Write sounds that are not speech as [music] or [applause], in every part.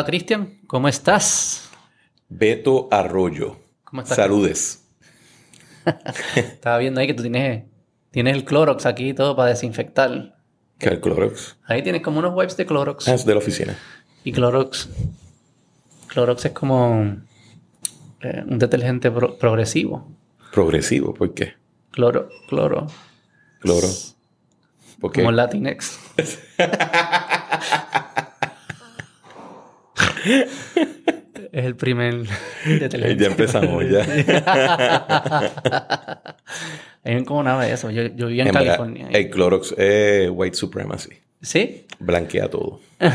Hola Cristian, ¿cómo estás? Beto Arroyo. ¿Cómo estás? Saludes. [laughs] Estaba viendo ahí que tú tienes, tienes el Clorox aquí y todo para desinfectar. ¿Qué es el Clorox? Ahí tienes como unos wipes de Clorox. Ah, es de la oficina. Y Clorox. Clorox es como eh, un detergente pro- progresivo. Progresivo, ¿por qué? Cloro, cloro. Cloro. ¿Por qué? Como Latinex. [laughs] es el primer detergente. Ya empezamos, ya. [laughs] Hay como una de eso. Yo, yo vivía en, En verdad, California. el Clorox es white supremacy. ¿Sí? Blanquea todo. [laughs]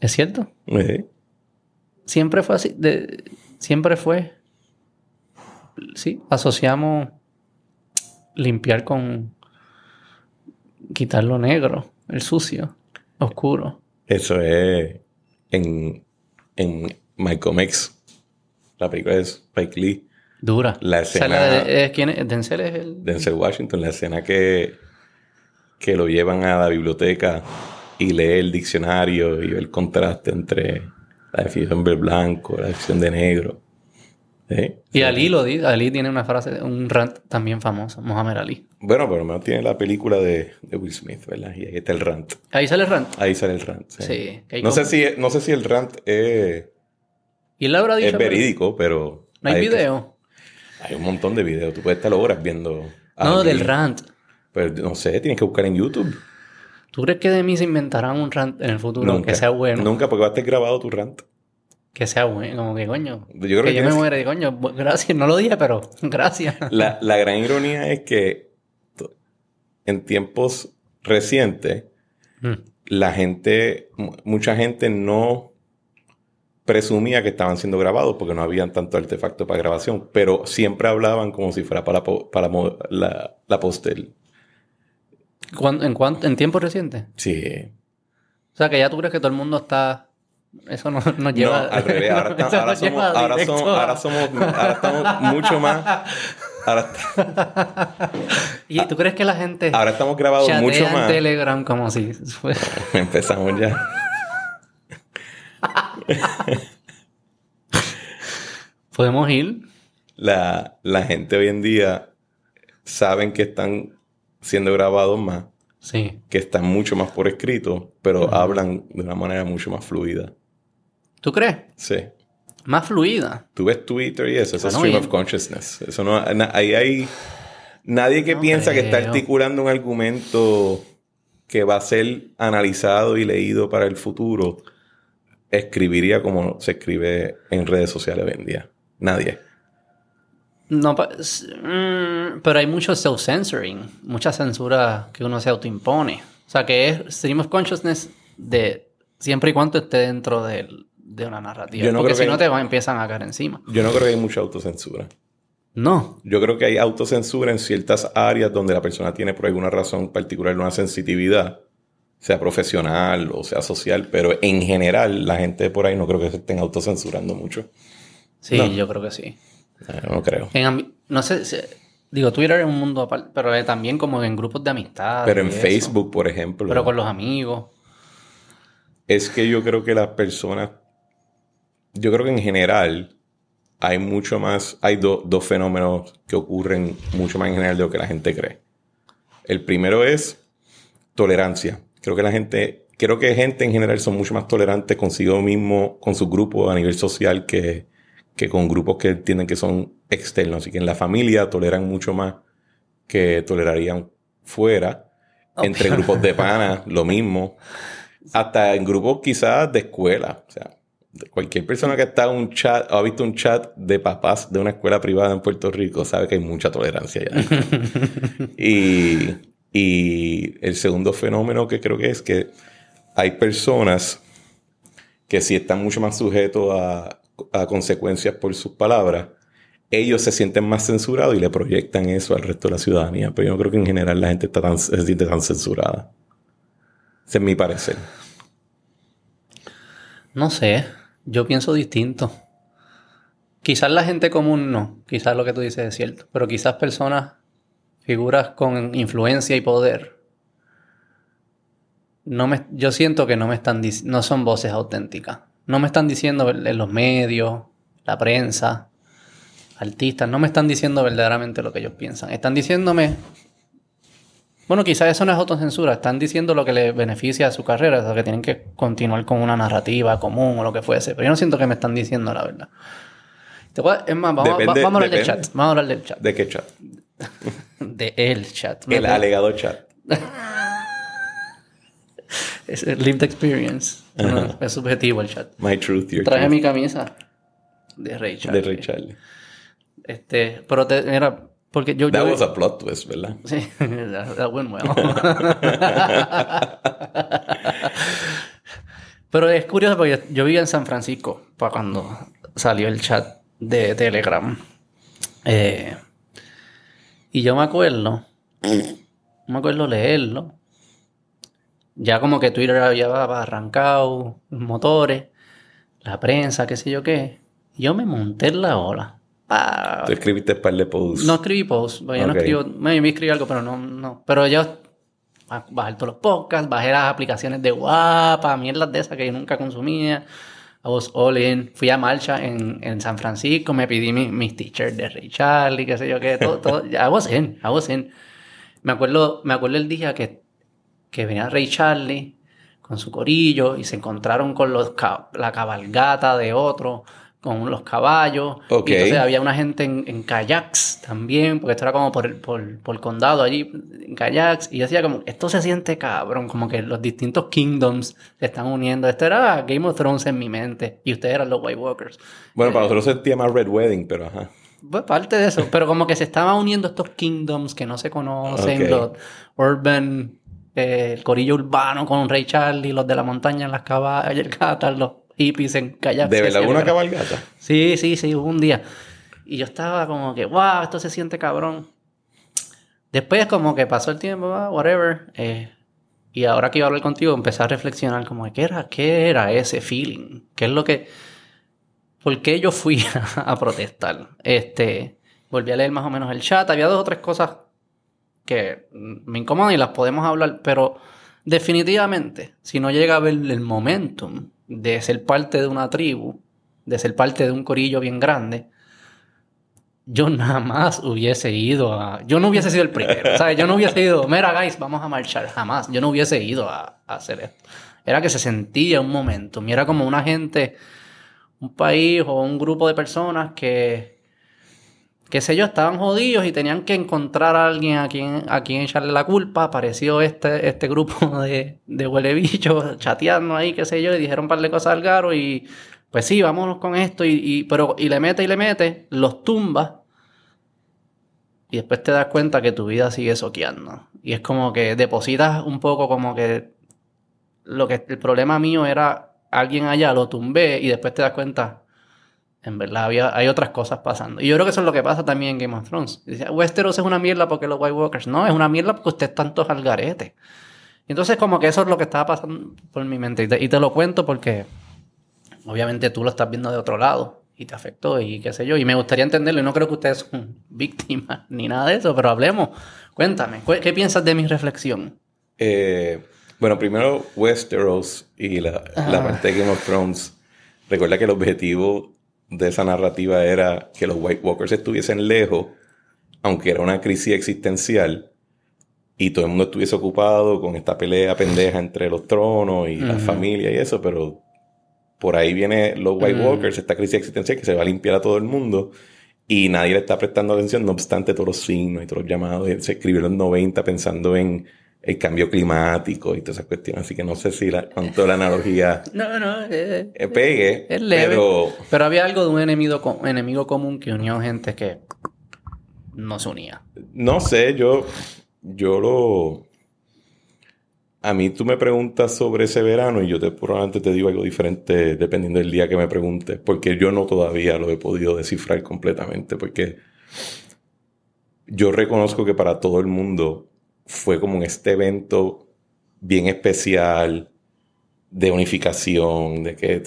¿Es cierto? Siempre fue así. de- siempre fue. Sí, asociamos limpiar con quitar lo negro, el sucio, oscuro. Eso es en, en Malcolm X. La película es Spike Lee. Dura. La O sea, escena- la de- eh, ¿quién es? Denzel es el. Denzel Washington, la escena que, que lo llevan a la biblioteca y lee el diccionario y ve el contraste entre la definición de blanco, la definición de negro. Y Ali lo dice. Ali tiene una frase, un rant también famoso, Muhammad Ali. Bueno, pero menos tiene la película de, de Will Smith, ¿verdad? Y ahí está el rant. Ahí sale el rant. Ahí sale el rant. sí. No, sé si, no sé si el rant es, Y él habrá dicho. es verídico, pero... No hay video. Hay un montón de videos. Tú puedes estar horas viendo... No, del rant. Pero no sé, tienes que buscar en YouTube. ¿Tú crees que de mí se inventarán un rant en el futuro Nunca. que sea bueno? Nunca, porque va a estar grabado tu rant. Que sea bueno, como que coño. Yo creo que que yo me muera y coño, gracias, no lo dije, pero [laughs] gracias. La, la gran ironía es que en tiempos recientes, Mm. la gente, mu- mucha gente no presumía que estaban siendo grabados porque no habían tanto artefacto para grabación, pero siempre hablaban como si fuera para, para la, la postel. ¿Cuán- ¿En, cuánto, ¿En tiempo reciente? Sí. O sea, que ya tú crees que todo el mundo está... Eso no nos lleva... no, al revés. Ahora, [laughs] está- ahora somos, ahora, somos, ahora somos, ahora estamos mucho más. Ahora, [laughs] ¿Y tú crees que la gente ahora estamos grabados mucho en más. Telegram como si... [laughs] Empezamos ya. Podemos ir. la, la gente hoy en día saben que están siendo grabados más, Sí. que están mucho más por escrito, pero hablan de una manera mucho más fluida. ¿Tú crees? Sí. Más fluida. Tú ves Twitter y eso, eso es stream of consciousness. Eso no, na- ahí hay nadie que No piensa que está articulando un argumento que va a ser analizado y leído para el futuro, escribiría como se escribe en redes sociales hoy en día. Nadie. No, mm, pero hay mucho self-censoring, mucha censura que uno se autoimpone. O sea, que es stream of consciousness de siempre y cuando esté dentro del- de una narrativa. Yo no Porque creo si que no hay- te van, empiezan a caer encima. Yo no creo que hay mucha autocensura. No. Yo creo que hay autocensura en ciertas áreas donde la persona tiene por alguna razón particular una sensitividad, sea profesional o sea social, pero en general la gente por ahí no creo que se estén autocensurando mucho. Sí, No. yo creo que sí. No creo. En no sé, si- digo, Twitter es un mundo aparte, pero eh, también como en grupos de amistad. Pero en eso. Facebook, por ejemplo, Pero con los amigos. es que yo creo que las personas, yo creo que en general hay mucho más, hay do- dos fenómenos que ocurren mucho más en general de lo que la gente cree. El primero es tolerancia. Creo que la gente, creo que gente en general son mucho más tolerantes consigo mismo, con su grupo a nivel social que, que con grupos que entienden que son externos. Así que en la familia toleran mucho más que tolerarían fuera. Entre grupos de panas, lo mismo. [laughs] Hasta en grupos quizás de escuela. O sea, cualquier persona que está en un chat o ha visto un chat de papás de una escuela privada en Puerto Rico sabe que hay mucha tolerancia ya. [laughs] y, y el segundo fenómeno que creo que es que hay personas que sí están mucho más sujetos a, a consecuencias por sus palabras, ellos se sienten más censurados y le proyectan eso al resto de la ciudadanía. Pero yo no creo que en general la gente está tan, se siente tan censurada. Ese es mi parecer. No sé, yo pienso distinto. Quizás la gente común no, quizás lo que tú dices es cierto, pero quizás personas, figuras con influencia y poder, no me, yo siento que no me están no son voces auténticas. No me están diciendo en los medios, la prensa, artistas, no me están diciendo verdaderamente lo que ellos piensan. Están diciéndome, bueno, quizás eso no es autocensura, están diciendo lo que les beneficia a su carrera, o sea, que tienen que continuar con una narrativa común o lo que fuese. Pero yo no siento que me están diciendo la verdad. Es más, vamos, a- Depende- vamos a hablar del chat. Vamos a hablar del chat. ¿De qué chat? De el chat. El alegado chat. [laughs] Es el lived experience. Es subjetivo el chat. My truth, your Traje truth. mi camisa de Ray Charlie. De Ray Charlie. Este, pero te, mira, porque yo... That yo was a plot twist, ¿verdad? Sí, [laughs] that, that went well. [laughs] pero es curioso porque yo vivía en San Francisco para cuando salió el chat de Telegram. Eh, y yo me acuerdo, me acuerdo leerlo. Ya como que Twitter había arrancado, los motores, la prensa, qué sé yo qué. Yo me monté en la ola. Pa- Tú escribiste un par de posts. no escribí posts, yo no escribo, me, me escribí algo, pero no, no. Pero yo ba- bajé todos los podcasts, bajé las aplicaciones de guapa, mierdas de esas que yo nunca consumía. I was all in. Fui a marcha en, en San Francisco, me pedí mi- mis t-shirts de Ray Charlie, qué sé yo qué, todo, todo. [laughs] I was in, I was in. Me acuerdo, me acuerdo el día que, que venía Ray Charlie con su corillo y se encontraron con los la cabalgata de otro, con los caballos. Ok. Y entonces había una gente en, en kayaks también, porque esto era como por el, por, por el condado allí, en kayaks. Y yo decía como, esto se siente cabrón, como que los distintos kingdoms se están uniendo. Esto era Game of Thrones en mi mente. Y ustedes eran los White Walkers. Bueno, para nosotros se más Red Wedding, pero ajá. Pues parte de eso, pero como que se estaban uniendo estos kingdoms que no se conocen, los urban, eh, el corillo urbano con Ray Charlie, los de la montaña en las cabalgatas, [laughs] los hippies en kayaks. ¿De que verdad una cabalgata? Sí, sí, sí, hubo un día. Y yo estaba como que, wow, esto se siente cabrón. Después como que pasó el tiempo, ah, whatever. eh, y ahora que iba a hablar contigo, empecé a reflexionar como, ¿qué era, ¿qué era ese feeling? ¿Qué es lo que... ¿Por qué yo fui [laughs] a, protestar? Este, volví a leer más o menos el chat. Había dos o tres cosas que me incomodan y las podemos hablar, pero definitivamente, si no llega a haber el momentum de ser parte de una tribu, de ser parte de un corillo bien grande, yo nada más hubiese ido a... Yo no hubiese sido el primero, [laughs] ¿sabes? Yo no hubiese ido, mira, guys, vamos a marchar, jamás. Yo no hubiese ido a, a hacer esto. Era que se sentía un momentum y era como una gente, un país o un grupo de personas que qué sé yo, estaban jodidos y tenían que encontrar a alguien a quien, a quien echarle la culpa. Apareció este, este grupo [laughs] de, de huele chateando ahí, qué sé yo, y dijeron un par de cosas al garo y pues sí, vámonos con esto, y, y- pero, y le mete y le mete, los tumba y después te das cuenta que tu vida sigue soqueando. Y es como que depositas un poco como que lo que el problema mío era alguien allá, lo tumbé y después te das cuenta, en verdad había, hay otras cosas pasando. Y yo creo que eso es lo que pasa también en Game of Thrones. Dice, Westeros es una mierda porque los White Walkers. No, es una mierda porque ustedes están todos al garete. Entonces como que eso es lo que estaba pasando por mi mente. Y te, y te lo cuento porque obviamente tú lo estás viendo de otro lado y te afectó y qué sé yo. Y me gustaría entenderlo. Y no creo que ustedes son [laughs] víctimas ni nada de eso, pero hablemos. Cuéntame, ¿cu- ¿qué piensas de mi reflexión? Eh, bueno, primero Westeros y la, la parte de Game of Thrones. Recuerda que el objetivo de esa narrativa era que los White Walkers estuviesen lejos, aunque era una crisis existencial, y todo el mundo estuviese ocupado con esta pelea pendeja entre los tronos y la Ujú. familia y eso, pero por ahí viene los White. Walkers, esta crisis existencial que se va a limpiar a todo el mundo. Y nadie le está prestando atención, no obstante todos los signos y todos los llamados. y Se escribió en los 90 pensando en el cambio climático y todas esas cuestiones. Así que no sé si la, cuánto la analogía [laughs] No, no, eh, eh, pegue. es leve. Pero Pero había algo de un enemigo, enemigo común que unió gente que no se unía. no sé, yo, yo lo... A mí tú me preguntas sobre ese verano y yo te probablemente te digo algo diferente dependiendo del día que me preguntes, porque yo no todavía lo he podido descifrar completamente, porque yo reconozco que para todo el mundo fue como este evento bien especial de unificación, de que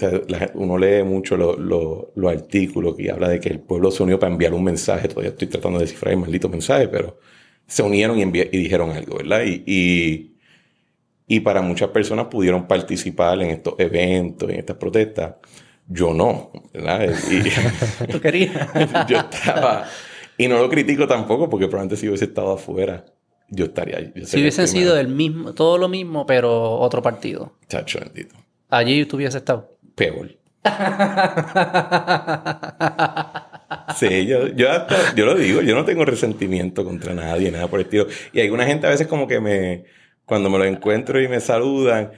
uno lee mucho lo- lo- los artículos que habla de que el pueblo se unió para enviar un mensaje, todavía estoy tratando de descifrar el maldito mensaje, pero se unieron y, y dijeron algo, ¿verdad? Y, y, Y para muchas personas pudieron participar en estos eventos, en estas protestas. Yo no, ¿verdad? Y, [laughs] ¿Tú querías? [laughs] yo estaba... Y no lo critico tampoco porque probablemente si hubiese estado afuera, yo estaría... Yo si hubiesen sido el mismo, todo lo mismo, pero otro partido. Chacho, bendito. Allí tú hubieses estado. Peor. sí, yo, yo, yo lo digo, yo no tengo resentimiento contra nadie, nada por el estilo. Y hay una gente a veces como que me, cuando me lo encuentro y me saludan,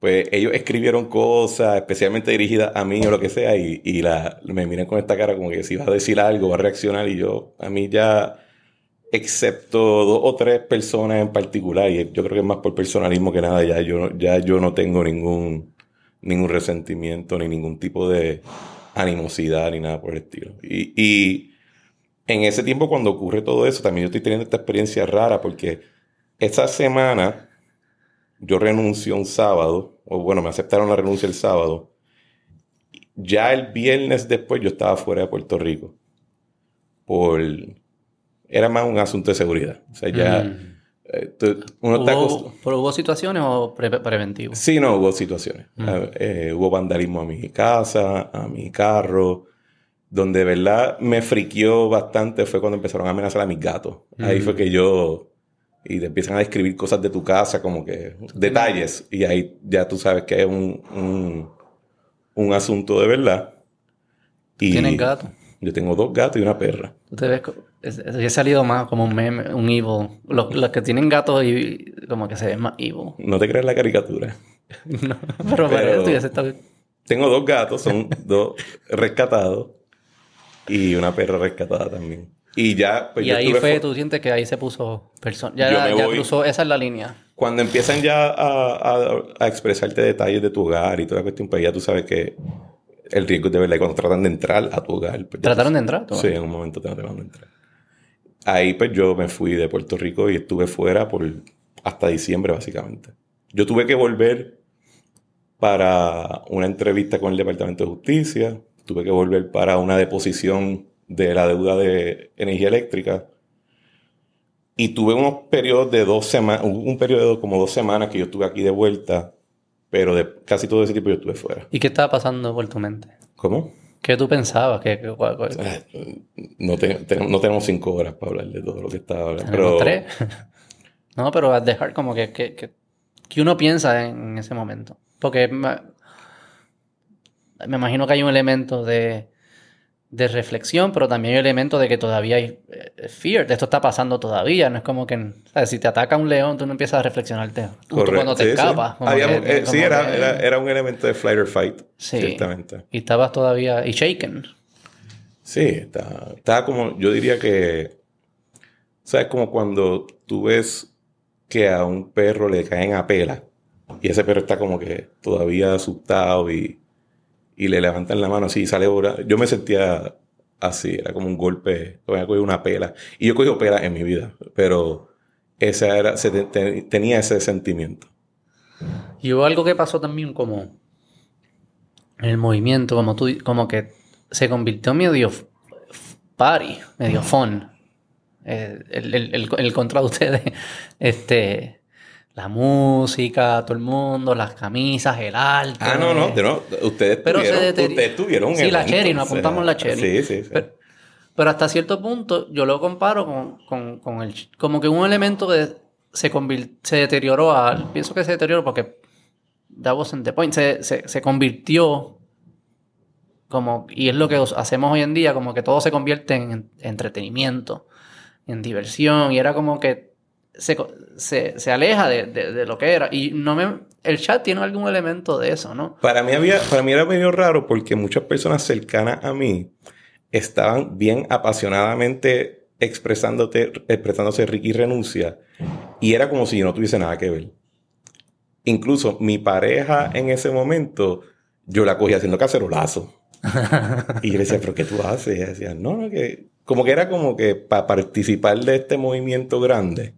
pues ellos escribieron cosas especialmente dirigidas a mí o lo que sea y, y la, me miran con esta cara como que si va a decir algo, va a reaccionar y yo, a mí ya, excepto dos o tres personas en particular, y yo creo que es más por personalismo que nada, ya yo, ya yo no tengo ningún, ningún resentimiento ni ningún tipo de animosidad ni nada por el estilo. Y, y en ese tiempo cuando ocurre todo eso, también yo estoy teniendo esta experiencia rara porque esa semana yo renuncio un sábado, o bueno, me aceptaron la renuncia el sábado. Ya el viernes después yo estaba fuera de Puerto Rico. Por. Era más un asunto de seguridad. O sea, ya. Mm. Eh, uno ¿Hubo, ¿Pero hubo situaciones o pre preventivos? Sí, no, hubo situaciones. Mm. Eh, hubo vandalismo a mi casa, a mi carro. Donde de verdad me friqueó bastante fue cuando empezaron a amenazar a mis gatos. Ahí fue mm. que yo y te empiezan a describir cosas de tu casa, como que detalles, y ahí ya tú sabes que es un, un, asunto de verdad. Y ¿Tienes gato? Yo tengo dos gatos y una perra. Usted ves, he salido más como un meme, un evil. Los, los, que tienen gatos y como que se ven más evil. No te crees la caricatura. [laughs] no, pero, para eso ya se está... Tengo dos gatos, son dos rescatados y una perra rescatada también. Y ya. Pues, y ahí fue, tú sientes que ahí se puso persona. Ya, ya cruzó, esa es la línea. Cuando empiezan ya a, a, expresarte detalles de tu hogar y toda la cuestión, pues ya tú sabes que el riesgo es de verdad. Y cuando tratan de entrar a tu hogar. Pues ¿Trataron de entrar? Sí, en un momento trataron de entrar. Ahí pues yo me fui de Puerto Rico y estuve fuera por hasta diciembre, básicamente. Yo tuve que volver para una entrevista con el Departamento de Justicia. Tuve que volver para una deposición de la deuda de energía eléctrica. Y tuve unos periodos de dos semanas, un periodo de como dos semanas que yo estuve aquí de vuelta, pero de casi todo ese tiempo yo estuve fuera. ¿Y qué estaba pasando por tu mente? ¿Cómo? ¿Qué tú pensabas? ¿Qué, no, no, tenemos cinco horas para hablar de todo lo que estaba hablando. Pero... tres. [laughs] no, pero a dejar como que, que, que, uno piensa en ese momento. Porque me imagino que hay un elemento de de reflexión, pero también hay elemento de que todavía hay eh, fear, de esto está pasando todavía, no es como que, si te ataca un león, tú no empiezas a reflexionarte, justo cuando te escapas. Eh, sí, era, era, un elemento de flight or fight, sí, Y estabas todavía, y shaken. Sí, estaba, como, yo diría que, ¿sabes? Como cuando tú ves que a un perro le caen a pela, y ese perro está como que todavía asustado y y le levantan la mano así y sale ahora. Yo me sentía así, era como un golpe, voy cogí una pela. Y yo cogí pela en mi vida, pero esa era, tenía ese sentimiento. Y hubo algo que pasó también como en el movimiento, como tú, como que se convirtió medio party, medio fun. Eh, el, el, el, el, contra de ustedes, [laughs] este, la música, todo el mundo, las camisas, el arte. Ah, no, no, no ustedes, pero tuvieron, ustedes tuvieron Sí, la cherry, nos apuntamos la cherry. Sí, sí, sí. Pero, hasta cierto punto yo lo comparo con, con, con el... Como que un elemento de, se, se deterioró a... Pienso que se deterioró porque... That wasn't the point. Se, se, se convirtió como... Y es lo que hacemos hoy en día, como que todo se convierte en entretenimiento, en diversión. Y era como que se, se, aleja de, de, lo que era. Y no me, el chat tiene algún elemento de eso, ¿no? Para mí, había, para mí era medio raro porque muchas personas cercanas a mí estaban bien apasionadamente expresándote, expresándose Ricky renuncia y era como si yo no tuviese nada que ver. Incluso mi pareja en ese momento, yo la cogía haciendo cacerolazo. [laughs] y yo le decía, ¿pero qué tú haces? Y ella decía, no, no, que como que era como que para participar de este movimiento grande,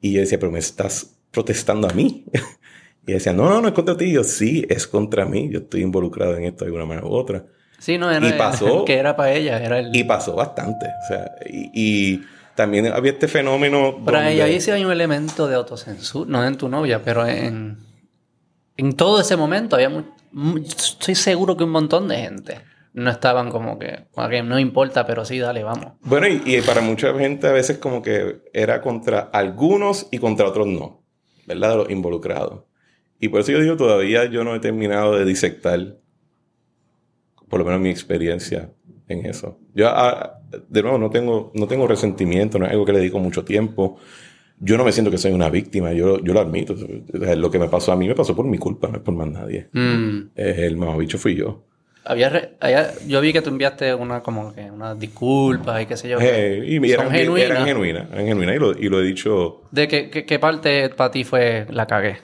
y yo decía, pero me estás protestando a mí. [laughs] y decía, no, no, no es contra ti. Y yo, sí, es contra mí. Yo estoy involucrado en esto de alguna manera u otra. Sí, no, era, y pasó, [laughs] que era para ella. Era el... Y pasó bastante. O sea, y, también había este fenómeno. Pero donde- ahí sí hay un elemento de autocensura, no en tu novia, pero en, en todo ese momento había mu- mu- estoy seguro que un montón de gente no estaban como que, "Ok, no importa, pero sí, dale, vamos. Bueno, y, y para mucha gente a veces como que era contra algunos y contra otros no, ¿verdad? Los involucrados. Y por eso yo digo, todavía yo no he terminado de disectar, por lo menos mi experiencia en eso. Yo, ah, de nuevo, no tengo, no tengo resentimiento, no es algo que le dedico mucho tiempo. Yo no me siento que soy una víctima, yo, yo lo admito. Lo que me pasó a mí me pasó por mi culpa, no es por más nadie. Mm. Eh, El mamabicho fui yo. Había, re- había- yo vi que tú enviaste una como que unas disculpas y qué sé yo. Eh, y eran, Son genuinas. eran genuinas, eran genuinas y lo, y lo he dicho ¿De qué, qué, qué parte para ti fue la cagué?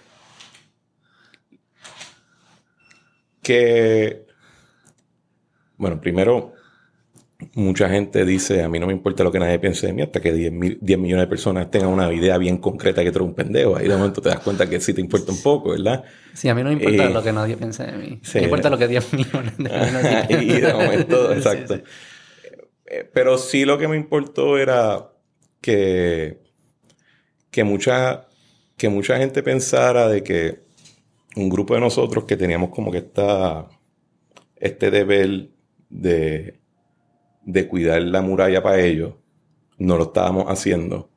que, bueno, primero, mucha gente dice, a mí no me importa lo que nadie piense de mí, hasta que 10, mil- 10 millones de personas tengan una idea bien concreta que tú eres un pendejo. Ahí de momento te das cuenta que sí te importa un poco, ¿verdad? Sí, a mí no me importa Eh, lo que nadie piense de mí. sí. me importa lo que 10 millones de personas [laughs] y de momento, [laughs] exacto. sí. Eh, Pero sí lo que me importó era que, que, mucha, que mucha gente pensara de que un grupo de nosotros que teníamos como que esta, este deber de, de cuidar la muralla para ellos, no lo estábamos haciendo.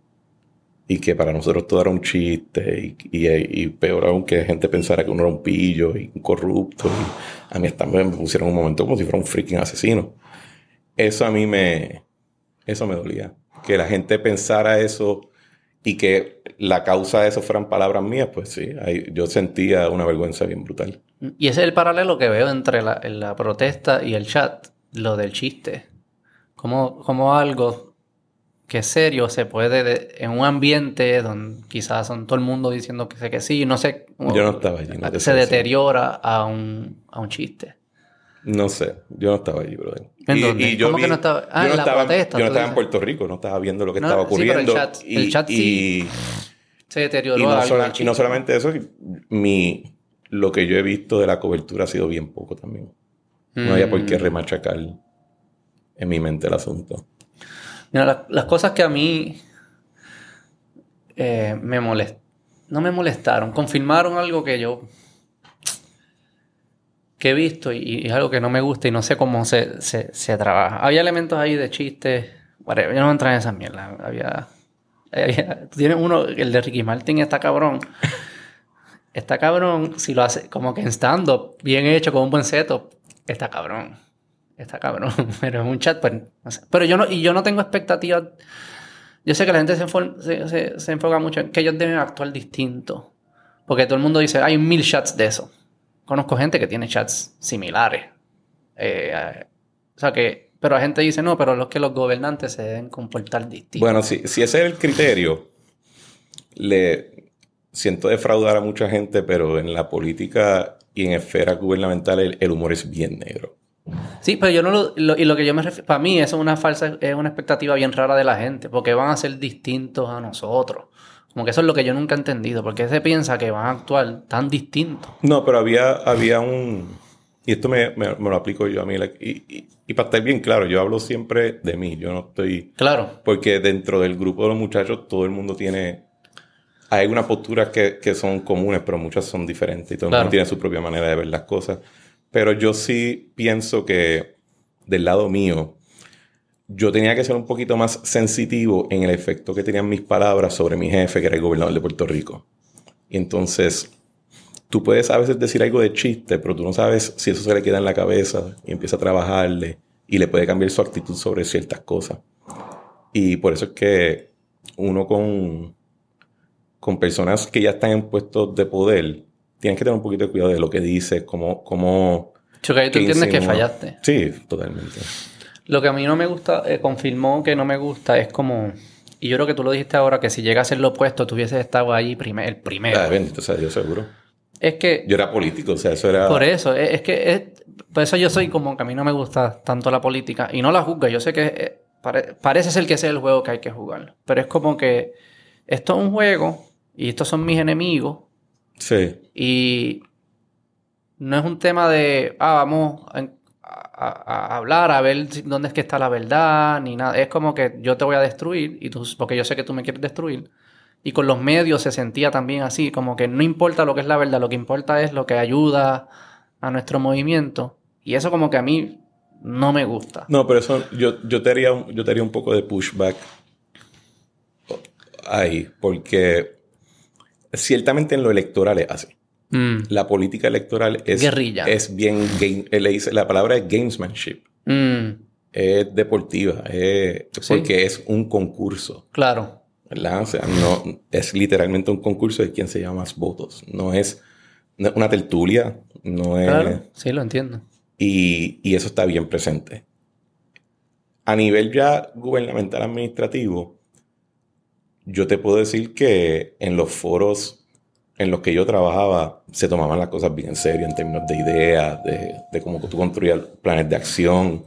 Y que para nosotros todo era un chiste. Y, y- peor aún que gente pensara que uno era un pillo y un corrupto. Y a mí también me pusieron un momento como si fuera un freaking asesino. Eso a mí me... Eso me dolía. Que la gente pensara eso y que la causa de eso fueran palabras mías, pues sí. yo sentía una vergüenza bien brutal. Y ese es el paralelo que veo entre la, en la protesta y el chat, lo del chiste. Como, como algo que es serio se puede, de- en un ambiente donde quizás son todo el mundo diciendo que sé que sí, no sé, Yo no estaba allí, no se deteriora a un, a un chiste. No sé, yo no estaba allí, brother. ¿En dónde? ¿Cómo que no estaba? Ah, yo no en la estaba, protesta, yo no estaba en. Puerto Rico, no estaba viendo lo que No, estaba sí, pero el ocurriendo. chat- y, el chat sí y- Se deterioró y no, algo sola- y no solamente eso, mi, lo que yo he visto de la cobertura ha sido bien poco también. No había por qué Mm. remachacar en mi mente el asunto. Mira, la- las cosas que a mí eh, me molest no me molestaron, confirmaron algo que yo que he visto y, es algo que no me gusta y no sé cómo se, se, trabaja. Había elementos ahí de chistes, whatever, yo no entrar en esas mierdas. Había, había- uno, el de Ricky Martin está cabrón. Está cabrón si lo hace como que en stand-up, bien hecho, con un buen setup, está cabrón. Está cabrón, [laughs] pero en un chat, pues, no sé. Pero yo no, y yo no tengo expectativas. Yo sé que la gente se, se, se- se enfoca mucho en que ellos deben actuar distinto. Porque todo el mundo dice, hay mil chats de eso. Conozco gente que tiene chats similares. Eh, eh, o sea que, pero la gente dice, no, pero los que los gobernantes se deben comportar distinto. Bueno, si, si ese es el criterio, le siento defraudar a mucha gente, pero en la política y en esferas gubernamentales el, el humor es bien negro. Sí, pero yo no lo, lo- y lo que yo me refiero, para mí eso es una falsa, es una expectativa bien rara de la gente, porque van a ser distintos a nosotros. Como que eso es lo que yo nunca he entendido, porque se piensa que van a actuar tan distintos. No, pero había, había un... Y esto me, me- me lo aplico yo a mí. Y, y- y para estar bien claro, yo hablo siempre de mí. Yo no estoy... Claro, Porque dentro del grupo de los muchachos todo el mundo tiene... Hay algunas posturas que, que son comunes, pero muchas son diferentes. Y todo el Claro. mundo tiene su propia manera de ver las cosas. Pero yo sí pienso que del lado mío, yo tenía que ser un poquito más sensitivo en el efecto que tenían mis palabras sobre mi jefe, que era el gobernador de Puerto Rico. Y entonces, tú puedes a veces decir algo de chiste, pero tú no sabes si eso se le queda en la cabeza y empieza a trabajarle y le puede cambiar su actitud sobre ciertas cosas. Y por eso es que uno con, con personas que ya están en puestos de poder, tienes que tener un poquito de cuidado de lo que dices, cómo... cómo Chuck, ahí tú entiendes que fallaste. Sí, totalmente. Lo que a mí no me gusta, eh, confirmó que no me gusta, es como... Y yo creo que tú lo dijiste ahora, que si llega a ser lo opuesto, tú hubieses estado ahí prime- el primero. Ah, bendito sea Dios, seguro. Es que... Yo era político, o sea, eso era... Por eso, es, es que es, por eso yo soy como que a mí no me gusta tanto la política y no la juzgo. Yo sé que eh, pare- parece ser que ese es el juego que hay que jugar, pero es como que esto es un juego y estos son mis enemigos Sí. y no es un tema de, ah, vamos a, a, hablar, a ver dónde es que está la verdad, ni nada. Es como que yo te voy a destruir, y tú, porque yo sé que tú me quieres destruir. Y con los medios se sentía también así, como que no importa lo que es la verdad, lo que importa es lo que ayuda a nuestro movimiento. Y eso como que a mí no me gusta. No, pero eso yo, yo, te, haría, yo te haría un poco de pushback ahí, porque ciertamente en lo electoral es así. Mm. La política electoral es, Guerrilla. es bien, game, eh, la palabra es gamesmanship. Mm. Es deportiva, porque es un concurso. Claro. ¿verdad? O sea, no, es literalmente un concurso de quién se llama más votos. No es una tertulia, no es... Claro, sí, lo entiendo. Y, y eso está bien presente. A nivel ya gubernamental administrativo, yo te puedo decir que en los foros en los que yo trabajaba se tomaban las cosas bien en serio en términos de ideas, de, de cómo tú construías planes de acción,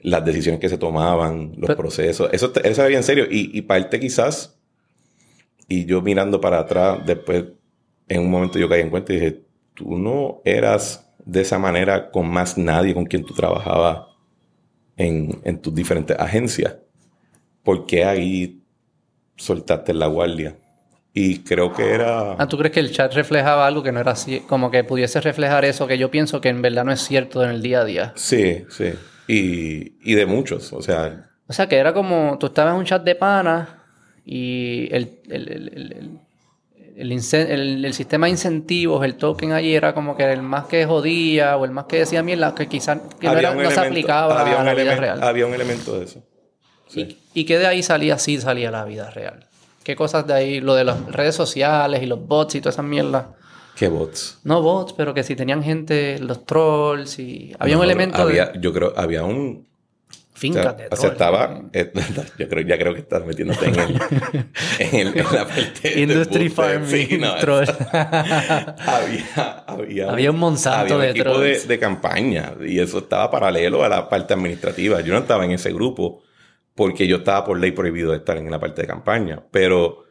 las decisiones que se tomaban, los procesos. Eso, eso era bien serio. Y, y parte quizás, y yo mirando para atrás, después, en un momento yo caí en cuenta y dije, tú no eras de esa manera con más nadie con quien tú trabajabas en, en tus diferentes agencias. ¿Por qué ahí soltaste la guardia? Y creo que era... Ah, ¿tú crees que el chat reflejaba algo que no era así? Como que pudiese reflejar eso que yo pienso que en verdad no es cierto en el día a día. Sí, sí. Y, y de muchos, o sea... O sea, que era como... Tú estabas en un chat de pana y el, el, el, el, el, sistema de incentivos, el token allí era como que el más que jodía o el más que decía mierda, que quizás no, se aplicaba a la vida real. Había un elemento de eso. Sí. ¿Y, ¿Y qué de ahí salía? Sí salía la vida real. ¿Qué cosas de ahí? Lo de las redes sociales y los bots y todas esas mierdas. ¿Qué bots? No bots, pero que si tenían gente, los trolls y... Había un elemento había, Yo creo, había un... Finca de trolls. estaba... [laughs] Eh, yo creo, ya creo que estás metiéndote en, el, [laughs] en, el, en la parte Industry Farming trolls. [laughs] había, había, había un monsanto había un de equipo trolls. De, de campaña y eso estaba paralelo a la parte administrativa. Yo no estaba en ese grupo porque yo estaba por ley prohibido de estar en la parte de campaña, pero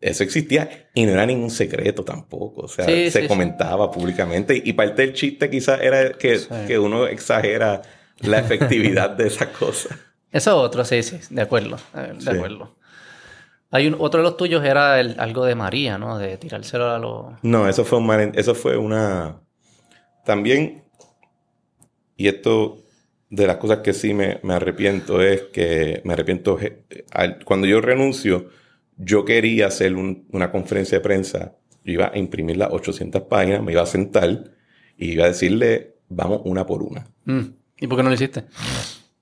eso existía y no era ningún secreto tampoco, o sea, se comentaba públicamente y parte del chiste quizás era que, que, uno exagera la efectividad de esa cosa. Eso otro, sí, sí, de acuerdo, de acuerdo. Hay un, otro de los tuyos era el, algo de María, ¿no? De tirárselo a los... No, eso fue, un, eso fue una... También, y esto de las cosas que sí me, arrepiento es que me arrepiento, cuando yo renuncio, yo quería hacer una conferencia de prensa, yo iba a imprimir las 800 páginas, me iba a sentar y iba a decirle, vamos una por una. Mm. ¿Y por qué no lo hiciste?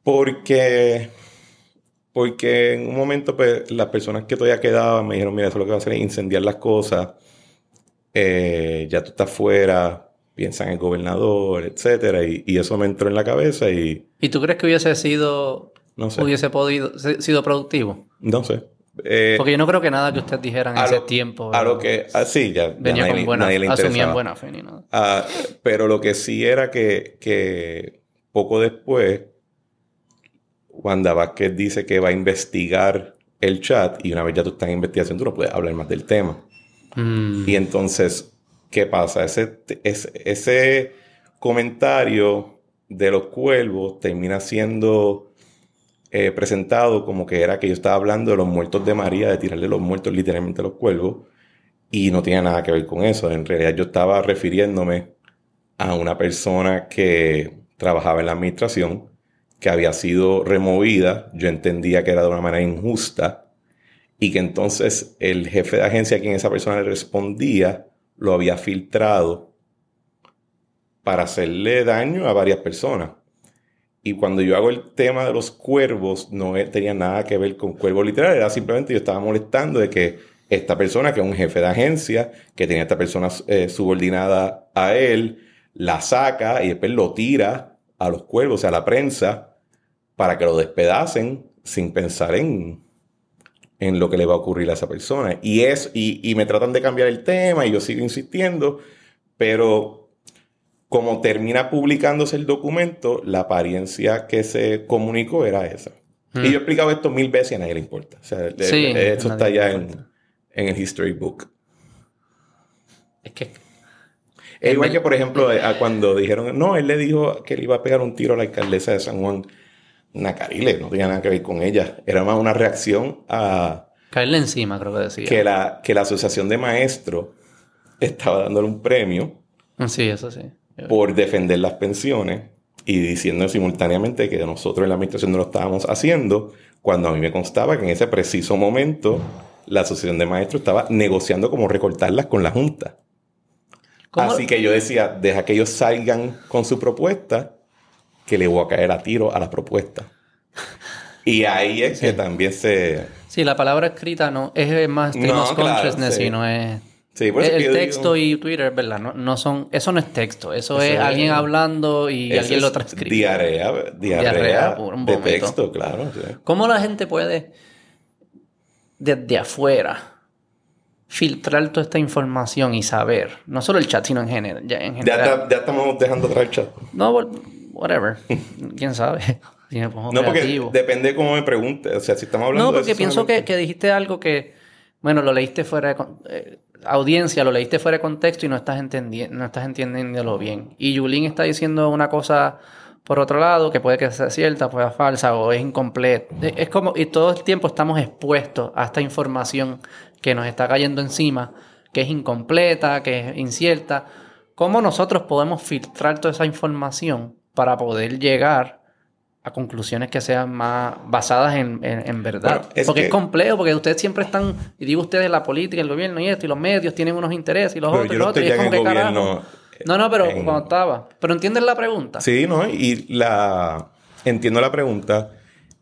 Porque, porque en un momento pues, las personas que todavía quedaban me dijeron, mira, eso lo que va a hacer es incendiar las cosas, eh, ya tú estás fuera, piensan en el gobernador, etcétera, y, eso me entró en la cabeza y... ¿Y tú crees que hubiese sido... No sé. hubiese podido, sido productivo? No sé. Eh, Porque yo no creo que nada que ustedes dijeran en ese tiempo... A lo que... Ah, sí, ya, venía ya con buena, nadie le asumían buena fe ni nada. Ah, pero lo que sí era que, que poco después, Wanda Vázquez dice que va a investigar el chat y una vez ya tú estás en investigación tú no puedes hablar más del tema. Mm. Y entonces ¿Qué pasa? Ese, ese, comentario de los cuervos termina siendo eh, presentado como que era que yo estaba hablando de los muertos de María, de tirarle los muertos literalmente a los cuervos, y no tiene nada que ver con eso. En realidad yo estaba refiriéndome a una persona que trabajaba en la administración, que había sido removida, yo entendía que era de una manera injusta, y que entonces el jefe de agencia a quien esa persona le respondía, lo había filtrado para hacerle daño a varias personas. Y cuando yo hago el tema de los cuervos, no tenía nada que ver con cuervo literal, era simplemente yo estaba molestando de que esta persona, que es un jefe de agencia, que tenía esta persona eh, subordinada a él, la saca y después lo tira a los cuervos, a la prensa, para que lo despedacen sin pensar en, en lo que le va a ocurrir a esa persona. Y, es, y, me tratan de cambiar el tema y yo sigo insistiendo, pero como termina publicándose el documento, la apariencia que se comunicó era esa. Y yo he explicado esto mil veces y a nadie le importa. O sea, esto está ya en, en, el history book. Es que... Es igual que, por ejemplo, a cuando dijeron, no, él le dijo que le iba a pegar un tiro a la alcaldesa de San Juan. Nacarile, no tenía nada que ver con ella. Era más una reacción a... Caerle encima, creo que decía. Que la, que la asociación de maestros estaba dándole un premio. Sí, eso sí. Por defender las pensiones y diciendo simultáneamente que nosotros en la administración no lo estábamos haciendo, cuando a mí me constaba que en ese preciso momento la asociación de maestros estaba negociando cómo recortarlas con la Junta. Así que yo decía, deja que ellos salgan con su propuesta, que le voy a caer a tiro a la propuesta. Y ahí es que también se... Sí, la palabra escrita no es más stream no, consciousness y no es... Sí, por eso el texto y Twitter, ¿verdad? No, no, son, eso no es texto, eso, es, alguien hablando y alguien lo transcribe. Diarrea, diarrea, de texto, claro. ¿Cómo la gente puede desde afuera filtrar toda esta información y saber, no solo el chat, sino en, general, ya, en general. Ya, estamos dejando atrás el chat. No, whatever. [laughs] ¿Quién sabe? [laughs] no, porque depende cómo me pregunte. O sea, si estamos hablando No, porque pienso que, que, dijiste algo que, bueno, lo leíste fuera de... Eh, audiencia, lo leíste fuera de contexto y no estás, entendiendo, no estás entendiéndolo bien. Y Yulín está diciendo una cosa por otro lado, que puede que sea cierta, puede ser falsa o es incompleta. Es como, y todo el tiempo estamos expuestos a esta información que nos está cayendo encima, que es incompleta, que es incierta. ¿Cómo nosotros podemos filtrar toda esa información para poder llegar a conclusiones que sean más basadas en, verdad. porque es complejo, porque ustedes siempre están, y digo ustedes, la política, el gobierno y esto, y los medios tienen unos intereses y los otros, y los otros, y es como que gobierno, No, no, pero cuando estaba. Pero entiendes la pregunta. Sí, no, y la entiendo la pregunta.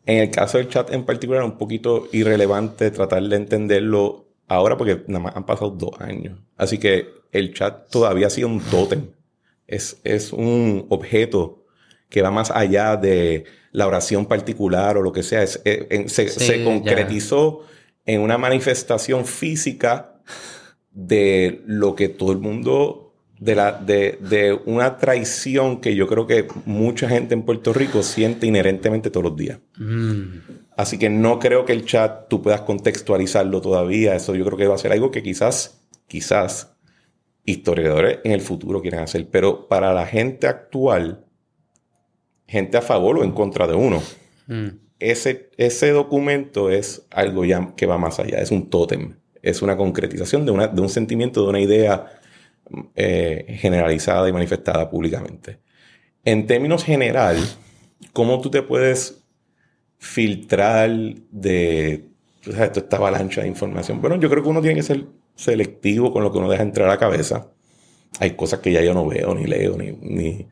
En el caso del chat en particular, un poquito irrelevante tratar de entenderlo ahora porque nada más han pasado dos años. Así que el chat todavía ha sido un tótem. Es, es un objeto que va más allá de la oración particular o lo que sea. Eh, se, concretizó en una manifestación física de lo que todo el mundo, de, la, de, una traición que yo creo que mucha gente en Puerto Rico siente inherentemente todos los días. Mm. Así que no creo que el chat tú puedas contextualizarlo todavía. Eso yo creo que va a ser algo que quizás, quizás historiadores en el futuro quieran hacer. Pero para la gente actual, gente a favor o en contra de uno. Mm. Ese, ese documento es algo ya que va más allá, es un tótem, es una concretización de, una, de un sentimiento, de una idea eh, generalizada y manifestada públicamente. En términos general, ¿cómo tú te puedes filtrar de esta avalancha de información? Bueno, yo creo que uno tiene que ser selectivo con lo que uno deja entrar a la cabeza. Hay cosas que ya yo no veo, ni leo, ni, ni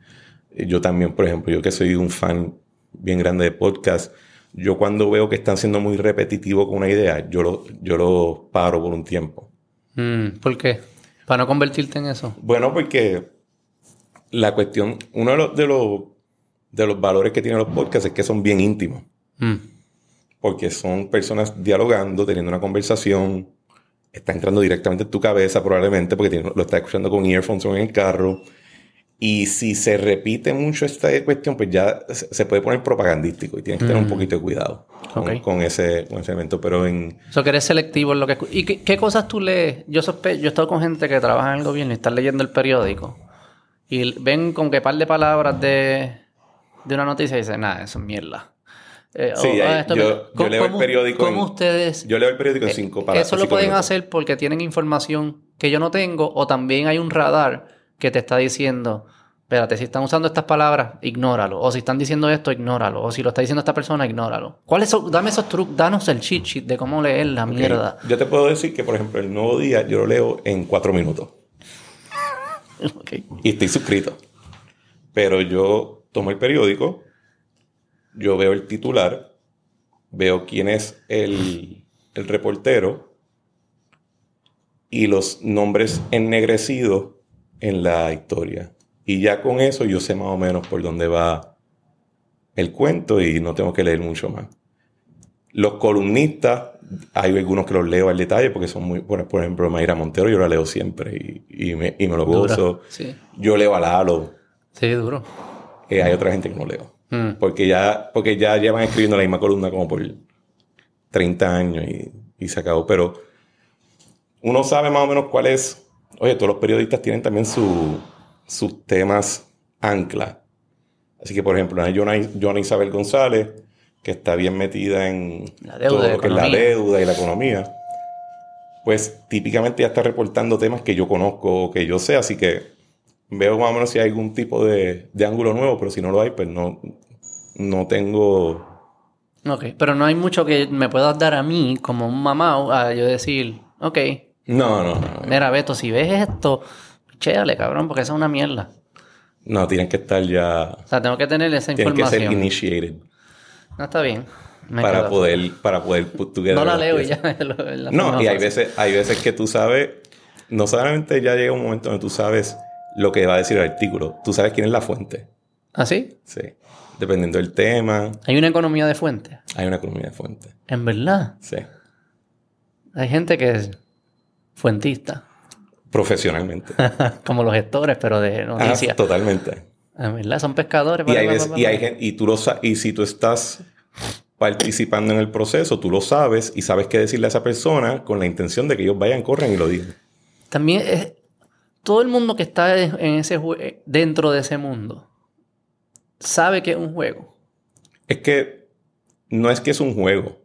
yo también, por ejemplo, yo que soy un fan bien grande de podcast, yo cuando veo que están siendo muy repetitivos con una idea, yo lo, yo lo paro por un tiempo. Mm, ¿Por qué? ¿Para no convertirte en eso? Bueno, porque la cuestión, uno de los, de los, de los valores que tienen los podcasts es que son bien íntimos. Mm. Porque son personas dialogando, teniendo una conversación, está entrando directamente en tu cabeza probablemente porque lo estás escuchando con earphones o en el carro y si se repite mucho esta cuestión, pues ya se puede poner propagandístico y tienes que tener un mm. poquito de cuidado con, ese, con, ese, evento. Pero en. Eso que eres selectivo en lo que. ¿Y qué, cosas tú lees? Yo sospecho, yo he estado con gente que trabaja en el gobierno y están leyendo el periódico y ven con que par de palabras de, de una noticia y dicen, nada, eso es mierda. Eh, sí, ah, yo, leo el periódico. ¿Cómo ustedes.? Yo leo el periódico en eh, cinco palabras. Eso lo pueden hacer porque tienen información que yo no tengo, o también hay un radar que te está diciendo, espérate, si están usando estas palabras, ignóralo. O si están diciendo esto, ignóralo. O si lo está diciendo esta persona, ignóralo. ¿Cuál es Dame esos trucos, danos el cheat sheet de cómo leer la mierda. Yo te puedo decir que, por ejemplo, el nuevo día yo lo leo en cuatro minutos. [laughs] Y estoy suscrito. Pero yo tomo el periódico, yo veo el titular, veo quién es el, el reportero y los nombres ennegrecidos en la historia. Y ya con eso yo sé más o menos por dónde va el cuento y no tengo que leer mucho más. Los columnistas, hay algunos que los leo al detalle porque son muy, por, ejemplo, Mayra Montero yo la leo siempre y, me, lo gozo. Yo leo a Lalo. Sí, duro. Eh, hay otra gente que no leo. Mm. Porque, ya, porque ya llevan escribiendo la misma columna como por 30 años y, y se acabó. Pero uno sabe más o menos cuál es Oye, todos los periodistas tienen también su, sus temas ancla. Así que, por ejemplo, hay Joana Isabel González, que está bien metida en la deuda, todo la deuda y la economía. Pues típicamente ya está reportando temas que yo conozco o que yo sé, así que veo más o menos si hay algún tipo de, de ángulo nuevo, pero si no lo hay, pues no, no tengo... Ok, pero no hay mucho que me puedas dar a mí como un mamá a yo decir, ok. No, no, no. Mira, Beto, si ves esto, chéale, cabrón, porque eso es una mierda. No, tienen que estar ya... O sea, tengo que tener esa información. Tienen que ser initiated. No, está bien. para poder, para poder No la leo y ya. [laughs] no, y hay veces, hay veces que tú sabes, no solamente ya llega un momento donde tú sabes lo que va a decir el artículo, tú sabes quién es la fuente. ¿Ah, sí? Sí. Dependiendo del tema. ¿Hay una economía de fuente? Hay una economía de fuente. ¿En verdad? Sí. Hay gente que fuentista. Profesionalmente. [laughs] Como los gestores, pero de noticias. Ah, totalmente. En verdad, son pescadores. Y, hay y, hay gente, y, tú lo, y si tú estás participando en el proceso, tú lo sabes y sabes qué decirle a esa persona con la intención de que ellos vayan, corran y lo digan. También es, todo el mundo que está en ese dentro de ese mundo sabe que es un juego. Es que no es que es un juego.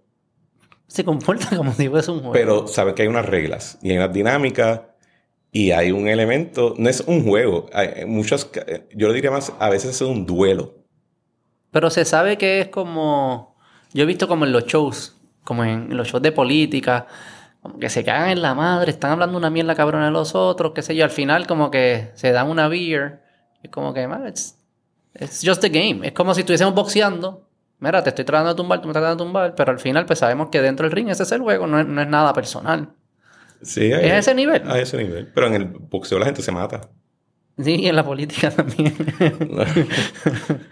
Se comporta como si fuese un juego. Pero sabe que hay unas reglas y hay unas dinámicas y hay un elemento. No es un juego. Hay muchos, yo lo diría más, a veces es un duelo. Pero se sabe que es como. Yo he visto como en los shows, como en los shows de política, como que se cagan en la madre, están hablando una mierda cabrona de los otros, qué sé yo. Al final, como que se dan una beer. Es como que, man, it's, just a game. Es como si estuviésemos boxeando. Mira, te estoy tratando de tumbar, tú me estás tratando de tumbar, pero al final, pues sabemos que dentro del ring ese es el juego, no es, no es nada personal. Sí, es a ese nivel. A ese nivel. Pero en el boxeo la gente se mata. Sí, y en la política también. [laughs]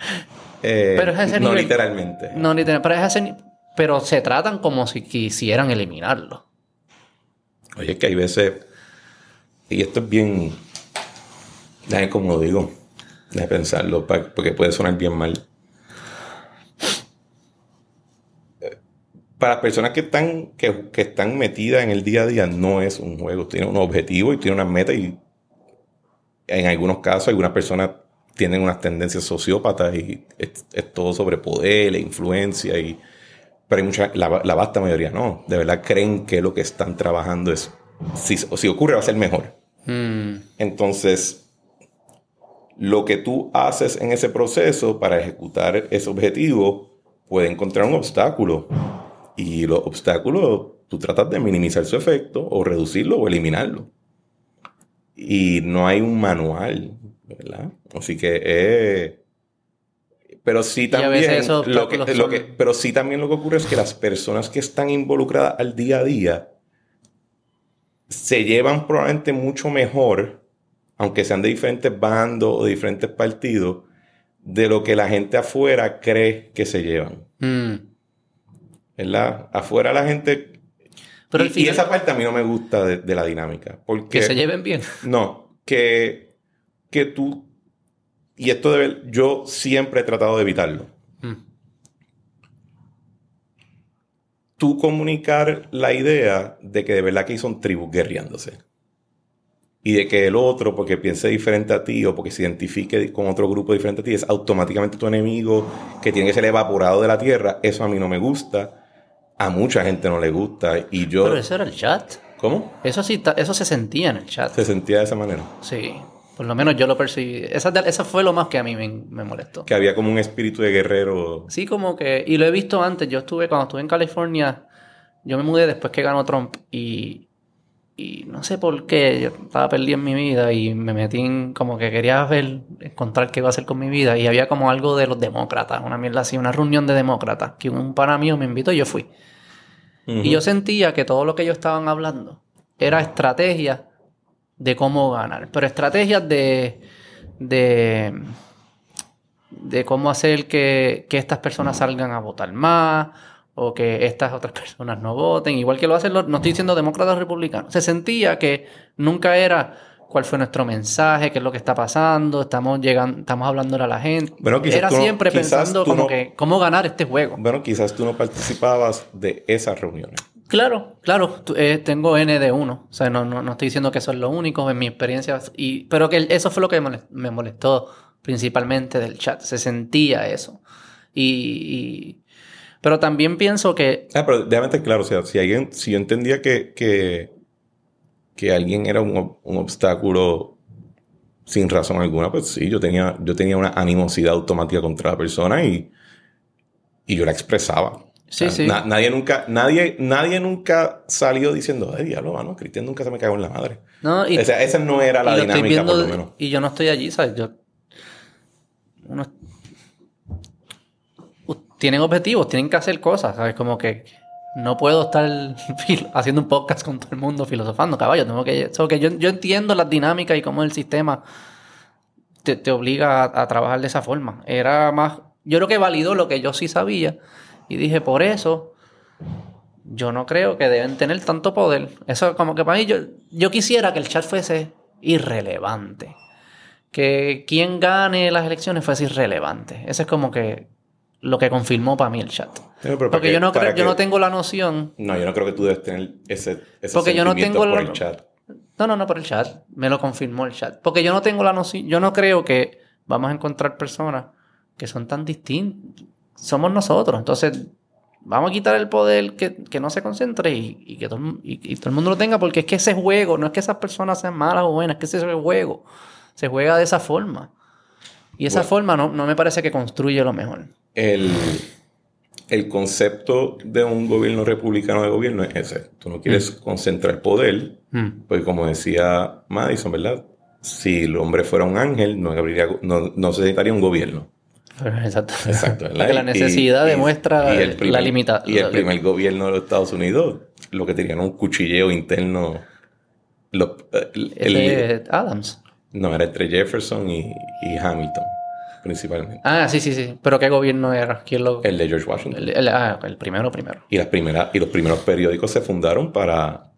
Eh, pero es ese nivel. No literalmente. No literalmente, pero es ese Pero se tratan como si quisieran eliminarlo. Oye, es que hay veces, y esto es bien, como digo, de pensarlo, porque puede sonar bien mal. Para personas que están, que, están metidas en el día a día, no es un juego. Tiene un objetivo y tiene una meta y en algunos casos algunas personas tienen unas tendencias sociópatas y es, todo sobre poder e influencia y pero hay mucha, la, vasta mayoría no. De verdad creen que lo que están trabajando es, si, si ocurre, va a ser mejor. Hmm. Entonces, lo que tú haces en ese proceso para ejecutar ese objetivo puede encontrar un obstáculo. Y los obstáculos, tú tratas de minimizar su efecto o reducirlo o eliminarlo. Y no hay un manual, ¿verdad? Así que eh, pero sí también lo que, pero sí también lo que ocurre es que las personas que están involucradas al día a día se llevan probablemente mucho mejor, aunque sean de diferentes bandos o de diferentes partidos, de lo que la gente afuera cree que se llevan. Mm. ¿Verdad? Afuera la gente... Pero y, esa parte a mí no me gusta de, la dinámica. Porque, que se lleven bien. No, que, que tú y esto debe, yo siempre he tratado de evitarlo. Mm. Tú comunicar la idea de que de verdad que son tribus guerreándose. Y de que el otro, porque piense diferente a ti o porque se identifique con otro grupo diferente a ti, es automáticamente tu enemigo que tiene que ser evaporado de la tierra. Eso a mí no me gusta. A mucha gente no le gusta. Y yo... Pero eso era el chat. ¿Cómo? Eso sí, eso se sentía en el chat. Se sentía de esa manera. Sí. Por lo menos yo lo percibí. Esa, fue lo más que a mí me, molestó. Que había como un espíritu de guerrero. Sí, como que. Y lo he visto antes. Yo estuve, cuando estuve en California, yo me mudé después que ganó Trump. Y. Y no sé por qué. Yo estaba perdido en mi vida y me metí en. Como que quería ver, encontrar qué iba a hacer con mi vida. Y había como algo de los demócratas. Una mierda así, una reunión de demócratas. Que un pana mío me invitó y yo fui. Y yo sentía que todo lo que ellos estaban hablando era estrategia de cómo ganar, pero estrategias de, de, de cómo hacer que, estas personas salgan a votar más o que estas otras [laughs] personas no voten, igual que lo hacen los, no estoy diciendo demócratas republicanos, se sentía que nunca era cuál fue nuestro mensaje, qué es lo que está pasando, estamos llegando, estamos hablando a la gente. era siempre pensando como que cómo ganar este juego. Bueno, quizás tú no participabas de esas reuniones. Claro, claro, eh, tengo N de uno. O sea, no, no, no estoy diciendo que eso es lo único en mi experiencia. Y, pero que eso fue lo que me molest- me molestó principalmente del chat. Se sentía eso. Y, y- pero también pienso que Ah, pero déjame estar claro, o sea, si alguien, si yo entendía que, que, que alguien era un, un obstáculo sin razón alguna, pues sí, yo tenía, yo tenía una animosidad automática contra la persona y, y yo la expresaba. Sí, O sea, sí. na- nadie nunca, nadie, nadie nunca salió diciendo, ay, diablo, mano, Cristian nunca se me cagó en la madre. no y, o sea, esa no era la dinámica, por lo menos. y yo no estoy allí, ¿sabes? Yo uno tienen objetivos, tienen que hacer cosas, ¿sabes? Como que no puedo estar [laughs] haciendo un podcast con todo el mundo filosofando, caballo. Tengo que, que yo, yo entiendo las dinámicas y cómo el sistema te, te obliga a, a trabajar de esa forma. Era más, yo creo que validó lo que yo sí sabía y dije, por eso yo no creo que deben tener tanto poder. Eso como que para mí, yo, yo quisiera que el chat fuese irrelevante. Que quien gane las elecciones fuese irrelevante. Eso es como que lo que confirmó para mí el chat. Para Porque que- yo no, creo, yo no tengo la noción. No, yo no creo que tú debes tener ese, ese Porque yo no tengo por el- el chat. No, no, no por el chat. Me lo confirmó el chat. Porque yo no tengo la noción. Yo no creo que vamos a encontrar personas que son tan distintas. Somos nosotros. Entonces, vamos a quitar el poder que, que no se concentre y, y que todo, el- y- y todo el mundo lo tenga. Porque es que ese juego, no es que esas personas sean malas o buenas, es que ese juego se juega de esa forma. Y esa Bueno. forma no, no me parece que construye lo mejor. El, el concepto de un gobierno republicano de gobierno es ese. Tú no quieres concentrar poder, Mm. porque como decía Madison, ¿verdad? Si el hombre fuera un ángel, no, habría, no, no se necesitaría un gobierno. [laughs] Exacto. Exacto. [laughs] la necesidad y- demuestra y el primer- la limitación. Y el primer gobierno de los Estados Unidos, lo que tenían un cuchilleo interno. lo- el- el- Adams. no, era entre Jefferson y, y Hamilton, principalmente. Ah, sí, sí, sí. ¿Pero qué gobierno era? ¿Quién lo...? El de George Washington. El, el- ah, el primero, primero. Y, las primeras, y los primeros periódicos se fundaron para...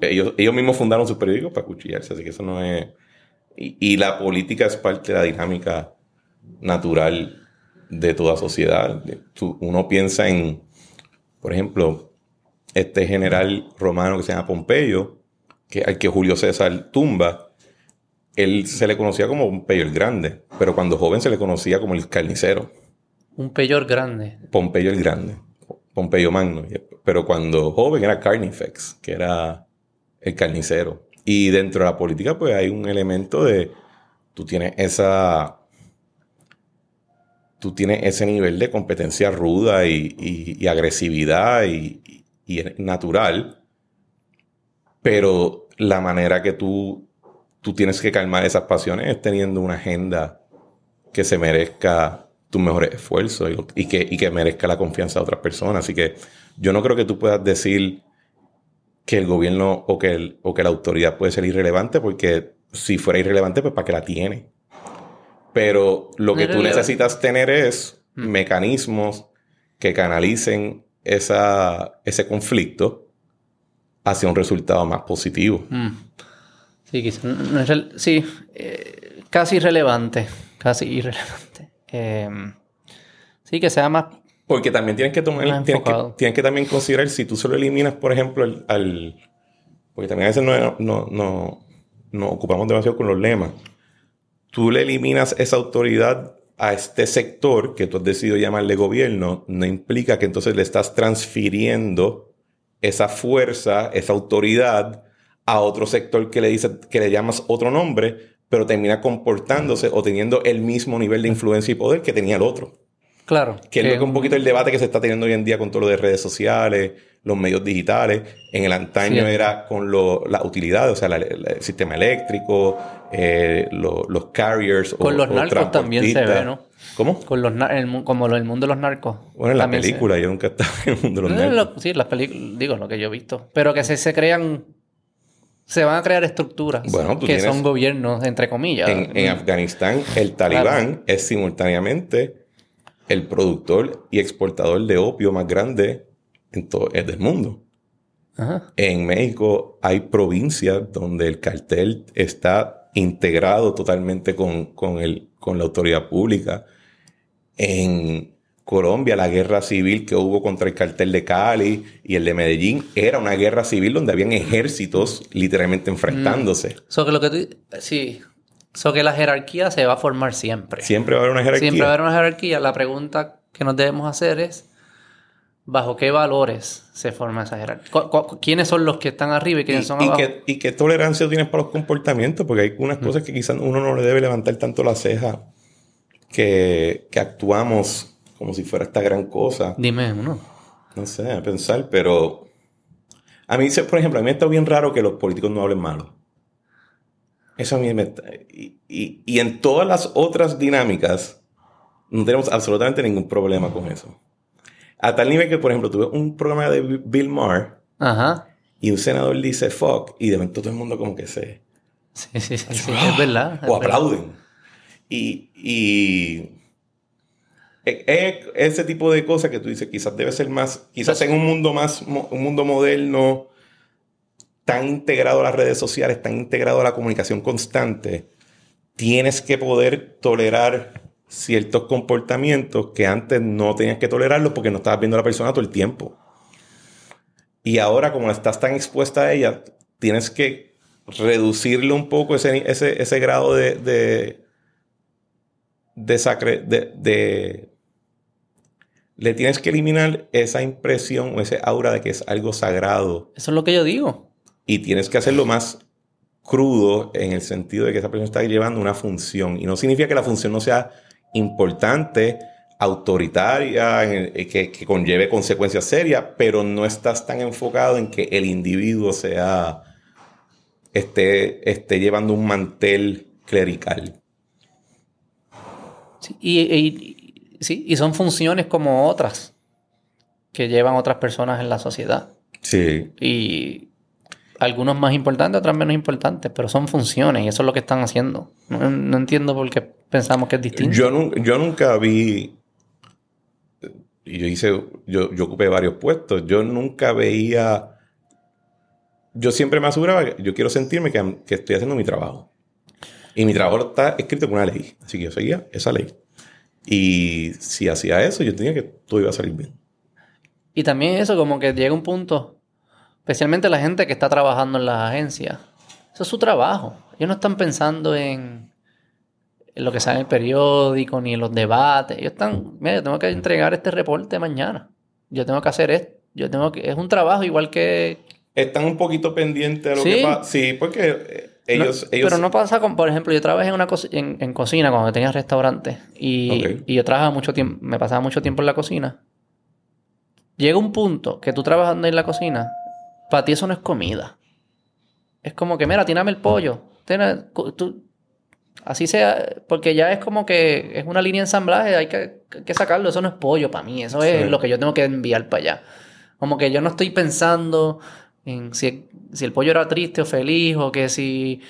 Ellos, ellos mismos fundaron sus periódicos para cuchillarse, así que eso no es... Y, y la política es parte de la dinámica natural de toda sociedad. Tú- uno piensa en, por ejemplo, este general romano que se llama Pompeyo, que, al que Julio César tumba, él se le conocía como Pompeyo el Grande, pero cuando joven se le conocía como el carnicero. Un peyor grande. Pompeyo el Grande, Pompeyo Magno. Pero cuando joven era Carnifex, que era el carnicero. Y dentro de la política, pues hay un elemento de. Tú tienes esa. Tú tienes ese nivel de competencia ruda y, y- y agresividad y, y- y natural. Pero la manera que tú, tú tienes que calmar esas pasiones es teniendo una agenda que se merezca tus mejores esfuerzos y, que, y que merezca la confianza de otras personas. Así que yo no creo que tú puedas decir que el gobierno o que, el- o que la autoridad puede ser irrelevante, porque si fuera irrelevante, pues ¿para qué la tiene? Pero lo que tú necesitas tener es Mm. mecanismos que canalicen esa, ese conflicto hacia un resultado más positivo. Mm. Sí, quizá no sí, eh, casi irrelevante. Casi irrelevante. [laughs] Eh, sí, que sea más... Porque también tienes que tomar, tienes que, tienes que también considerar si tú solo eliminas, por ejemplo, al, al- porque también a veces no, no, no, nos ocupamos demasiado con los lemas. Tú le eliminas esa autoridad a este sector que tú has decidido llamarle gobierno, no implica que entonces le estás transfiriendo esa fuerza, esa autoridad a otro sector que le dice, que le llamas otro nombre, pero termina comportándose o teniendo el mismo nivel de influencia y poder que tenía el otro. Claro. Que es lo que un poquito el debate que se está teniendo hoy en día con todo lo de redes sociales, los medios digitales. En el antaño Sí. era con lo, las utilidades, o sea, la- la- el sistema eléctrico, eh, lo- los carriers. o- Con los o narcos también se ve. ¿no? ¿Cómo? Con los el como el mundo de los narcos. Bueno, en la También se- película, yo nunca estaba en el mundo de los Eh, narcos. sí, las películas, digo, lo que yo he visto. Pero que se, se crean, se van a crear estructuras Bueno, que son gobiernos, entre comillas. En, en Afganistán, el talibán es simultáneamente el productor y exportador de opio más grande en todo el del mundo. Ajá. En México hay provincias donde el cartel está integrado totalmente con, con, el, con la autoridad pública. En Colombia, la guerra civil que hubo contra el cartel de Cali y el de Medellín, era una guerra civil donde habían ejércitos literalmente enfrentándose. Mm. So que lo que tú, sí, so que la jerarquía se va a formar siempre. Siempre va a haber una jerarquía. Siempre va a haber una jerarquía. La pregunta que nos debemos hacer es ¿bajo qué valores se forma esa jerarquía? ¿Cu- cu- quiénes son los que están arriba y quiénes y, son y abajo? qué, y qué tolerancia tienes para los comportamientos, porque hay unas cosas que quizás uno no le debe levantar tanto la ceja que, que actuamos como si fuera esta gran cosa. Dime uno. No sé, a pensar, pero a mí, por ejemplo, a mí me está bien raro que los políticos no hablen malo. Eso a mí me está... Y, y- y en todas las otras dinámicas no tenemos absolutamente ningún problema con eso. A tal nivel que, por ejemplo, tuve un programa de Bill Maher Ajá. y un senador dice fuck y de momento todo el mundo como que se... Sí, sí, sí, sí, es verdad. es o verdad. aplauden. Y, y e- ese tipo de cosas que tú dices, quizás debe ser más, quizás en un mundo más, un mundo moderno, tan integrado a las redes sociales, tan integrado a la comunicación constante, tienes que poder tolerar ciertos comportamientos que antes no tenías que tolerarlos porque no estabas viendo a la persona todo el tiempo. Y ahora, como estás tan expuesta a ella, tienes que reducirle un poco ese, ese, ese grado de, de, de, de- de- Le tienes que eliminar esa impresión o ese aura de que es algo sagrado Eso es lo que yo digo. y tienes que hacerlo más crudo en el sentido de que esa persona está llevando una función. Y no significa que la función no sea importante, autoritaria, eh, que, que conlleve consecuencias serias, pero no estás tan enfocado en que el individuo sea esté, esté llevando un mantel clerical. Sí, y- y- sí, y son funciones como otras que llevan otras personas en la sociedad. Sí. Y algunos más importantes, otras menos importantes, pero son funciones y eso es lo que están haciendo. No, no entiendo por qué pensamos que es distinto. Yo, yo nunca vi. Y yo hice. Yo, yo ocupé varios puestos. Yo nunca veía. Yo siempre me aseguraba que yo quiero sentirme que, que estoy haciendo mi trabajo. Y mi trabajo está escrito con una ley. Así que yo seguía esa ley. Y si hacía eso, yo tenía que todo iba a salir bien. Y también eso, como que llega un punto, especialmente la gente que está trabajando en las agencias, eso es su trabajo. Ellos no están pensando en, en lo que sale en el periódico ni en los debates. Ellos están, mira, yo tengo que entregar este reporte mañana. Yo tengo que hacer esto. Yo tengo que, es un trabajo igual que... Están un poquito pendientes de lo Sí. que pasa. Sí, porque eh, ellos, No, ellos. Pero no pasa con, por ejemplo, yo trabajé en una co- en, en cocina cuando tenía restaurante y, y yo trabajaba mucho tiempo, me pasaba mucho tiempo en la cocina. Llega un punto que tú trabajando en la cocina, para ti eso no es comida. Es como que, mira, tírame el pollo. Cu- tú- así sea, porque ya es como que es una línea de ensamblaje, hay que, que sacarlo. Eso no es pollo para mí, eso es Sí. lo que yo tengo que enviar para allá. Como que yo no estoy pensando si, el pollo era triste o feliz o que si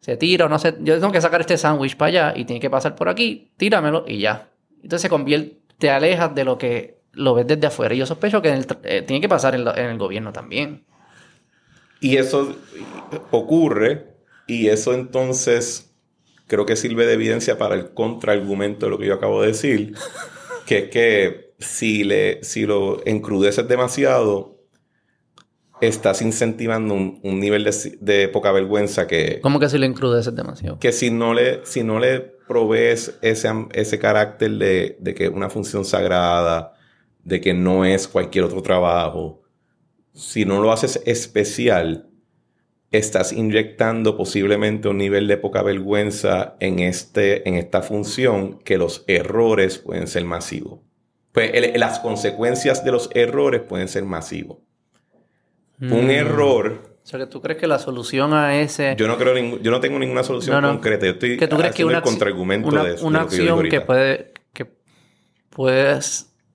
se tira o no se... Yo tengo que sacar este sándwich para allá y tiene que pasar por aquí, tíramelo y ya. Entonces se convierte, te alejas de lo que lo ves desde afuera. Y yo sospecho que eh, tiene que pasar en, en el gobierno también. Y eso ocurre, y eso entonces creo que sirve de evidencia para el contraargumento de lo que yo acabo de decir, que es que si, le, si lo encrudeces demasiado, estás incentivando un, un nivel de, de poca vergüenza que, Como que si lo encrudeces demasiado. que si no le, si no le provees ese, ese carácter de, de que es una función sagrada, de que no es cualquier otro trabajo, si no lo haces especial, estás inyectando posiblemente un nivel de poca vergüenza en, este, en esta función que los errores pueden ser masivos. Pues el- las consecuencias de los errores pueden ser masivos. Un Mm. error O sea, que tú crees que la solución a ese... yo no creo ningún- yo no tengo ninguna solución No, no. concreta. Yo estoy que tú crees que una, contraargumento una, de eso. una de que acción que puede, que puede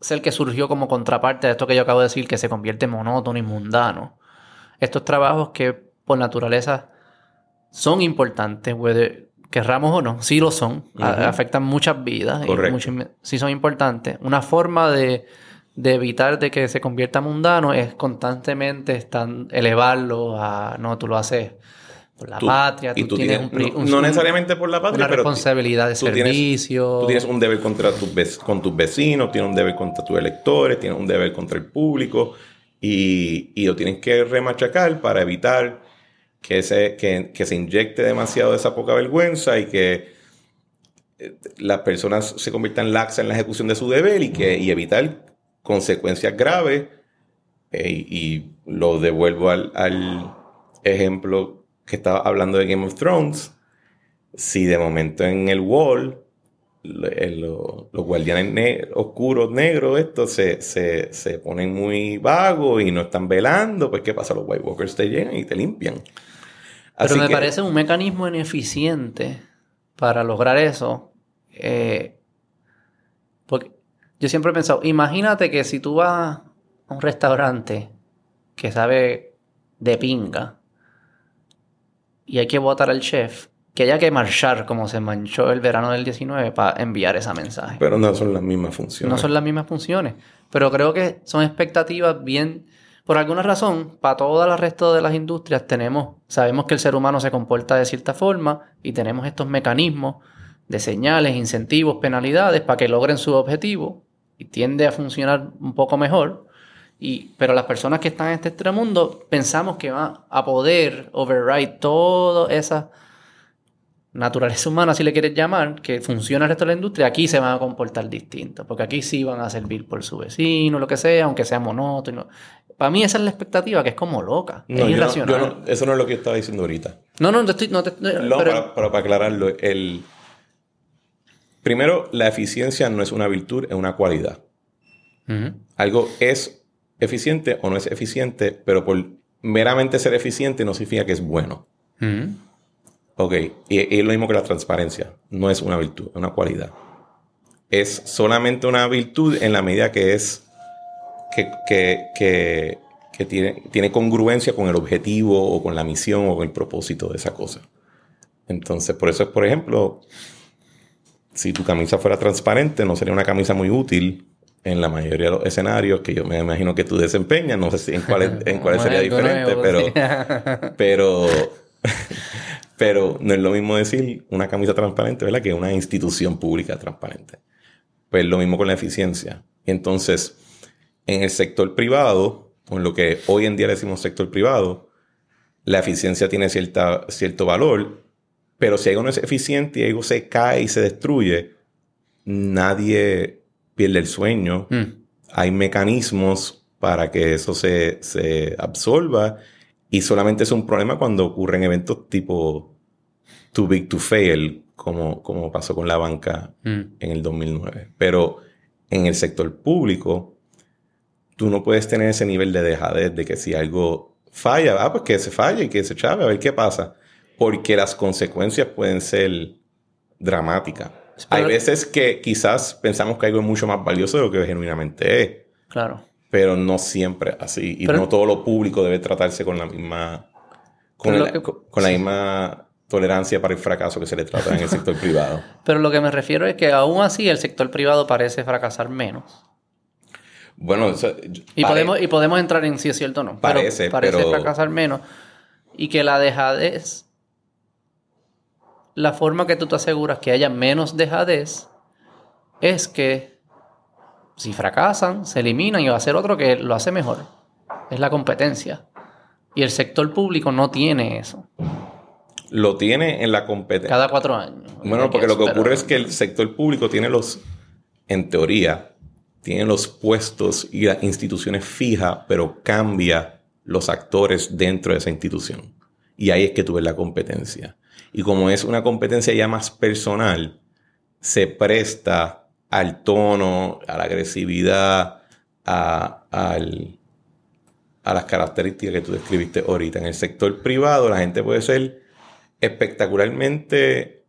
ser que surgió como contraparte de esto que yo acabo de decir, que se convierte en monótono y mundano. Estos trabajos que por naturaleza son importantes, whether querramos o no, sí lo son, a- afectan muchas vidas, y Correcto. muchas- sí son importantes. Una forma de, de evitar de que se convierta mundano es constantemente estar, elevarlo a, no, tú lo haces por la patria, tú, tienes, un, no, no, necesariamente por la patria, una responsabilidad de servicio. tú tienes un deber contra tus, con tus vecinos, tienes un deber contra tus electores, tienes un deber contra el público y, y lo tienes que remachacar para evitar que se, que, que se inyecte demasiado de esa poca vergüenza y que eh, las personas se conviertan laxas en la ejecución de su deber y, que, y evitar consecuencias graves. Eh, y lo devuelvo al, al ejemplo que estaba hablando de Game of Thrones, si de momento en el Wall los guardianes oscuros negros estos se, ponen muy vagos y no están velando, pues ¿qué pasa? Los White Walkers te llegan y te limpian. Pero me parece un mecanismo ineficiente para lograr eso. Eh, yo siempre he pensado, imagínate que si tú vas a un restaurante que sabe de pinga, y hay que votar al chef, que haya que marchar como se manchó el verano del 19 para enviar ese mensaje. Pero no son las mismas funciones. No son las mismas funciones. Pero creo que son expectativas bien... Por alguna razón, para todo el resto de las industrias tenemos, sabemos que el ser humano se comporta de cierta forma y tenemos estos mecanismos de señales, incentivos, penalidades para que logren su objetivo y tiende a funcionar un poco mejor. Y, pero las personas que están en este extramundo pensamos que van a poder override toda esa naturaleza humana, si le quieres llamar, que funciona el resto de la industria, aquí se van a comportar distintos, porque aquí sí van a servir por su vecino, lo que sea, aunque sea monótono. Para mí esa es la expectativa, que es como loca, es irracional. eso no es lo que yo estaba diciendo ahorita. No, no, estoy, no, pero... para, aclararlo, el... Primero, la eficiencia no es una virtud, es una cualidad. Algo es eficiente o no es eficiente, pero por meramente ser eficiente no significa que es bueno. Mm. Ok, y, es lo mismo que la transparencia. No es una virtud, es una cualidad. Es solamente una virtud en la medida que es que, que, que, tiene, tiene congruencia con el objetivo o con la misión o con el propósito de esa cosa. Entonces, por eso es, por ejemplo, si tu camisa fuera transparente, no sería una camisa muy útil en la mayoría de los escenarios que yo me imagino que tú desempeñas, no sé si en cuáles en cuál sería diferente, pero, [laughs] pero, pero no es lo mismo decir una camisa transparente, ¿verdad? Que una institución pública transparente. Pues lo mismo con la eficiencia. Entonces, en el sector privado, con lo que hoy en día le decimos sector privado, la eficiencia tiene cierta, cierto valor, pero si algo no es eficiente y algo se cae y se destruye, nadie pierde el sueño. Mm. Hay mecanismos para que eso se, se, absorba y solamente es un problema cuando ocurren eventos tipo too big to fail, como, como pasó con la banca mm. en el 2009. Pero en el sector público, tú no puedes tener ese nivel de dejadez de que si algo falla, ah, pues que se falle y que se chave, a ver qué pasa. Porque las consecuencias pueden ser dramáticas. Hay veces que quizás pensamos que algo es mucho más valioso de lo que genuinamente es. Claro. Pero no siempre así. Y no todo lo público debe tratarse con la misma. Con, la misma tolerancia para el fracaso que se le trata en el sector [laughs] privado. Pero lo que me refiero es que aún así el sector privado parece fracasar menos. Bueno, y, podemos, y podemos entrar en si es cierto o no. Parece, parece fracasar menos. Y que la dejadez la forma que tú te aseguras que haya menos dejadez es que si fracasan, se eliminan y va a ser otro que lo hace mejor. Es la competencia. Y el sector público no tiene eso. Lo tiene en la competencia. Cada cuatro años. Bueno, porque lo que ocurre es que el sector público tiene los, en teoría, tiene los puestos y las instituciones fijas, pero cambia los actores dentro de esa institución. Y ahí es que tú ves la competencia. Y como es una competencia ya más personal, se presta al tono, a la agresividad, a, a las características que tú describiste ahorita. En el sector privado la gente puede ser espectacularmente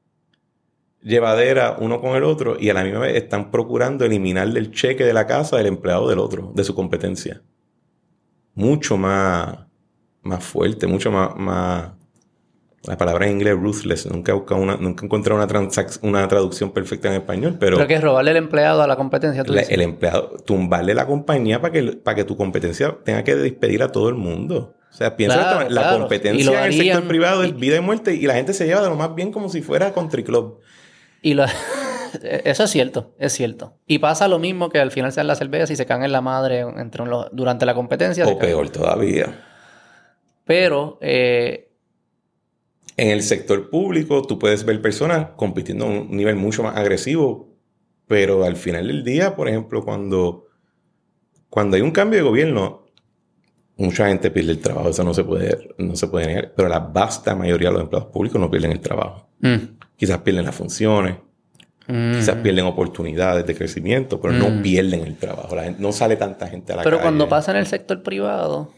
llevadera uno con el otro y a la misma vez están procurando eliminar del cheque de la casa del empleado del otro, de su competencia. Mucho más, más fuerte, mucho más, más, la palabra en inglés ruthless. Nunca he buscado una, nunca encontré una, una traducción perfecta en español, pero... Creo que es robarle el empleado a la competencia. el empleado, tumbarle la compañía para que, para que tu competencia tenga que despedir a todo el mundo. O sea, piensa la competencia en el sector privado es vida y muerte y la gente se lleva de lo más bien como si fuera country club. Y lo, [laughs] eso es cierto, es cierto. Y pasa lo mismo que al final se dan las cervezas y se caen en la madre entre durante la competencia. O peor todavía. Pero eh, en el sector público tú puedes ver personas compitiendo a un nivel mucho más agresivo, pero al final del día, por ejemplo, cuando, cuando hay un cambio de gobierno, mucha gente pierde el trabajo, eso no se puede, no se puede negar, pero la vasta mayoría de los empleados públicos no pierden el trabajo. Mm. Quizás pierden las funciones, mm. quizás pierden oportunidades de crecimiento, pero no mm. pierden el trabajo. La gente, no sale tanta gente a la calle. Pero cuando pasa en el sector privado,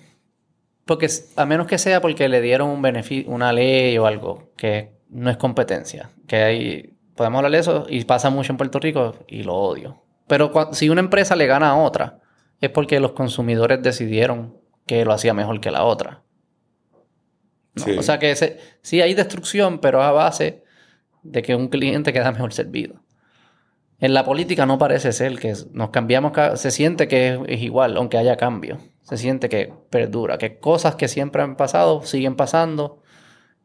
porque a menos que sea porque le dieron un beneficio, una ley o algo que no es competencia, que hay, podemos hablar de eso y pasa mucho en Puerto Rico y lo odio. Pero si una empresa le gana a otra, es porque los consumidores decidieron que lo hacía mejor que la otra. O sea que sí hay destrucción, pero a base de que un cliente queda mejor servido. En la política no parece ser que nos cambiamos, se siente que es igual, aunque haya cambio se siente que perdura, que cosas que siempre han pasado siguen pasando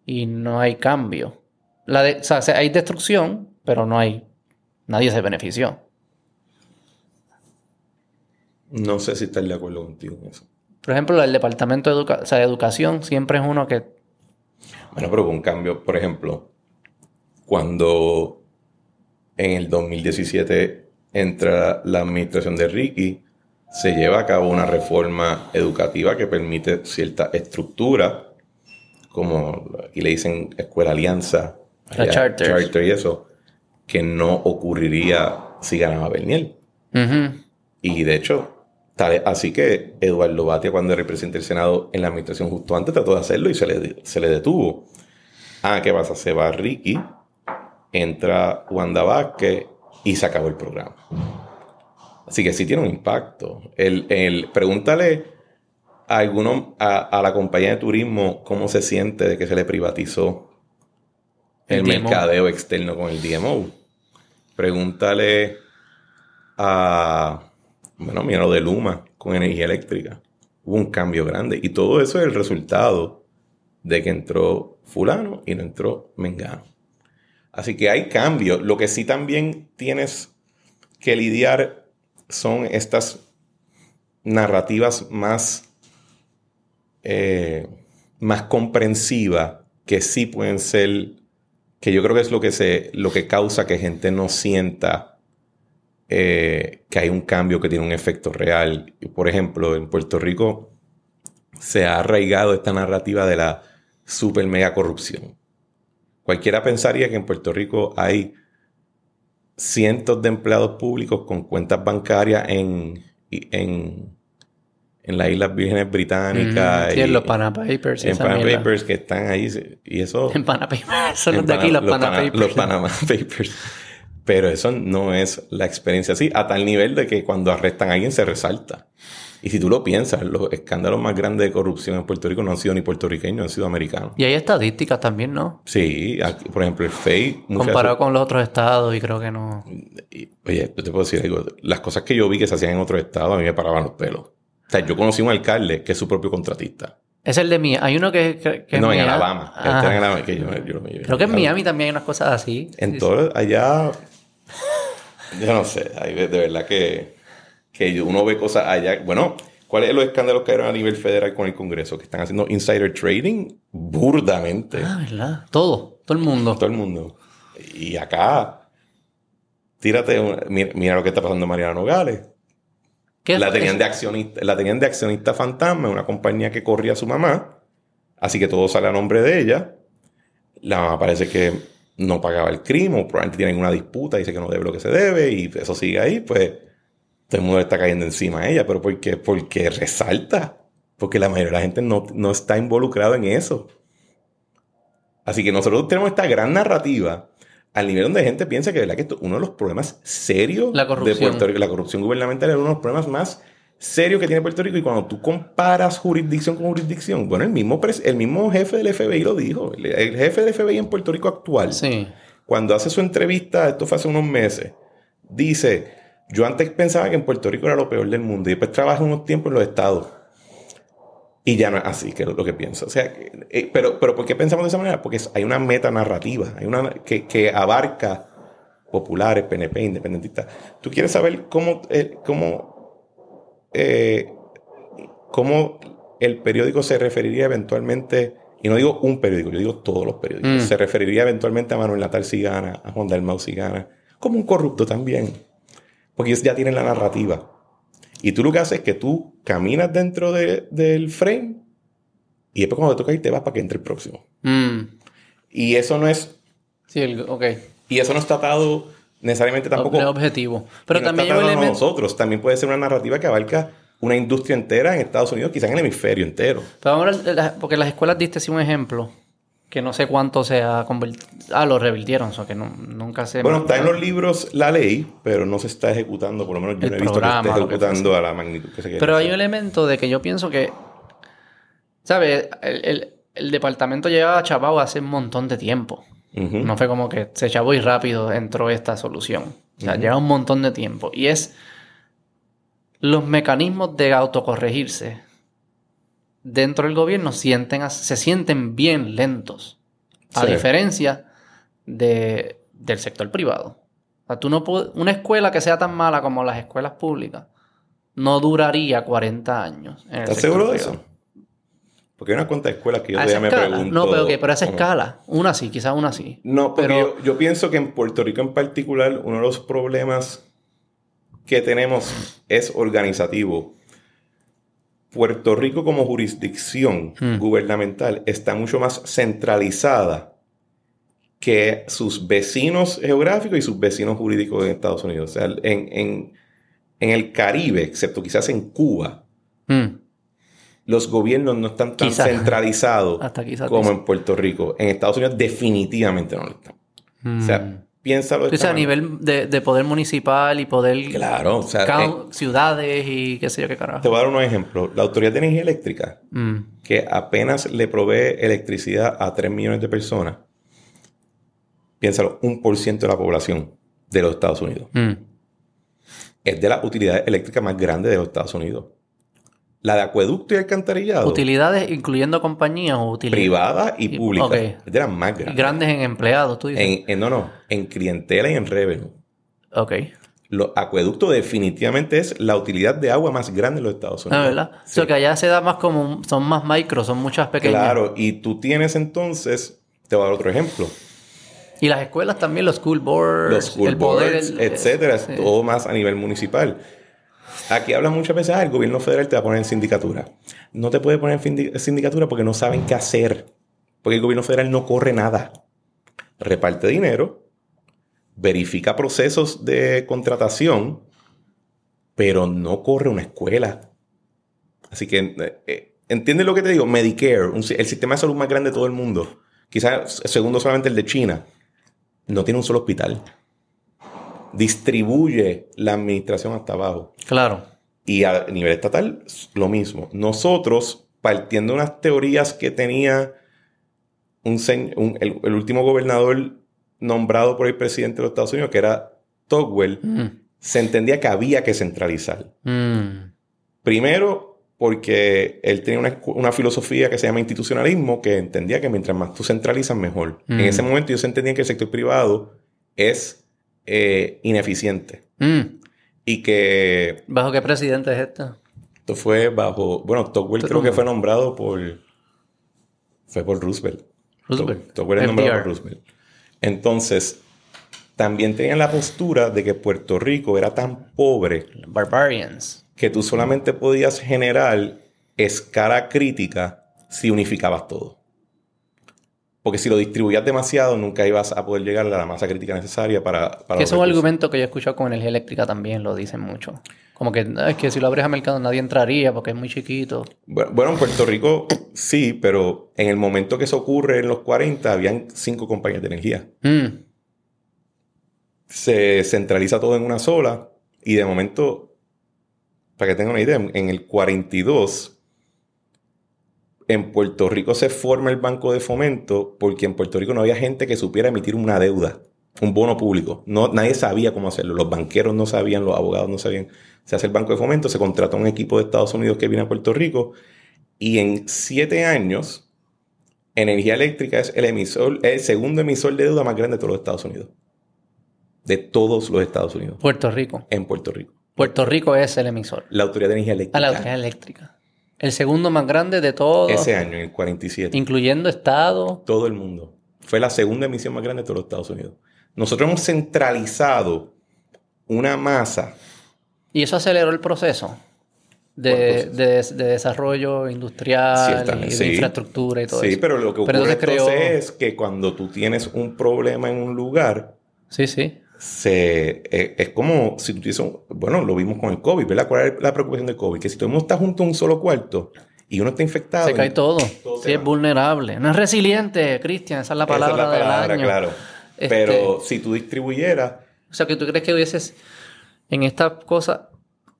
y no hay cambio. La o sea, hay destrucción, pero no hay, nadie se benefició. No sé si estás de acuerdo contigo en eso. Por ejemplo, el departamento de, de educación siempre es uno que... Bueno, pero con un cambio, por ejemplo, cuando en el 2017 entra la administración de Ricky, se lleva a cabo una reforma educativa que permite cierta estructura, como y le dicen Escuela Alianza, charter. y eso, que no ocurriría si ganaba Berniel. Y de hecho, tal, así que Eduardo Batia, cuando representa el Senado en la administración justo antes, trató de hacerlo y se le, se le detuvo. Ah, ¿qué pasa? Se va Ricky, entra Wanda Vázquez y se acabó el programa. Así que sí tiene un impacto. El, el, pregúntale a, alguno, a, la compañía de turismo cómo se siente de que se le privatizó el, mercadeo externo con el DMO. Pregúntale a, bueno, mira lo de Luma con energía eléctrica. Hubo un cambio grande. Y todo eso es el resultado de que entró fulano y no entró mengano. Así que hay cambios. Lo que sí también tienes que lidiar son estas narrativas más, eh, más comprensivas que sí pueden ser, que yo creo que es lo que, se, lo que causa que gente no sienta eh, que hay un cambio que tiene un efecto real. Por ejemplo, en Puerto Rico se ha arraigado esta narrativa de la super mega corrupción. Cualquiera pensaría que en Puerto Rico hay cientos de empleados públicos con cuentas bancarias en, en, en las Islas Vírgenes Británicas. sí, en los Pana Papers. En Pana Papers que están ahí. Y eso... [laughs] En Pana Papers. Son los de aquí, los, Pana, Papers. Los Panama [laughs] Papers. Pero eso no es la experiencia así, a tal nivel de que cuando arrestan a alguien se resalta. Y si tú lo piensas, los escándalos más grandes de corrupción en Puerto Rico no han sido ni puertorriqueños, han sido americanos. Y hay estadísticas también, ¿no? Sí, por ejemplo, el FEI... Comparado con los otros estados y creo que no... oye, yo te puedo decir algo. Las cosas que yo vi que se hacían en otros estados a mí me paraban los pelos. O sea, yo conocí un alcalde que es su propio contratista. Es el de Miami. Hay uno que, que, no, en Alabama. Creo que en Miami también hay unas cosas así. En todo, allá... Yo no sé. de verdad que que uno ve cosas allá. Bueno, ¿cuáles son los escándalos que hay a nivel federal con el Congreso? Que están haciendo insider trading burdamente. Ah, ¿verdad? Todo, todo el mundo. Todo el mundo. Y acá, tírate, mira, lo que está pasando en Mariana Nogales. ¿Qué la tenían, de accionista, la tenían de accionista fantasma, una compañía que corría a su mamá. Así que todo sale a nombre de ella. La mamá parece que no pagaba el crimen, o probablemente tienen una disputa, dice que no debe lo que se debe, y eso sigue ahí, pues todo el mundo está cayendo encima de ella, pero ¿por qué? Porque resalta. Porque la mayoría de la gente no, no está involucrada en eso. Así que nosotros tenemos esta gran narrativa al nivel donde la gente piensa que, ¿verdad? que esto, uno de los problemas serios de Puerto Rico, la corrupción gubernamental es uno de los problemas más serios que tiene Puerto Rico. Y cuando tú comparas jurisdicción con jurisdicción, bueno, el mismo, el mismo jefe del FBI lo dijo. El, el jefe del FBI en Puerto Rico actual, sí. cuando hace su entrevista, esto fue hace unos meses, dice yo antes pensaba que en Puerto Rico era lo peor del mundo y después trabajé unos tiempos en los estados. Y ya no es así, que es lo que pienso. O sea, eh, pero, pero ¿por qué pensamos de esa manera? Porque hay una meta narrativa, hay una que, que abarca populares, PNP, independentistas. Tú quieres saber cómo, eh, cómo, eh, cómo el periódico se referiría eventualmente, y no digo un periódico, yo digo todos los periódicos, Mm. se referiría eventualmente a Manuel Natal Cigana, a Juan Dalmau Cigana, como un corrupto también. Porque ellos ya tienen la narrativa. Y tú lo que haces es que tú caminas dentro de- del frame y después cuando te toca ir te vas para que entre el próximo. Mm. Y eso no es, Sí, el, ok. y eso no está atado necesariamente tampoco El objetivo. Pero no también está atado a nosotros. También puede ser una narrativa que abarca una industria entera en Estados Unidos, quizás en el hemisferio entero. Pero vamos a las- porque las escuelas diste sí un ejemplo que no sé cuánto se ha convertido. Ah, lo revirtieron, o sea que no- nunca se. Bueno, está en los libros la ley, pero no se está ejecutando, por lo menos yo no he visto que programa, esté ejecutando a la magnitud que se quiere. Pero hay un elemento de que yo pienso que. ¿Sabes? El, el- el departamento llevaba chavado hace un montón de tiempo. No fue como que se chavó y rápido entró esta solución. O sea, lleva un montón de tiempo. Y es los mecanismos de autocorregirse dentro del gobierno sienten, se sienten bien lentos. A Sí. diferencia de, del sector privado. O sea, tú no una escuela que sea tan mala como las escuelas públicas no duraría 40 años. en el ¿Estás seguro de eso? Porque hay una cuanta escuelas que yo todavía me escala. pregunto... No, pero, que, pero a esa cómo- escala. Una sí, quizás una sí. No, porque Pero- yo, yo pienso que en Puerto Rico en particular uno de los problemas que tenemos es organizativo. Puerto Rico como jurisdicción Hmm. gubernamental está mucho más centralizada que sus vecinos geográficos y sus vecinos jurídicos en Estados Unidos. O sea, en, en- en el Caribe, excepto quizás en Cuba, Mm. los gobiernos no están tan Quizás. centralizados [laughs] Hasta quizás. como en Puerto Rico. En Estados Unidos definitivamente no lo están. O sea, Mm. Piénsalo de O esta sea, a nivel de, de poder municipal y poder... Claro, o sea, cau- eh, ciudades y qué sé yo qué te carajo. voy a dar unos ejemplos. La Autoridad de Energía Eléctrica, Mm. que apenas le provee electricidad a 3 millones de personas, piénsalo, un por ciento de la población de los Estados Unidos. Mm. Es de las utilidades eléctricas más grandes de los Estados Unidos. La de acueducto y alcantarillado, Utilidades incluyendo compañías o utilidades privada y Y- pública, ok. es de las más grandes. grandes en empleados, tú dices. En, en- no, no, en clientela y en revenue. Ok. Los acueductos definitivamente es la utilidad de agua más grande en los Estados Ah, Unidos. ¿verdad? O Sí. sea, que allá se da más como... Son más micro, son muchas pequeñas. Claro, y tú tienes entonces, te voy a dar otro ejemplo, Y las escuelas también, los school boards, los school el poder... boards, el- etcétera, sí. todo más a nivel municipal. Aquí hablan muchas veces, ah, el gobierno federal te va a poner en sindicatura. No te puede poner en sindicatura porque no saben qué hacer. Porque el gobierno federal no corre nada. Reparte dinero, verifica procesos de contratación, pero no corre una escuela. Así que, eh, eh, ¿entiendes lo que te digo? Medicare, el sistema de salud más grande de todo el mundo, quizás segundo solamente el de China, no tiene un solo hospital. Distribuye la administración hasta abajo. Claro. Y a nivel estatal, lo mismo. Nosotros, partiendo de unas teorías que tenía un un- el, el último gobernador nombrado por el presidente de los Estados Unidos, que era Togwell, Mm. se entendía que había que centralizar. Mm. Primero, porque él tenía una, una filosofía que se llama institucionalismo, que entendía que mientras más tú centralizas, mejor. Mm. En ese momento ellos entendían que el sector privado es eh, ineficiente. Mm. Y que ¿Bajo qué presidente es esta? esto fue bajo... Bueno, Tocqueville creo que fue nombrado por... Fue por Roosevelt. Roosevelt. Toc- Tocqueville es nombrado por Roosevelt. Entonces, también tenían la postura de que Puerto Rico era tan pobre Barbarians. que tú solamente podías generar escala crítica si unificabas todo. Porque si lo distribuías demasiado, nunca ibas a poder llegar a la masa crítica necesaria para... para Que es un argumento que yo he escuchado con energía eléctrica también, lo dicen mucho. Como que "Ah, es que si lo abres a mercado nadie entraría porque es muy chiquito. Bu- Bueno, en Puerto Rico sí, pero en el momento que eso ocurre en los 40, habían cinco compañías de energía. Mm. Se centraliza todo en una sola y de momento, para que tengan una idea, en el 42, en Puerto Rico se forma el Banco de Fomento porque en Puerto Rico no había gente que supiera emitir una deuda, un bono público. No, nadie sabía cómo hacerlo. Los banqueros no sabían, los abogados no sabían. Se hace el Banco de Fomento, se contrata un equipo de Estados Unidos que viene a Puerto Rico Y en siete años, energía eléctrica es el emisor, el segundo emisor de deuda más grande de todos los Estados Unidos. De todos los Estados Unidos. Puerto Rico. En Puerto Rico. Puerto Rico es el emisor. La Autoridad de Energía Eléctrica. A la autoridad eléctrica. El segundo más grande de todos. Ese año, en el 47. Incluyendo Estado. Todo el mundo. Fue la segunda emisión más grande de todos los Estados Unidos. Nosotros hemos centralizado una masa. Y eso aceleró el proceso de, de, de desarrollo industrial y de infraestructura y todo sí, eso. Sí, pero lo que ocurre entonces es que cuando tú tienes un problema en un lugar, sí, sí. Se, eh, es como si tú bueno, lo vimos con el COVID, ¿verdad? ¿Cuál es la preocupación del COVID? Que si todo el mundo está junto en un solo cuarto y uno está infectado. Se cae todo. todo sí, es vulnerable. No es resiliente, Cristian, esa es la palabra. Esa es la palabra, del año. claro. Este, pero si tú distribuyeras. O sea, que tú crees que hubieses en esta cosa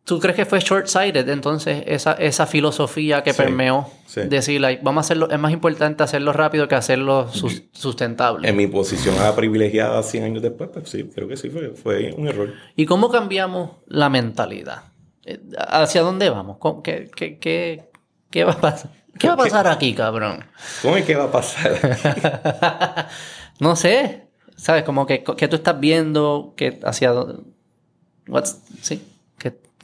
¿Tú crees que fue short-sighted entonces esa, esa filosofía que permeó? Decir, like, vamos a hacerlo, es más importante hacerlo rápido que hacerlo sustentable. En mi posición a privilegiada 100 años después, pues sí, creo que sí, fue, fue un error. ¿Y cómo cambiamos la mentalidad? Eh, ¿Hacia dónde vamos? ¿Qué, qué, qué, qué va a pasar? ¿Qué va a pasar aquí, cabrón? ¿Cómo es que va a pasar? [laughs] no sé. ¿Sabes? Como que, que tú estás viendo que hacia dónde... What's, sí.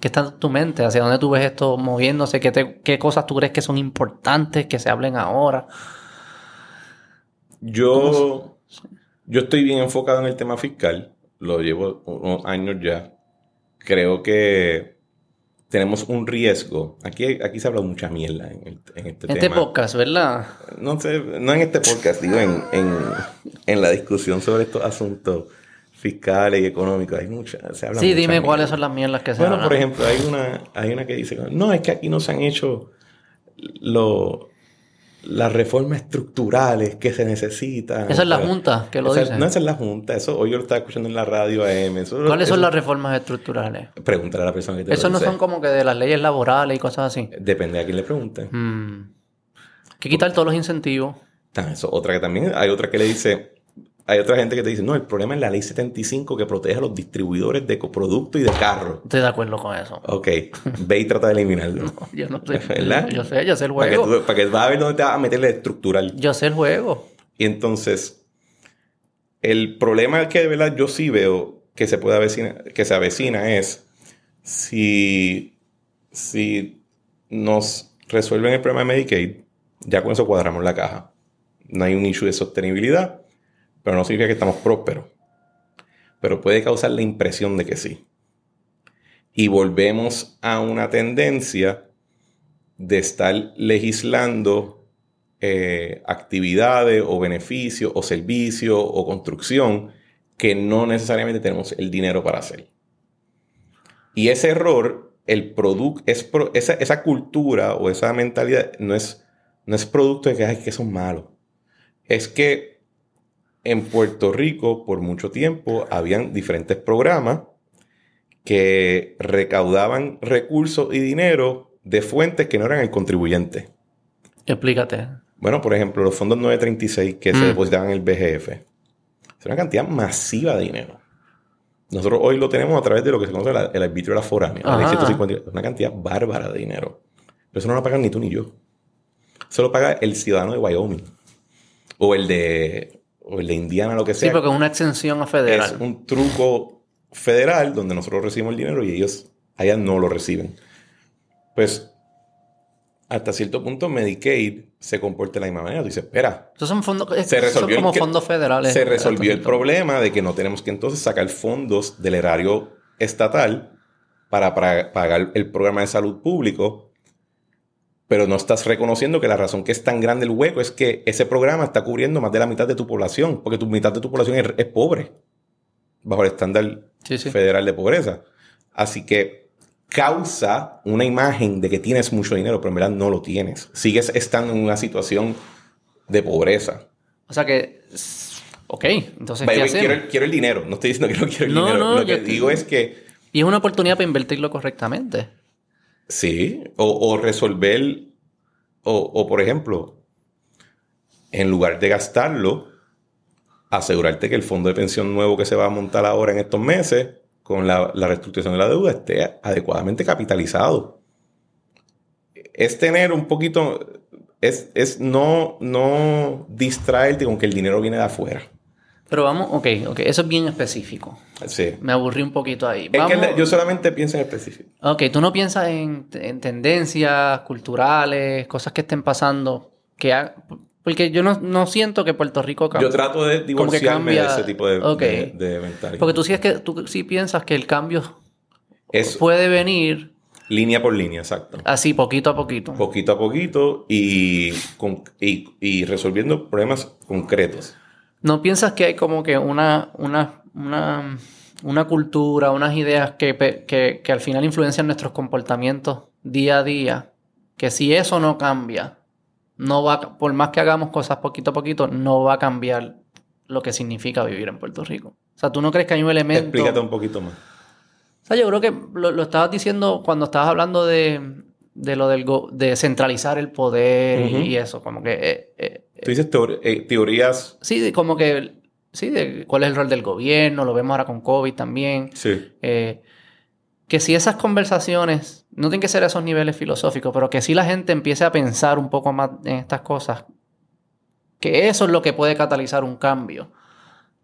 ¿Qué está en tu mente? ¿Hacia dónde tú ves esto moviéndose? ¿Qué, ¿Qué, cosas tú crees que son importantes que se hablen ahora? Yo, yo estoy bien enfocado en el tema fiscal. Lo llevo unos años ya. Creo que tenemos un riesgo. Aquí, aquí se habla mucha mierda en, en este tema. Este podcast, ¿verdad? No sé, no en este podcast, digo en, en, en la discusión sobre estos asuntos fiscales y económicos. Hay muchas. Se habla sí, dime cuáles son las mierdas que se Bueno, por ejemplo, hay una, hay una que dice, no, es que aquí no se han hecho lo, las reformas estructurales que se necesitan. Esa es la Junta que lo dice. No, esa es la Junta. Eso hoy yo lo estaba escuchando en la radio AM. ¿Cuáles son las reformas estructurales? Pregúntale a la persona que te Eso lo no son como que de las leyes laborales y cosas así. Depende de a quién le pregunte. Hmm. Que quitar todos los incentivos. Eso, otra que también, hay otra que le dice, hay otra gente que te dice, no, el problema es la ley 75 que protege a los distribuidores de coproductos y de carros. Estoy de acuerdo con eso. Ok, ve y trata de eliminarlo. [laughs] No, yo no sé. ¿Verdad? Yo sé, yo sé el juego. Para que, tú, para que vas a ver dónde te vas a meterle estructural. Yo sé el juego. Y entonces, el problema que de verdad yo sí veo que se puede avecina, que se avecina es si, si nos resuelven el problema de Medicaid, ya con eso cuadramos la caja. No hay un issue de sostenibilidad pero no significa que estamos prósperos. Pero puede causar la impresión de que sí. Y volvemos a una tendencia de estar legislando eh, actividades o beneficios o servicios o construcción que no necesariamente tenemos el dinero para hacer. Y ese error, el producto, es esa, esa, cultura o esa mentalidad no es, no es producto de que, ay, que son malos. Es que en Puerto Rico, por mucho tiempo, habían diferentes programas que recaudaban recursos y dinero de fuentes que no eran el contribuyente. Explícate. Bueno, por ejemplo, los fondos 936 que se mm. depositaban en el BGF. Es una cantidad masiva de dinero. Nosotros hoy lo tenemos a través de lo que se conoce el arbitrio de la foránea. una cantidad bárbara de dinero. Pero eso no lo pagan ni tú ni yo. Eso lo paga el ciudadano de Wyoming. O el de o el de Indiana, lo que sea. Sí, porque es una exención a federal. Es un truco federal donde nosotros recibimos el dinero y ellos allá no lo reciben. Pues hasta cierto punto Medicaid se comporta de la misma manera. Tú dices, espera. Esos son, fondos, se resolvió como fondos federales. Se resolvió el problema de que no tenemos que entonces sacar fondos del erario estatal para pagar el programa de salud público pero no estás reconociendo que la razón que es tan grande el hueco es que ese programa está cubriendo más de la mitad de tu población, porque tu mitad de tu población es, pobre, bajo el estándar federal de pobreza. Así que causa una imagen de que tienes mucho dinero, pero en verdad no lo tienes. Sigues estando en una situación de pobreza. O sea que, ok, entonces... ¿qué quiero, quiero, el dinero, no estoy diciendo que no quiero el dinero. lo que digo es que... Y es una oportunidad para invertirlo correctamente. Sí, o, resolver, o, por ejemplo, en lugar de gastarlo, asegurarte que el fondo de pensión nuevo que se va a montar ahora en estos meses, con la, reestructuración de la deuda, esté adecuadamente capitalizado. es tener un poquito, es, es no, no distraerte con que el dinero viene de afuera. Pero vamos, ok, ok, eso es bien específico. Sí. Me aburrí un poquito ahí. Es que Vamos- yo solamente pienso en específico. Ok, tú no piensas en, en tendencias culturales, cosas que estén pasando, que ha- porque yo no, no siento que Puerto Rico cambie. Yo trato de que divorciarme cambia- de ese tipo de, de, de mentalidad. Porque tú sí, es que, tú sí piensas que el cambio Es puede venir línea por línea, exacto. así, poquito a poquito. Poquito a poquito y, con- y, y resolviendo problemas concretos. ¿No piensas que hay como que una, una, una, una cultura, unas ideas que, que, que al final influencian nuestros comportamientos día a día? Que si eso no cambia, no va, por más que hagamos cosas poquito a poquito, no va a cambiar lo que significa vivir en Puerto Rico. O sea, ¿tú no crees que hay un elemento... Explícate un poquito más. O sea, yo creo que lo, lo estabas diciendo cuando estabas hablando de, de lo del go- de centralizar el poder y eso, como que... eh, eh, Tú dices teor- eh, teorías. Sí, de como que, sí, de cuál es el rol del gobierno, lo vemos ahora con COVID también. Sí. Eh, que si esas conversaciones, no tienen que ser a esos niveles filosóficos, pero que si la gente empiece a pensar un poco más en estas cosas, que eso es lo que puede catalizar un cambio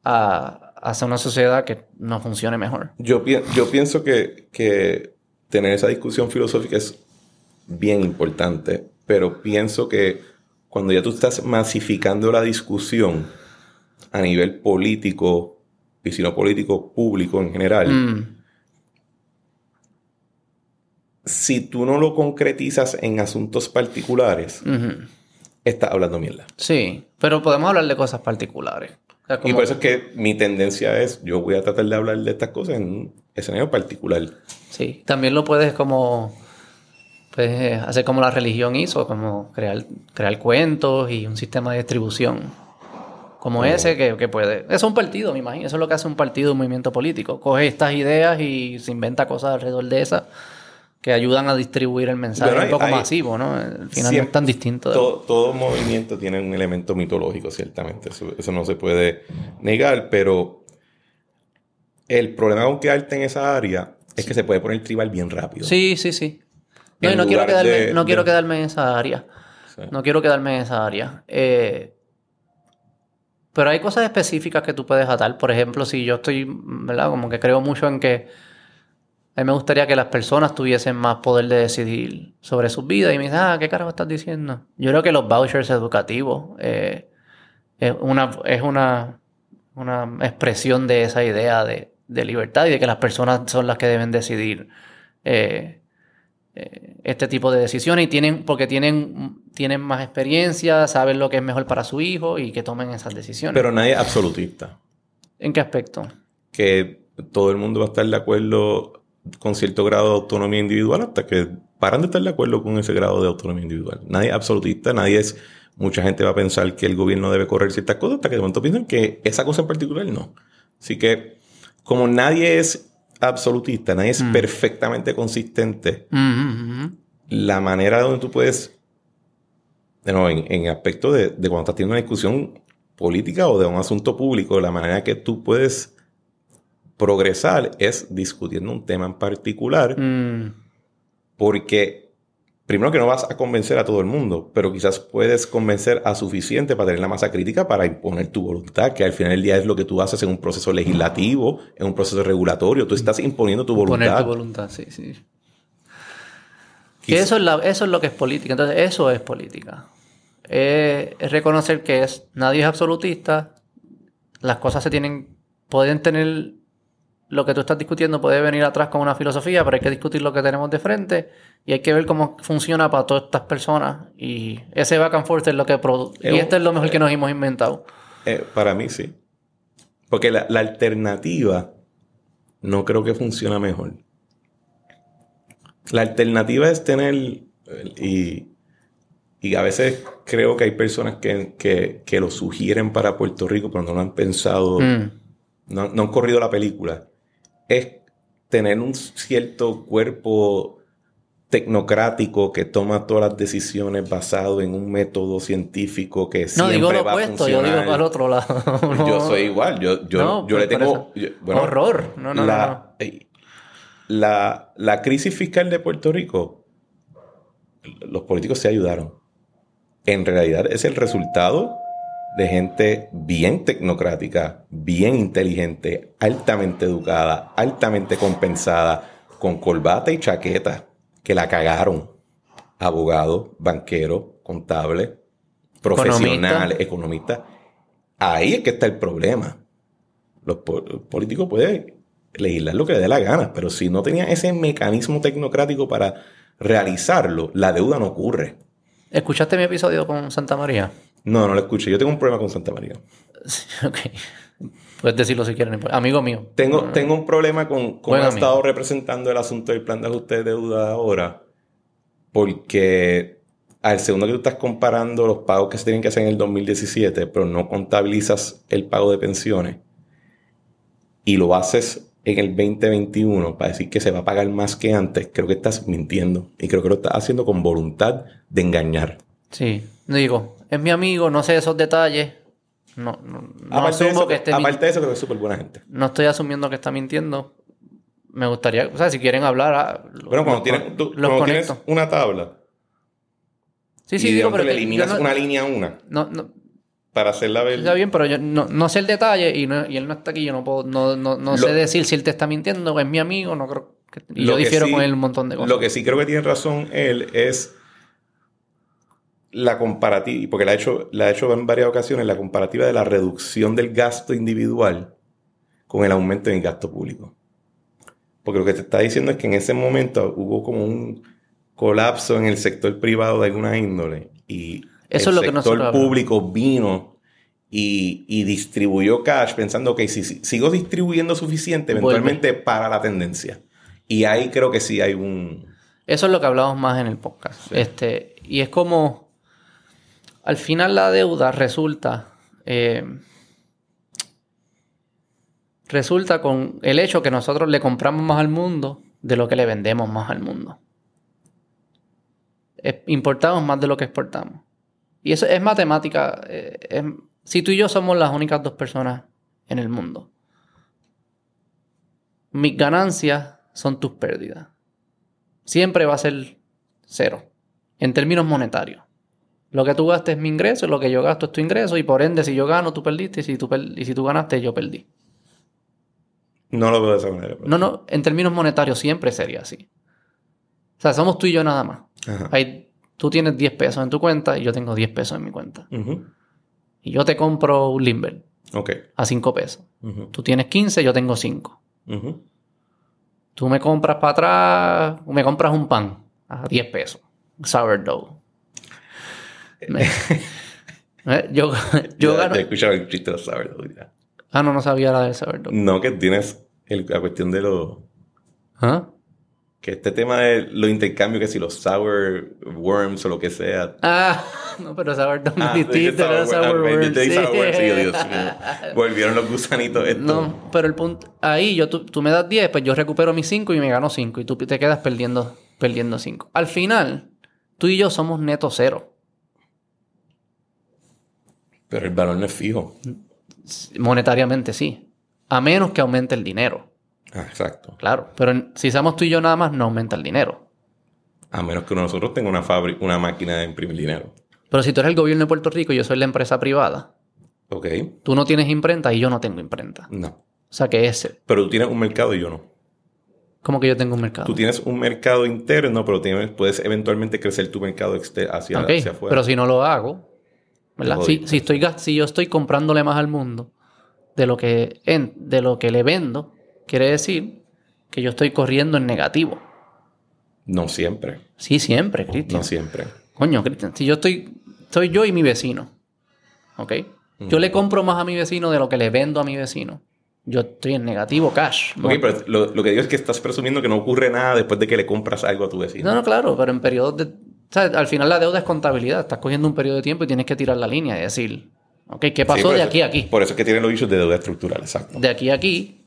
a- hacia una sociedad que no funcione mejor. Yo, pi- yo pienso que, que tener esa discusión filosófica es bien importante, pero pienso que cuando ya tú estás masificando la discusión a nivel político, y si no político, público en general, Mm, si tú no lo concretizas en asuntos particulares, estás hablando mierda. Sí, pero podemos hablar de cosas particulares. O sea, Y por eso es que mi tendencia es, yo voy a tratar de hablar de estas cosas en un escenario particular. Sí, también lo puedes como puedes eh, hacer como la religión hizo, como crear, crear cuentos y un sistema de distribución como ese que, que puede. Eso es un partido, me imagino. Eso es lo que hace un partido, un movimiento político. Coge estas ideas y se inventa cosas alrededor de esas que ayudan a distribuir el mensaje un poco hay- masivo, ¿no? Al final no es tan distinto. de- Todo, todo movimiento tiene un elemento mitológico, ciertamente. Eso, eso no se puede negar, pero el problema con quedarte en esa área es que se puede poner tribal bien rápido. Sí, sí, sí. No, no quiero, quedarme, de- no quiero de- quedarme en esa área. Sí. No quiero quedarme en esa área. Eh, pero hay cosas específicas que tú puedes atar. Por ejemplo, si yo estoy, ¿verdad? Como que creo mucho en que a mí me gustaría que las personas tuviesen más poder de decidir sobre sus vidas. Y me dicen, ah, ¿qué carajo estás diciendo? Yo creo que los vouchers educativos eh, es, una, es una, una expresión de esa idea de, de libertad y de que las personas son las que deben decidir. eh, eh, este tipo de decisiones y tienen porque tienen tienen más experiencia, saben lo que es mejor para su hijo y que tomen esas decisiones. Pero nadie es absolutista. ¿En qué aspecto? Que todo el mundo va a estar de acuerdo con cierto grado de autonomía individual hasta que paran de estar de acuerdo con ese grado de autonomía individual. Nadie es absolutista, nadie es... Mucha gente va a pensar que el gobierno debe correr ciertas cosas hasta que de momento piensan que esa cosa en particular no. Así que como nadie es absolutista, nadie es Mm. perfectamente consistente, Mm, mm, la manera donde tú puedes, de nuevo, en, en aspecto de, de cuando estás teniendo una discusión política o de un asunto público, la manera que tú puedes progresar es discutiendo un tema en particular, mm. porque primero que no vas a convencer a todo el mundo, pero quizás puedes convencer a suficiente para tener la masa crítica para imponer tu voluntad, que al final del día es lo que tú haces en un proceso legislativo, en un proceso regulatorio, tú estás imponiendo tu voluntad. Poner tu voluntad, sí, sí. Que Quiz- eso es, la- eso es lo que es política. Entonces, eso es política. Eh, es reconocer que es, nadie es absolutista. Las cosas se tienen, pueden tener, lo que tú estás discutiendo puede venir atrás con una filosofía, pero hay que discutir lo que tenemos de frente y hay que ver cómo funciona para todas estas personas. Y ese back and forth es lo que produce. Y esto es lo mejor que nos hemos inventado. Eh, para mí sí. Porque la, la alternativa no creo que funciona mejor. La alternativa es tener, eh, y, y a veces creo que hay personas que, que- que lo sugieren para Puerto Rico, pero no lo han pensado, Mm. no, no han corrido la película, es tener un cierto cuerpo tecnocrático que toma todas las decisiones basado en un método científico que No, siempre digo lo va a opuesto, yo digo funcionar. al otro lado. [laughs] Yo soy igual, yo, yo, No, yo le tengo... yo- bueno, Horror. No, no, la, eh, la, la crisis fiscal de Puerto Rico los políticos se ayudaron. En realidad es el resultado de gente bien tecnocrática, bien inteligente, altamente educada, altamente compensada, con corbata y chaqueta, que la cagaron. Abogado, banquero, contable, profesional, economista. Ahí es que está el problema. Los políticos pueden legislar lo que le dé la gana, pero si no tenía ese mecanismo tecnocrático para realizarlo, la deuda no ocurre. ¿Escuchaste mi episodio con Santa María? No, no lo escuché. Yo tengo un problema con Santa María. [laughs] ok. Puedes decirlo si quieren. Amigo mío. Tengo, tengo un problema con cómo ha estado representando el asunto del plan de ajuste de deuda ahora. Porque al segundo que tú estás comparando los pagos que se tienen que hacer en el 2017, pero no contabilizas el pago de pensiones y lo haces en el 2021 para decir que se va a pagar más que antes, creo que estás mintiendo. Y creo que lo estás haciendo con voluntad de engañar. Sí, digo, es mi amigo, no sé esos detalles. No, no, aparte asumo que esté Aparte de eso, creo que es súper buena gente. No estoy asumiendo que está mintiendo. Me gustaría, o sea, si quieren hablar. Ah, bueno, cuando, tienes, tú, cuando tienes una tabla. Sí, sí, digo, pero. le eliminas una línea a una. No, no, para hacerla ver. Está bien, pero yo no, sé el detalle y, él no está aquí. Yo no puedo, no, no, sé decir si él te está mintiendo o es mi amigo. No creo que, y yo difiero con él un montón de cosas. Lo que sí creo que tiene razón él es la comparativa, porque la ha hecho, la ha hecho en varias ocasiones, la comparativa de la reducción del gasto individual con el aumento en el gasto público. Porque lo que te está diciendo es que en ese momento hubo como un colapso en el sector privado de alguna índole y eso el es lo sector público vino y, distribuyó cash pensando que si, sigo distribuyendo suficiente, eventualmente para la tendencia. Y ahí creo que sí hay un... Eso es lo que hablamos más en el podcast. Este, y es como, al final la deuda resulta... Eh, resulta con el hecho que nosotros le compramos más al mundo de lo que le vendemos más al mundo. Importamos más de lo que exportamos. Y eso es matemática. Eh, si tú y yo somos las únicas dos personas en el mundo, mis ganancias son tus pérdidas. Siempre va a ser cero, en términos monetarios. Lo que tú gastes es mi ingreso, lo que yo gasto es tu ingreso, y por ende, si yo gano, tú perdiste, y si tú, y si tú ganaste, yo perdí. No lo veo de esa manera. No, no, en términos monetarios siempre sería así. O sea, somos tú y yo nada más. Hay tú tienes 10 pesos en tu cuenta y yo tengo 10 pesos en mi cuenta. Y yo te compro un Limber a 5 pesos. Tú tienes 15, yo tengo 5. Tú me compras para atrás, me compras un pan a 10 pesos. Sourdough. [laughs] Eh, yo, yo gano... He escuchado el chiste de sourdough Ah, no, no sabía la de sourdough. No, que tienes la cuestión de los... ¿Ah? que este tema de los intercambios, que si los sour worms o lo que sea. Ah, [laughs] no, pero sour no ah, distinto, sour, sour worms. Sí. Sour, sí, Dios [laughs] mío. Volvieron los gusanitos estos. No, pero el punto, ahí yo, tú, tú me das 10, pues yo recupero mis 5 y me gano 5 y tú te quedas perdiendo perdiendo 5. Al final, tú y yo somos neto cero. Pero el valor no es fijo. Monetariamente sí. A menos que aumente el dinero. Ah, exacto. Claro, pero si somos tú y yo nada más, no aumenta el dinero. A menos que nosotros tengamos una fábrica, una máquina de imprimir dinero. Pero si tú eres el gobierno de Puerto Rico y yo soy la empresa privada. Ok. Tú no tienes imprenta y yo no tengo imprenta. No. O sea que ese. Pero tú tienes un mercado y yo no. ¿Cómo que yo tengo un mercado? Tú tienes un mercado interno, pero tienes, puedes eventualmente crecer tu mercado hacia, hacia afuera. Pero si no lo hago, ¿verdad? Si, si, estoy, si yo estoy comprándole más al mundo de lo que, en, de lo que le vendo, quiere decir que yo estoy corriendo en negativo. No siempre. Sí, siempre, Cristian. No siempre. Coño, Cristian, si yo estoy, soy yo y mi vecino, ¿ok? Yo le compro más a mi vecino de lo que le vendo a mi vecino. Yo estoy en negativo cash. Ok, pero lo, que digo es que estás presumiendo que no ocurre nada después de que le compras algo a tu vecino. No, no, claro, pero en periodos de... O sea, al final la deuda es contabilidad. Estás cogiendo un periodo de tiempo y tienes que tirar la línea y decir, ok, ¿qué pasó de aquí a aquí? Por eso es que tienen los dichos de deuda estructural, exacto. De aquí a aquí,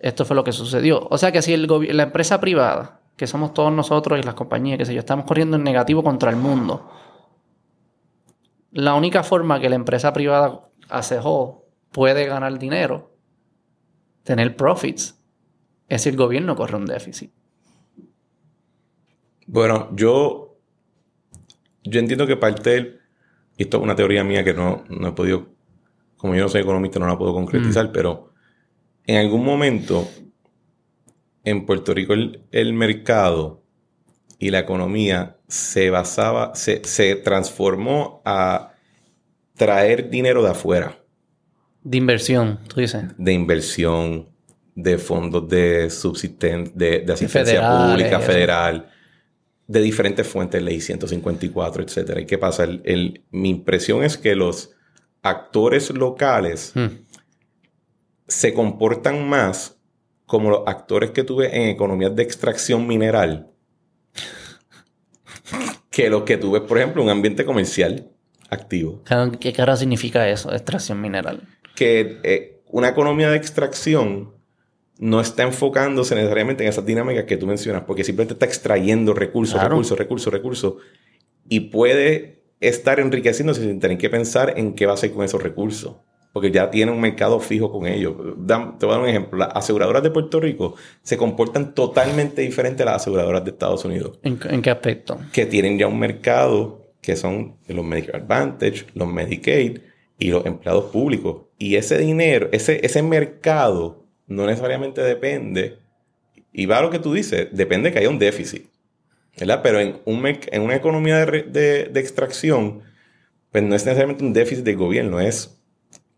esto fue lo que sucedió. O sea que si el la empresa privada, que somos todos nosotros y las compañías, que sé yo, estamos corriendo en negativo contra el mundo, la única forma que la empresa privada acejó puede ganar dinero, tener profits, es si el gobierno corre un déficit. Bueno, yo, yo entiendo que parte del, y esto es una teoría mía que no, no he podido, como yo no soy economista, no la puedo concretizar, pero en algún momento en Puerto Rico el, el mercado y la economía se basaba, se, se transformó a traer dinero de afuera. De inversión, tú dices. De inversión, de fondos de subsistencia, de, de asistencia Federales, pública federal, de diferentes fuentes, ley 154, etcétera. ¿Y qué pasa? El- el- mi impresión es que los actores locales Hmm. se comportan más como los actores que tuve en economías de extracción mineral [laughs] que los que tuve, por ejemplo, en un ambiente comercial activo. ¿Qué cara significa eso, extracción mineral? Que eh, una economía de extracción no está enfocándose necesariamente en esas dinámicas que tú mencionas, porque simplemente está extrayendo recursos, Claro. recursos, recursos, recursos, y puede estar enriqueciéndose sin tener que pensar en qué va a hacer con esos recursos, porque ya tiene un mercado fijo con ellos. Te voy a dar un ejemplo. Las aseguradoras de Puerto Rico se comportan totalmente diferente a las aseguradoras de Estados Unidos ¿En, en qué aspecto? que tienen ya un mercado que son los Medicare Advantage, los Medicaid y los empleados públicos. Y ese dinero, ese, ese mercado no necesariamente depende, y va a lo que tú dices, depende que haya un déficit, ¿verdad? Pero en, un en una economía de, de- de extracción, pues no es necesariamente un déficit del gobierno, es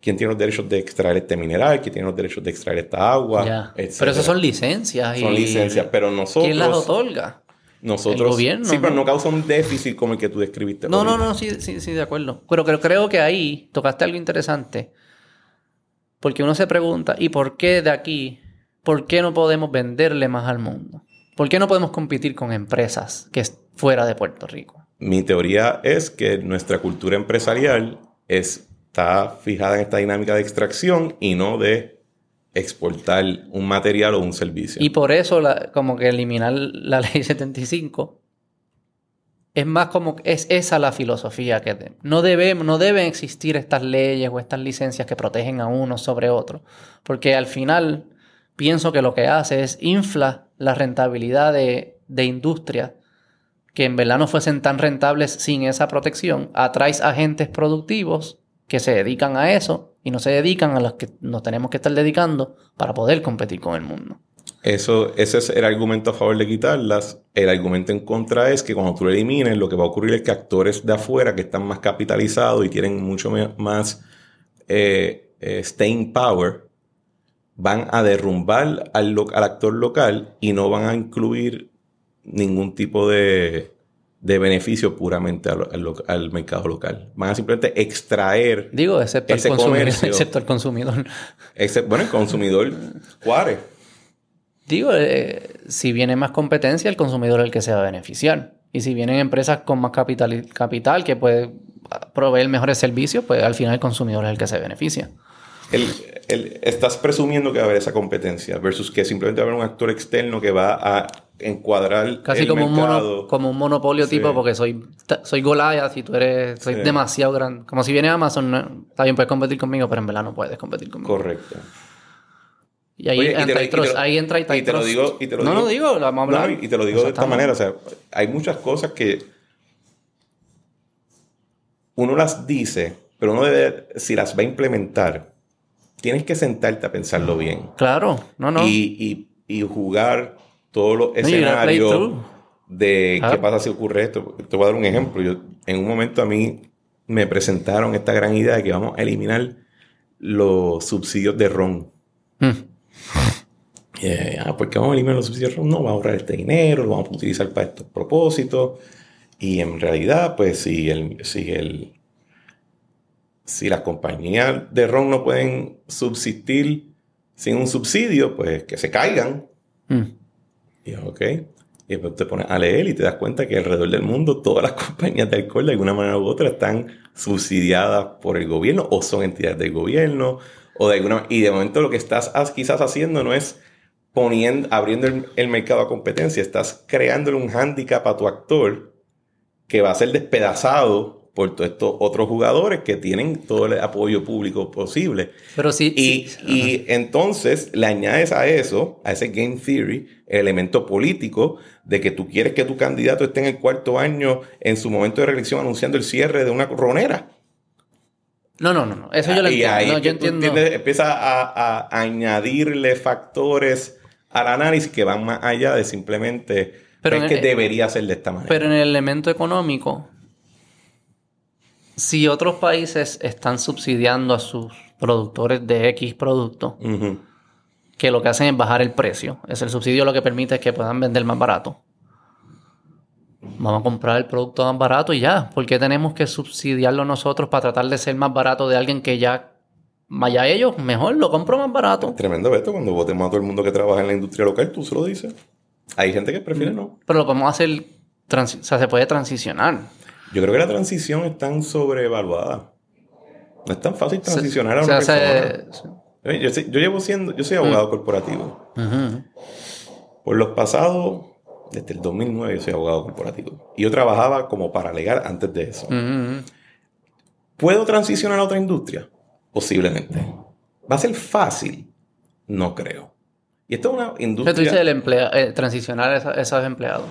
quién tiene los derechos de extraer este mineral, quién tiene los derechos de extraer esta agua, Ya. Pero eso son licencias. Son y- licencias, pero nosotros... ¿Quién las otorga? Nosotros, El gobierno, sí, pero ¿no? no causa un déficit como el que tú describiste. No, no, ahorita. no, sí, sí, sí, de acuerdo. Pero, pero creo que ahí tocaste algo interesante. Porque uno se pregunta, ¿y por qué de aquí, por qué no podemos venderle más al mundo? ¿Por qué no podemos competir con empresas que es fuera de Puerto Rico? Mi teoría es que nuestra cultura empresarial está fijada en esta dinámica de extracción y no de exportar un material o un servicio. Y por eso, la- como que eliminar la ley 75 es más como es esa la filosofía que no no deben existir estas leyes o estas licencias que protegen a uno sobre otro, porque al final pienso que lo que hace es infla la rentabilidad de, de industrias que en verdad no fuesen tan rentables sin esa protección, atraes agentes productivos que se dedican a eso y no se dedican a los que nos tenemos que estar dedicando para poder competir con el mundo. Eso, ese es el argumento a favor de quitarlas. El argumento en contra es que cuando tú lo elimines, lo que va a ocurrir es que actores de afuera que están más capitalizados y tienen mucho más eh, eh, staying power van a derrumbar al, al actor local y no van a incluir ningún tipo de, de beneficio puramente al, al al mercado local. Van a simplemente extraer, Digo, excepto, el Ese consumidor, comercio. [laughs] excepto el consumidor. bueno, el consumidor, cuare. Digo, eh, si viene más competencia, el consumidor es el que se va a beneficiar. Y si vienen empresas con más capital, capital que puede proveer mejores servicios, pues al final el consumidor es el que se beneficia. El- el- estás presumiendo que va a haber esa competencia versus que simplemente va a haber un actor externo que va a encuadrar Casi el como un, mono- mercado. como un monopolio Sí. tipo, porque soy, soy Goliath y tú eres soy Sí. demasiado grande. Como si viene Amazon, no- está bien, puedes competir conmigo, pero en verdad no puedes competir conmigo. Correcto. Y ahí Oye, y te lo- entra y te lo- ahí entra y te lo digo- y te lo no digo- lo digo, lo vamos a hablar. No, y te lo digo de esta manera. O sea, hay muchas cosas que uno las dice, pero uno debe, si las va a implementar, tienes que sentarte a pensarlo bien. Claro, no, no. Y, y- jugar todos los escenarios de Ah. qué pasa si ocurre esto. Te voy a dar un ejemplo. Yo, en un momento a mí me presentaron esta gran idea de que vamos a eliminar los subsidios de ron. Mm. Eh, ah, ¿por qué vamos a eliminar los subsidios de ron? No, vamos a ahorrar este dinero, lo vamos a utilizar para estos propósitos. Y en realidad, pues si el, si el si las compañías de ron no pueden subsistir sin un subsidio, pues que se caigan. Mm. Y ok. Y después te pones a leer y te das cuenta que alrededor del mundo todas las [laughs] compañías de alcohol de alguna manera u otra están subsidiadas por el gobierno o son entidades del gobierno o de alguna y de momento lo que estás quizás haciendo no es poniendo abriendo el, el mercado a competencia, estás creándole un hándicap a tu actor que va a ser despedazado por todos estos otros jugadores que tienen todo el apoyo público posible. Pero sí. Y, sí. y entonces le añades a eso, a ese game theory, el elemento político de que tú quieres que tu candidato esté en el cuarto año en su momento de reelección anunciando el cierre de una ronera. No, no, no, no. Eso yo lo y entiendo. ahí No, yo entiendo. empieza a, a añadirle factores al análisis que van más allá de simplemente Pero es que debería ser de esta manera. Pero en el elemento económico, si otros países están subsidiando a sus productores de X producto, que lo que hacen es bajar el precio, es el subsidio lo que permite es que puedan vender más barato. Vamos a comprar el producto más barato y ya. ¿Por qué tenemos que subsidiarlo nosotros para tratar de ser más barato de alguien que ya vaya ellos? Mejor lo compro más barato. Tremendo Beto, cuando votemos a todo el mundo que trabaja en la industria local, tú se lo dices. Hay gente que prefiere no. Pero lo podemos hacer, o sea, se puede transicionar. Yo creo que la transición es tan sobrevaluada. No es tan fácil transicionar a una persona. se- Oye, Yo, llevo siendo, yo soy abogado corporativo. Ujú. Por los pasados, desde el 2009 yo soy abogado corporativo. Y yo trabajaba como paralegal antes de eso. ¿Puedo transicionar a otra industria? Posiblemente. ¿Va a ser fácil? No creo. Y esto es una O sea, tú industria... dices el emplea- eh, transicionar a esos empleados.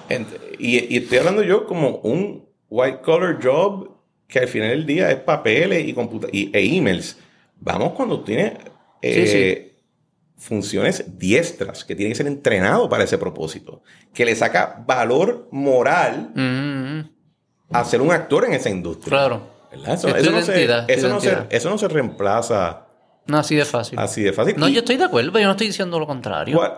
Y, y estoy hablando yo como un white collar job que al final del día es papeles y, computa y e emails. Vamos cuando tienes eh, funciones diestras que tienen que ser entrenado para ese propósito, que le saca valor moral Ujú. a ser un actor en esa industria. Claro. ¿Verdad? Eso, no se, identidad, tu eso no se- identidad. eso no se reemplaza No así de fácil. así de fácil. No, Y yo estoy de acuerdo, pero yo no estoy diciendo lo contrario. ¿cuál,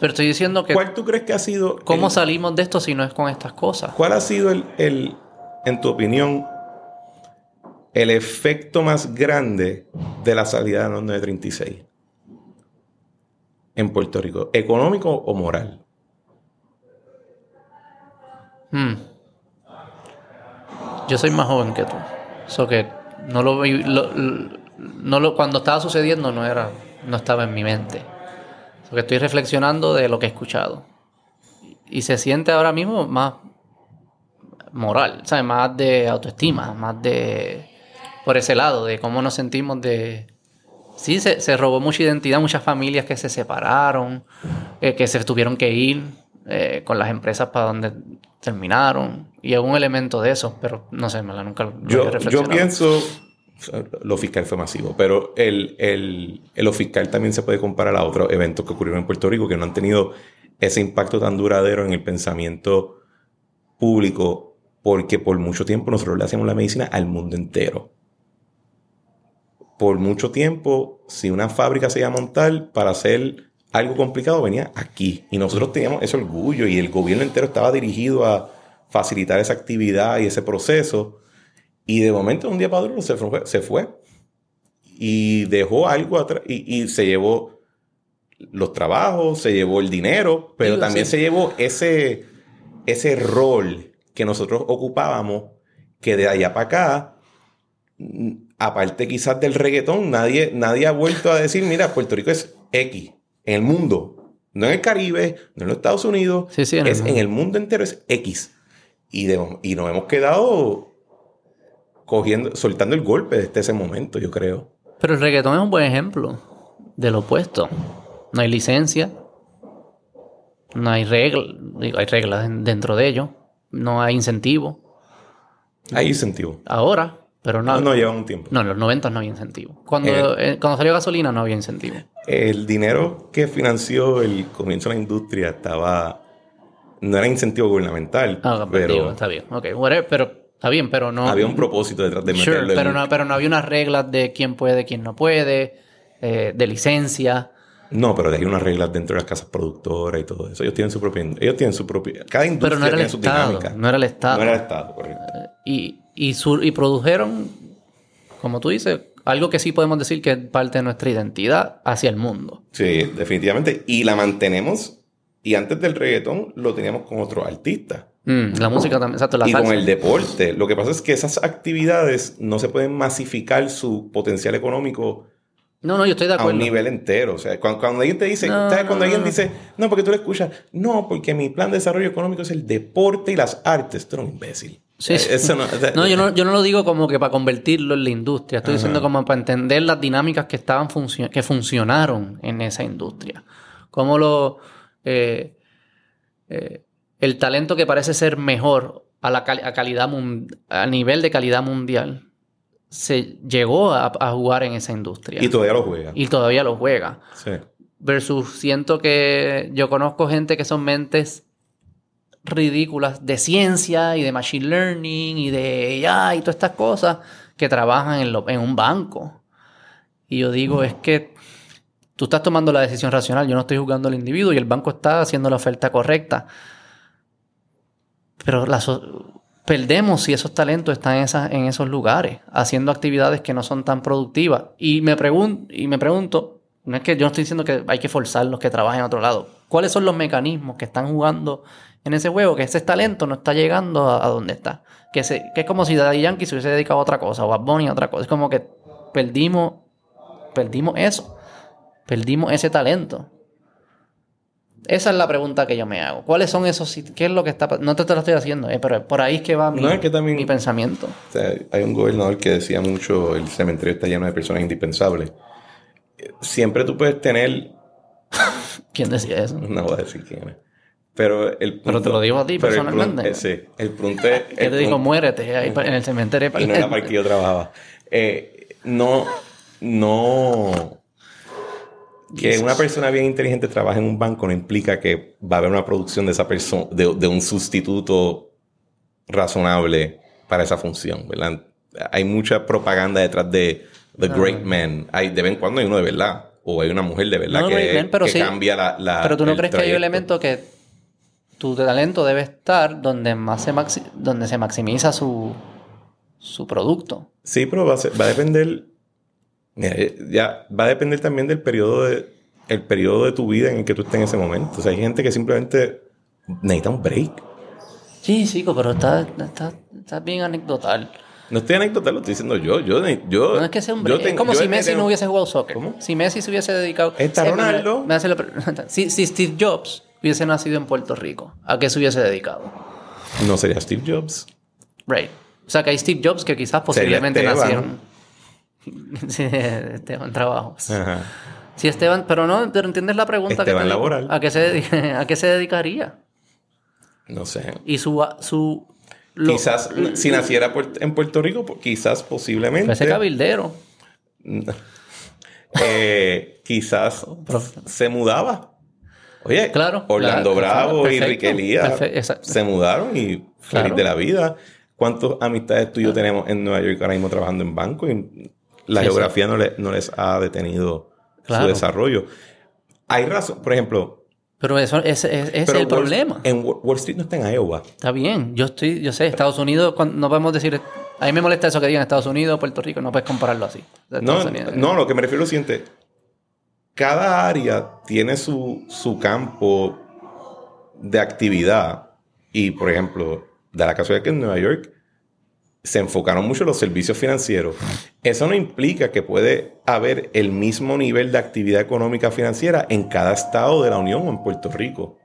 Pero estoy diciendo que cuál tú crees que ha sido cómo el- salimos de esto si no es con estas cosas. ¿Cuál ha sido el, el- en tu opinión, el efecto más grande de la salida de la 936 en Puerto Rico? ¿Económico o moral? Hmm. Yo soy más joven que tú. So que no lo lo- lo- cuando estaba sucediendo no era, no estaba en mi mente. So que estoy reflexionando de lo que he escuchado. Y se siente ahora mismo más moral, ¿sabes? Más de autoestima, más de por ese lado, de cómo nos sentimos de Sí, se, se robó mucha identidad, muchas familias que se separaron, eh, que se tuvieron que ir eh, con las empresas para donde terminaron. Y un elemento de eso, pero no sé, me la nunca lo Yo, yo pienso, lo fiscal fue masivo, pero el, el, el- lo fiscal también se puede comparar a otros eventos que ocurrieron en Puerto Rico que no han tenido ese impacto tan duradero en el pensamiento público, porque por mucho tiempo nosotros le hacíamos la medicina al mundo entero. Por mucho tiempo, si una fábrica se iba a montar para hacer algo complicado, venía aquí. Y nosotros teníamos ese orgullo y el gobierno entero estaba dirigido a facilitar esa actividad y ese proceso. Y de momento, un día para otro, se fue. Se fue y dejó algo atrás. Y, y se llevó los trabajos, se llevó el dinero, pero también se llevó ese, ese rol que nosotros ocupábamos, que de allá para acá, mm, aparte quizás del reggaetón, nadie, nadie ha vuelto a decir, mira, Puerto Rico es X en el mundo. No en el Caribe, no en los Estados Unidos, Sí, sí, en el es mundo. en el mundo entero es X. Y, de- y nos hemos quedado cogiendo, soltando el golpe desde ese momento, yo creo. Pero el reggaetón es un buen ejemplo del opuesto. No hay licencia, no hay reglas, hay reglas en- dentro de ello, no hay incentivo. Hay incentivo. Ahora, pero no, No, no, no lleva un tiempo. en los 90 no había incentivo. Cuando, eh, cuando salió gasolina no había incentivo. El dinero que financió el comienzo de la industria estaba. No era incentivo gubernamental, Ah, pero digo, está bien, ok, whatever, pero está bien, pero no. había un propósito detrás de Sure, meterlo en- pero no, pero no había unas reglas de quién puede, quién no puede, eh, de licencia. No, pero hay unas reglas dentro de las casas productoras y todo eso. Ellos tienen su propia. Ellos tienen su propia. Cada industria Pero no era el tiene su Estado. dinámica. No era el Estado. No era el Estado, correcto. Y, y, sur- y produjeron, como tú dices, algo que sí podemos decir que es parte de nuestra identidad hacia el mundo. Sí, definitivamente. Y la mantenemos. Y antes del reggaetón lo teníamos con otros artistas. Mm, la música también, exacto, la y salsa. con el deporte. Lo que pasa es que esas actividades no se pueden masificar su potencial económico No, no, yo estoy de a un acuerdo. nivel entero. O sea, cuando, cuando alguien te dice, No, ¿sabes? Cuando no, alguien no. dice, no, porque tú lo escuchas, no, porque mi plan de desarrollo económico es el deporte y las artes. Tú eres un imbécil. Sí, Eh, sí. Eso no, yo no, yo no lo digo como que para convertirlo en la industria. Estoy diciendo como para entender las dinámicas que estaban funcio- que funcionaron en esa industria. Cómo lo eh, eh, el talento que parece ser mejor a la cal- a calidad a nivel de calidad mundial se llegó a, a jugar en esa industria Y todavía lo juega. y todavía lo juega. Sí. Versus siento que yo conozco gente que son mentes ridículas de ciencia y de machine learning y de AI y todas estas cosas que trabajan en, lo- en un banco. Y yo digo, es que tú estás tomando la decisión racional, yo no estoy jugando al individuo y el banco está haciendo la oferta correcta. Pero la so- perdemos si esos talentos están en, esas- en esos lugares, haciendo actividades que no son tan productivas. Y me, pregun- y me pregunto, no es que yo no estoy diciendo que hay que forzarlos que trabajen en otro lado. ¿Cuáles son los mecanismos que están jugando en ese juego? Que ese talento no está llegando a, a donde está. Que, se, que es como si Daddy Yankee se hubiese dedicado a otra cosa, o Bad Bunny a otra cosa. Es como que perdimos, perdimos eso. Perdimos ese talento. Esa es la pregunta que yo me hago. ¿Cuáles son esos ¿Qué es lo que está No te, te lo estoy haciendo, eh, pero por ahí es que va mi, No, es que también- mi pensamiento. O sea, hay un gobernador que decía mucho, el cementerio está lleno de personas indispensables. Siempre tú puedes tener, [laughs] ¿Quién decía eso? no voy a decir quién es, pero el Pero te lo digo a ti el personalmente. punto- eh, sí, el punto es... [laughs] El te digo, punto- muérete ahí en el cementerio. y [laughs] no era para el que yo trabajaba. Eh, no, no... Que una persona bien inteligente trabaje en un banco no implica que va a haber una producción de esa persona, de, de un sustituto razonable para esa función, ¿verdad? Hay mucha propaganda detrás de The Great Man. Hay, de vez en cuando hay uno de verdad. O hay una mujer de verdad No, que, Great Man, pero que sí. cambia la, la- Pero tú no crees que hay un elemento que tu talento debe estar donde más se, maxi- donde se maximiza su, su producto. Sí, pero va a, ser- va a depender. mira, eh, ya va a depender también del periodo de el periodo de tu vida en el que tú estés en ese momento. O sea, hay gente que simplemente necesita un break. Sí, chico, pero está, está, está bien anecdotal. No estoy anécdota, lo estoy diciendo yo. Yo, yo No es que sea un break. Es tengo- como si Messi tengo- no hubiese jugado soccer. ¿Cómo? Si Messi se hubiese dedicado. Está Ronaldo. Me, me hace la pregunta. Si, si Steve Jobs hubiese nacido en Puerto Rico, ¿a qué se hubiese dedicado? No sería Steve Jobs. Right. O sea, que hay Steve Jobs que quizás posiblemente nacieron. [laughs] sí, Esteban Trabajos. Ajá. Sí, Esteban, pero no, pero entiendes la pregunta que Esteban te digo? Laboral. ¿A qué se, [laughs] a qué se dedicaría? No sé. Y su... su lo- quizás si naciera en Puerto Rico, quizás posiblemente. Ese cabildero. [laughs] eh, quizás se mudaba. Oye, Claro, Orlando claro, Bravo y perfecto, perfecto, exacto. se mudaron y feliz Claro. de la vida. ¿Cuántas amistades tú y yo tenemos en Nueva York ahora mismo trabajando en banco? Y la Sí, geografía No, le- no les ha detenido su desarrollo. Hay razón, por ejemplo. Pero eso es pero el Wall- problema. En Wall Street no está en Iowa. Está bien, yo estoy, yo sé, Estados Unidos, cuando- no podemos decir, a mí me molesta eso que digan Estados Unidos, Puerto Rico, no puedes compararlo así. No, no, lo que me refiero es lo siguiente. Cada área tiene su, su campo de actividad. Y, por ejemplo, de la casualidad que en Nueva York se enfocaron mucho en los servicios financieros. Eso no implica que puede haber el mismo nivel de actividad económica financiera en cada estado de la Unión o en Puerto Rico.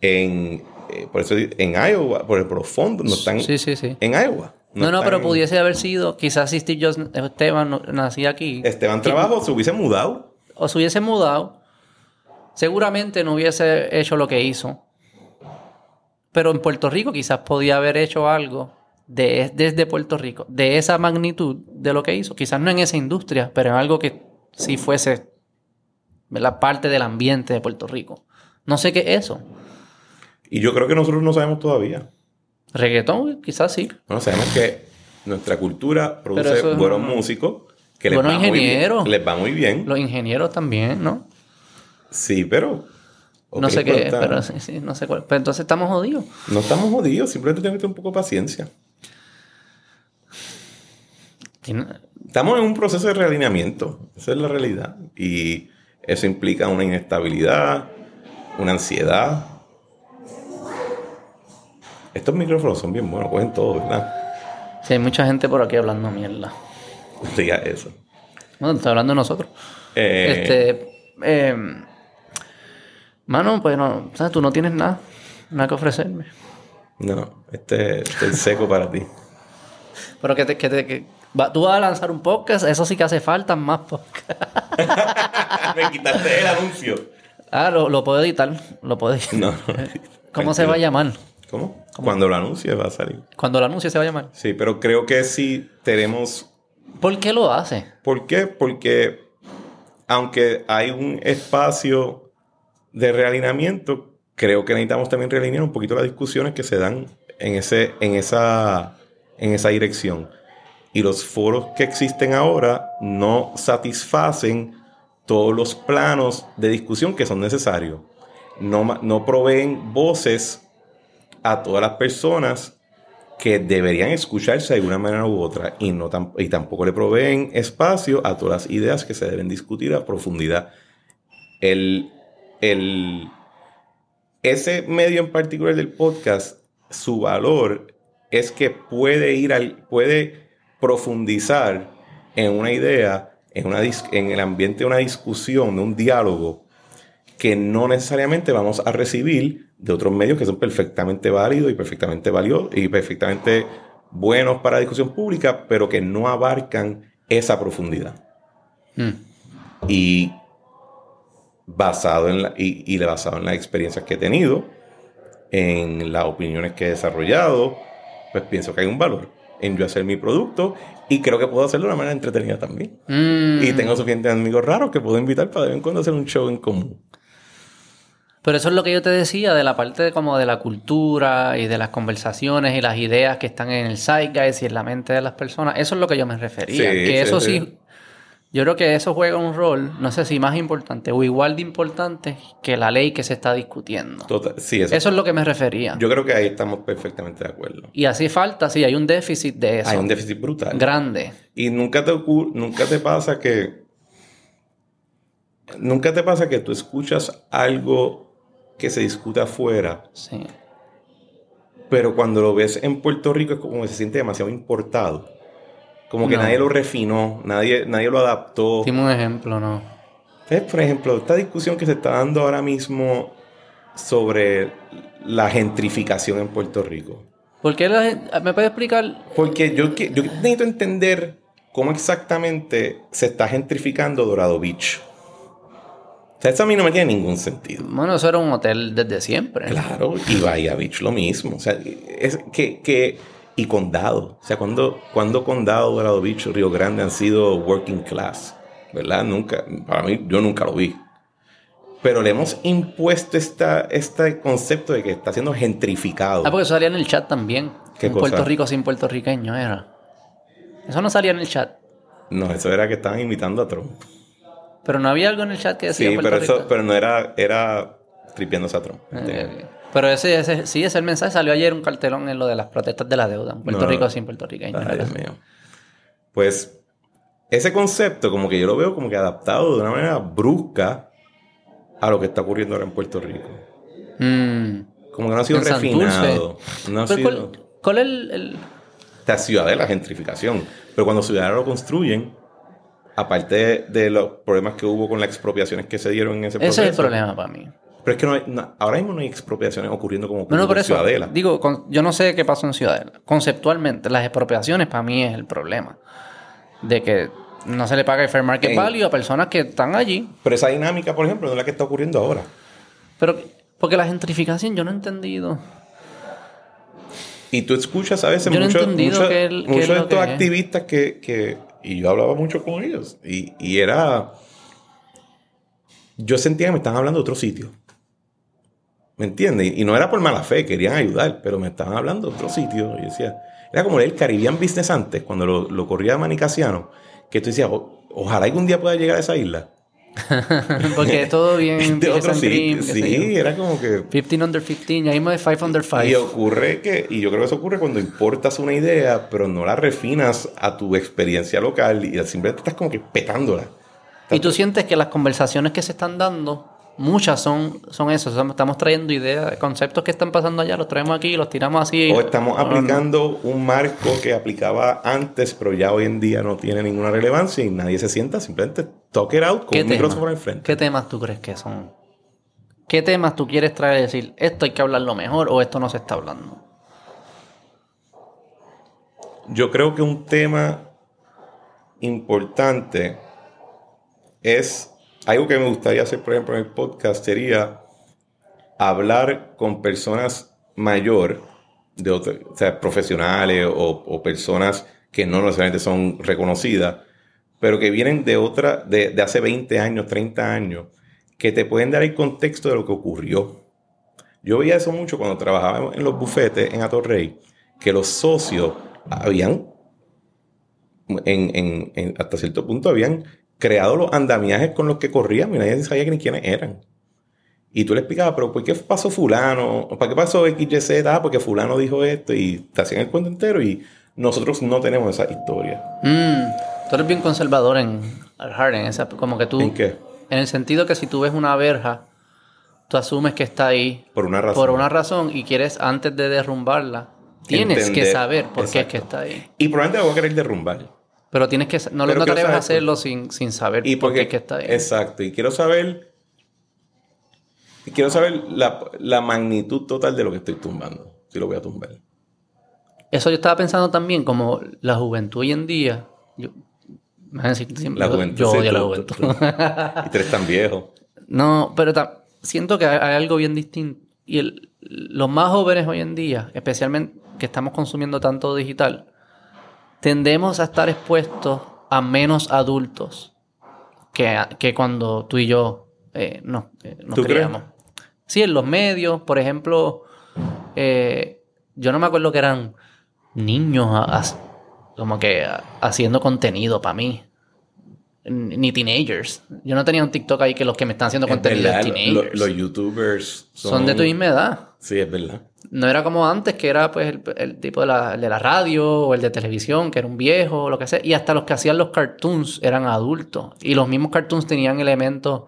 En, eh, por eso en Iowa, por, por los fondos, no están Sí, sí, sí. en Iowa. No, no, pero pudiese haber sido, quizás si Steve Jobs, Esteban nacía aquí, Esteban Trabajo se hubiese mudado. O se hubiese mudado, seguramente no hubiese hecho lo que hizo. Pero en Puerto Rico quizás podía haber hecho algo de, desde Puerto Rico, de esa magnitud de lo que hizo. Quizás no en esa industria, pero en algo que sí fuese la parte del ambiente de Puerto Rico. No sé qué es eso. Y yo creo que nosotros no sabemos todavía. Reggaetón, quizás sí. Bueno, sabemos que nuestra cultura produce buenos músicos que les Buenos va, muy bien, ingenieros. les va muy bien. Los ingenieros también, ¿no? Sí, pero... no sé qué es, está- pero sí, sí, no sé cuál. Pero entonces estamos jodidos. No estamos jodidos, simplemente tenemos un poco de paciencia. Tiene- Estamos en un proceso de realineamiento. Esa es la realidad. Y eso implica una inestabilidad, una ansiedad. Estos micrófonos son bien buenos, cogen todo, ¿verdad? Sí, hay mucha gente por aquí hablando mierda. [laughs] Diga eso. Bueno, está hablando de nosotros. Eh, Este. eh, mano, pues no. ¿sabes? Tú no tienes nada. Nada que ofrecerme. No, este, este es seco para ti. Pero que, te, que, te, que va- tú vas a lanzar un podcast, eso sí que hace falta más podcast. [laughs] Me quitaste el anuncio. Ah, lo, lo puedo editar, lo puedo editar. No, no. [laughs] ¿Cómo se va a llamar? ¿Cómo? Cuando lo anuncie va a salir. Cuando lo anuncie se va a llamar. Sí, pero creo que sí tenemos... ¿Por qué lo hace? ¿Por qué? Porque aunque hay un espacio de realineamiento, creo que necesitamos también realinear un poquito las discusiones que se dan en, ese, en, esa, en esa dirección. Y los foros que existen ahora no satisfacen todos los planos de discusión que son necesarios. No, no proveen voces a todas las personas que deberían escucharse de alguna manera u otra y, no tam- y tampoco le proveen espacio a todas las ideas que se deben discutir a profundidad. El, el- ese medio en particular del podcast, su valor es que puede ir al, puede profundizar en una idea, en, una, en el ambiente de una discusión, de un diálogo, que no necesariamente vamos a recibir de otros medios que son perfectamente válidos y perfectamente valiosos y perfectamente buenos para discusión pública, pero que no abarcan esa profundidad. Mm. Y basado en la, y, y basado en las experiencias que he tenido, en las opiniones que he desarrollado, pues pienso que hay un valor en yo hacer mi producto y creo que puedo hacerlo de una manera entretenida también. Mm. Y tengo suficientes amigos raros que puedo invitar para de vez en cuando hacer un show en común. Pero eso es lo que yo te decía de la parte de como de la cultura y de las conversaciones y las ideas que están en el zeitgeist y en la mente de las personas. Eso es lo que yo me refería. Sí, que sí, eso sí. sí, yo creo que eso juega un rol, no sé si más importante o igual de importante que la ley que se está discutiendo. Total- sí, eso. Eso es lo que me refería. Yo creo que ahí estamos perfectamente de acuerdo. Y así falta, sí, hay un déficit de eso. Hay un déficit brutal. grande. Y nunca te nunca te pasa que nunca te pasa que tú escuchas algo que se discute afuera, Sí. pero cuando lo ves en Puerto Rico es como que se siente demasiado importado. Como que No. nadie lo refinó, nadie, nadie lo adaptó. Dime un ejemplo, ¿no? Entonces, por ejemplo, esta discusión que se está dando ahora mismo sobre la gentrificación en Puerto Rico. ¿Por qué la gen- ¿Me puedes explicar? Porque yo, yo necesito entender cómo exactamente se está gentrificando Dorado Beach. O sea, eso a mí no me tiene ningún sentido. Bueno, eso era un hotel desde siempre. Claro, y Bahía Beach lo mismo. O sea, es que, que y Condado. O sea, cuando, cuando Condado, Dorado Beach, Río Grande han sido working class, ¿verdad? Nunca, para mí, yo nunca lo vi. Pero le hemos impuesto esta, este concepto de que está siendo gentrificado. Ah, porque eso salía en el chat también. ¿Qué en cosa? Puerto Rico sin puertorriqueño era. Eso no salía en el chat. No, eso era que estaban imitando a Trump. Pero no había algo en el chat que decía Sí, Puerto pero eso, Rico. pero no era, era tripeándose a Trump. Pero ese, ese, sí, ese el mensaje salió ayer un cartelón en lo de las protestas de la deuda. Puerto No. Rico sin puertorriqueño. Ay, Dios mío. Pues ese concepto, como que yo lo veo como que adaptado de una manera brusca a lo que está ocurriendo ahora en Puerto Rico. Mm. Como que no ha sido En refinado. No ha Pero sido. ¿cuál, cuál es el, el- Esta ciudad de la gentrificación. Pero cuando ciudadanos lo construyen, aparte de, los problemas que hubo con las expropiaciones que se dieron en ese proceso. Ese es el problema para mí. Pero es que no hay- no- ahora mismo no hay expropiaciones ocurriendo como No, ocurrió no, por en eso. Ciudadela. Digo, con- yo no sé qué pasó en Ciudadela. Conceptualmente, las expropiaciones para mí es el problema. De que no se le paga el fair market En- value a personas que están allí. Pero esa dinámica, por ejemplo, no es la que está ocurriendo ahora. Pero, porque la gentrificación yo no he entendido. Y tú escuchas a veces no muchos, muchos es de estos es. activistas que, que- Y yo hablaba mucho con ellos. Y, y era... Yo sentía que me estaban hablando de otro sitio. ¿Me entiendes? Y no era por mala fe, querían ayudar, pero me estaban hablando de otro sitio. Y decía... Era como el Caribbean Business antes, cuando lo, lo corría Manicasiano, que tú decías, "O- ojalá algún día pueda llegar a esa isla. [laughs] porque es todo bien. [laughs] de otro Sí, yo. era como que... 15 under 15, ya mismo de 5 under 5. Y ocurre que, y yo creo que eso ocurre cuando importas una idea, pero no la refinas a tu experiencia local y simplemente estás como que petándola. Y tú sientes que las conversaciones que se están dando, muchas son, son eso. Estamos trayendo ideas, conceptos que están pasando allá, los traemos aquí, los tiramos así. O estamos aplicando un marco que aplicaba antes, pero ya hoy en día no tiene ninguna relevancia y nadie se sienta, simplemente talk it out con ¿Qué un micrófono enfrente. ¿Qué temas tú crees que son? ¿Qué temas tú quieres traer y decir, esto hay que hablarlo mejor o esto no se está hablando? yo creo que un tema importante es algo que me gustaría hacer, por ejemplo, en el podcast sería hablar con personas mayor, de o sea, profesionales o, personas que no necesariamente son reconocidas, pero que vienen de otra, de, de hace 20 años, 30 años, que te pueden dar el contexto de lo que ocurrió. Yo veía eso mucho cuando trabajaba en los bufetes en Atorrey, que los socios habían, en, en, hasta cierto punto, habían creado los andamiajes con los que corrían y nadie sabía ni quiénes eran. Y tú le explicabas, pero ¿por qué pasó fulano? ¿Para qué pasó XYZ? Ah, porque fulano dijo esto y te hacían el cuento entero y nosotros no tenemos esa historia. Mm, tú eres bien conservador en Harden, esa, como que tú... ¿En qué? En el sentido que si tú ves una verja, tú asumes que está ahí por una razón. Por una razón y quieres antes de derrumbarla, tienes que saber por qué es que está ahí. Y probablemente la voy a querer derrumbar. Pero tienes que no, no te debes hacerlo sin, sin saber y por qué es que está ahí. Exacto. Y quiero saber quiero saber la, la, magnitud total de lo que estoy tumbando, si lo voy a tumbar. Eso yo estaba pensando también, como la juventud hoy en día. Yo, la juventud. Yo odio la juventud. y tú eres tan viejo. No, pero siento que hay, algo bien distinto. Y el, los más jóvenes hoy en día, especialmente que estamos consumiendo tanto digital, tendemos a estar expuestos a menos adultos que, que cuando tú y yo eh, no, eh, nos criamos. Sí, en los medios, por ejemplo, eh, yo no me acuerdo que eran niños como que haciendo contenido para mí. Ni teenagers. Yo no tenía un TikTok ahí que los que me están haciendo contenido es teenagers. los youtubers son... de tu misma edad. Sí, es verdad. No era como antes, que era pues el, tipo de la, de la, radio o el de televisión, que era un viejo o lo que sea. Y hasta los que hacían los cartoons eran adultos. Y los mismos cartoons tenían elementos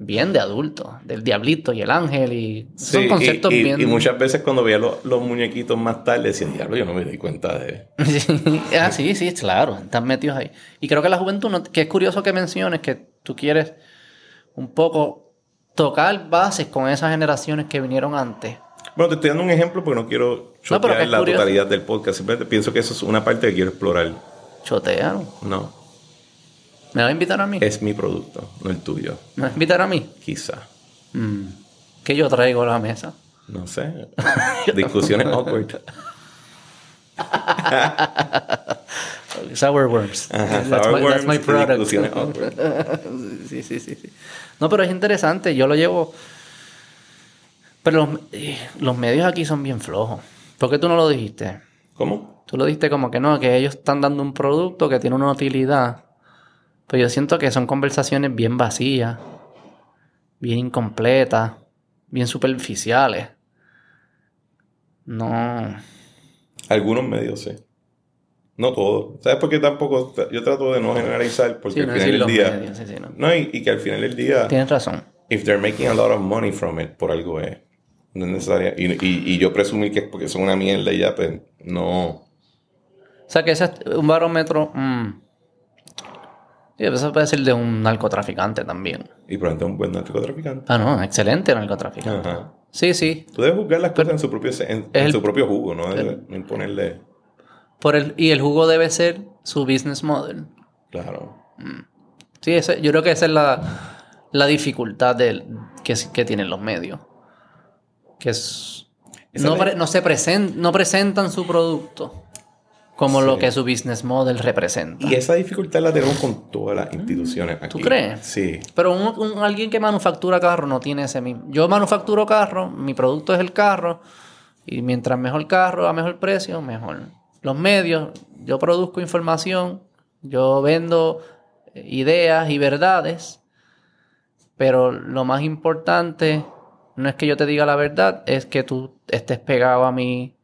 bien de adulto, del diablito y el ángel y son conceptos bien... Y muchas veces cuando veía los, muñequitos más tarde decía, diablo, yo no me di cuenta de... [laughs] ah, sí, sí, claro, están metidos ahí. Y creo que la juventud, que es curioso que menciones que tú quieres un poco tocar bases con esas generaciones que vinieron antes. Bueno, te estoy dando un ejemplo porque no quiero chotear la totalidad del podcast. Simplemente pienso que eso es una parte que quiero explorar. ¿Chotear? No. ¿Me va a invitar a mí? Es mi producto, no el tuyo. ¿Me va a invitar a mí? Quizá. Mm. ¿Qué yo traigo a la mesa? No sé. [laughs] Discusiones awkward. [laughs] sour worms. that's, my, that's my product. Discusiones [laughs] awkward. sí, sí, sí, sí. No, pero es interesante. Yo lo llevo... Pero los, eh, los medios aquí son bien flojos. ¿Por qué tú no lo dijiste? ¿Cómo? Tú lo dijiste como que no, que ellos están dando un producto que tiene una utilidad pero yo siento que son conversaciones bien vacías, bien incompletas, bien superficiales. No. Algunos medios sí. No todos. ¿Sabes por qué tampoco? Yo trato de no generalizar porque al final del día. no. y, que al final del día. Tienes razón. If they're making a lot of money from it, por algo es. No es necesario. Y, y, y yo presumí que es porque son una mierda y ya, pues no. O sea que ese es un barómetro. Mm, Sí, eso puede ser de un narcotraficante también. Y probablemente un buen narcotraficante. Ah, no, excelente narcotraficante. Ajá. Sí, sí. Tú debes juzgar las cosas en su propio, en, su propio jugo, ¿no? no imponerle. Por el, y el jugo debe ser su business model. Claro. Mm. Sí, ese, yo creo que esa es la, la dificultad del, que, que tienen los medios. Que es. No, no, se present, no presentan su producto como lo que su business model representa. Y esa dificultad la tenemos con todas las instituciones aquí. ¿Tú crees? Sí. Pero un, alguien que manufactura carro no tiene ese mismo. Yo manufacturo carro, mi producto es el carro, y mientras mejor carro, a mejor precio, mejor. Los medios, yo produzco información, yo vendo ideas y verdades, pero lo más importante no es que yo te diga la verdad, es que tú estés pegado a mi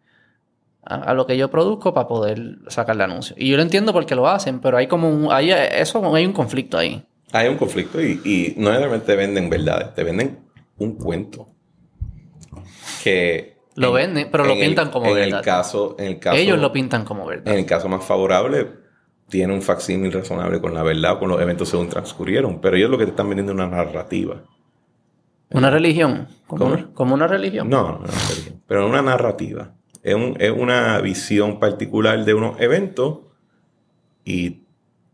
a, lo que yo produzco para poder sacarle anuncio. Y yo lo entiendo porque lo hacen, pero hay como un, hay, eso, hay un conflicto ahí. Hay un conflicto y, y no realmente te venden verdades, te venden un cuento. Que lo venden, pero lo pintan como en verdad. El caso, en el caso, Ellos lo pintan como verdad. En el caso más favorable, tiene un facsímil razonable con la verdad, con los eventos según transcurrieron. Pero ellos lo que te están vendiendo es una narrativa. ¿Una religión? ¿Como, ¿Como una religión? No, no, una religión. Pero una narrativa. Es, un- es una visión particular de unos eventos y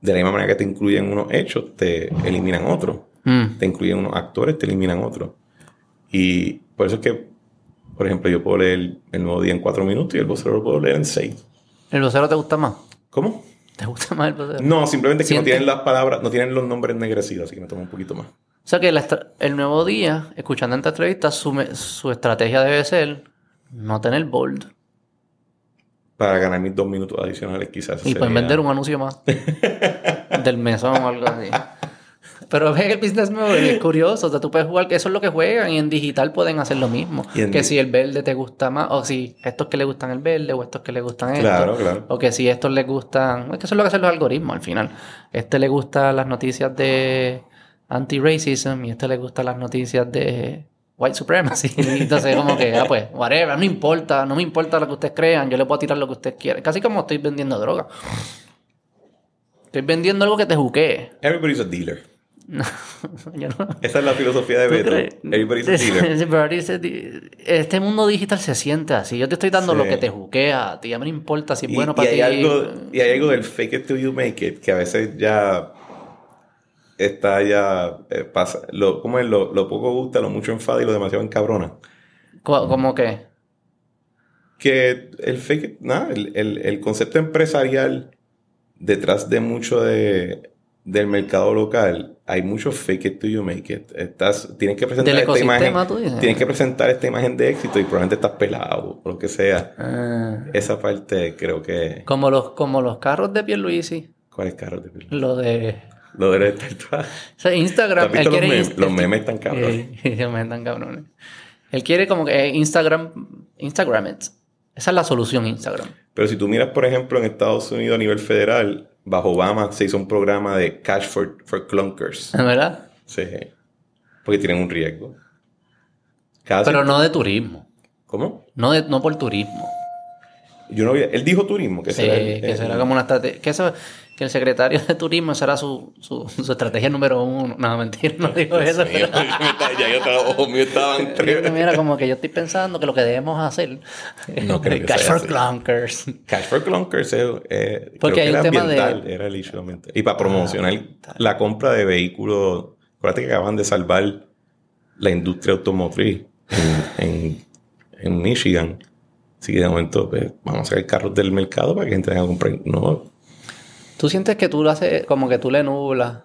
de la misma manera que te incluyen unos hechos, te eliminan otros. Mm. Te incluyen unos actores, te eliminan otros. Y por eso es que, por ejemplo, yo puedo leer el nuevo día en cuatro minutos y el vocero lo puedo leer en seis. ¿El vocero te gusta más? ¿Cómo? ¿Te gusta más el vocero? No, simplemente que no tienen las palabras, no tienen los nombres ennegrecidos, así que me toma un poquito más. O sea que la el nuevo día, escuchando esta entrevista, su, su estrategia debe ser no tener bold. Para ganar mis dos minutos adicionales, quizás. Y pueden vender un anuncio más. [laughs] del mesón o algo así. Pero ve que el business model es curioso. O sea, tú puedes jugar, que eso es lo que juegan y en digital pueden hacer lo mismo. Que si el verde te gusta más, o si estos que le gustan el verde, o estos que le gustan esto. Claro, claro. O que si estos les gustan. Es que eso es lo que hacen los algoritmos al final. Este le gusta las noticias de anti-racism y este le gustan las noticias de white supremacy. [laughs] Entonces, como que, ah, pues, whatever, no importa, no me importa lo que ustedes crean, yo le puedo tirar lo que ustedes quieran. Casi como estoy vendiendo droga. Estoy vendiendo algo que te juquee. Everybody's a dealer. [laughs] Yo no. Esa es la filosofía de ¿Tú Beto. Everybody's a dealer. Este mundo digital se siente así. Yo te estoy dando Sí. lo que te juquea a ti. A no importa si es Y, bueno y para hay ti. algo, y hay algo del fake it till you make it que a veces ya está ya eh, pasa. Lo, ¿Cómo es? Lo, lo poco gusta, lo mucho enfada y lo demasiado encabrona. Co- Como que. Que el fake nada, el, el- el concepto empresarial detrás de mucho de, del mercado local, hay mucho fake it till you make it. Estás, tienes que presentar esta imagen. Tienes que presentar esta imagen de éxito y probablemente estás pelado o lo que sea. ah, Esa parte creo que. como, los, como los carros de Pierluisi. ¿Cuáles carros de Pierluisi? Lo de. Lo de la O sea, Instagram. ¿Tú has visto él quiere los memes? Los memes están cabrones. Los memes están cabrones. Él quiere como que eh, Instagram. Instagram it. Esa es la solución, Instagram. Pero si tú miras, por ejemplo, en Estados Unidos a nivel federal, bajo Obama se hizo un programa de cash for, for clunkers. ¿Verdad? Sí. Porque tienen un riesgo. Cada Pero cierto- no de turismo. ¿Cómo? No, de- no por turismo. Yo no vi- Él dijo turismo, que Sí, será el- que será como una estrategia. Que, eso, que el secretario de turismo será su, su, su estrategia número uno. No, mentira, no digo eso. Sí, ya yo estaba, míos estaban [laughs] pero- Mira, como que yo estoy pensando que lo que debemos hacer. No creo que [laughs] Cash sea for así. clunkers. Cash for Clunkers eh, eh, Porque creo hay que un era tema de- era el issue ambiental. Y para promocionar la compra de vehículos, acuérdate que acaban de salvar la industria automotriz en, en, en Michigan. Así que de momento pues, vamos a sacar carros del mercado para que gente a comprar. No, ¿Tú sientes que tú lo haces, como que tú le nublas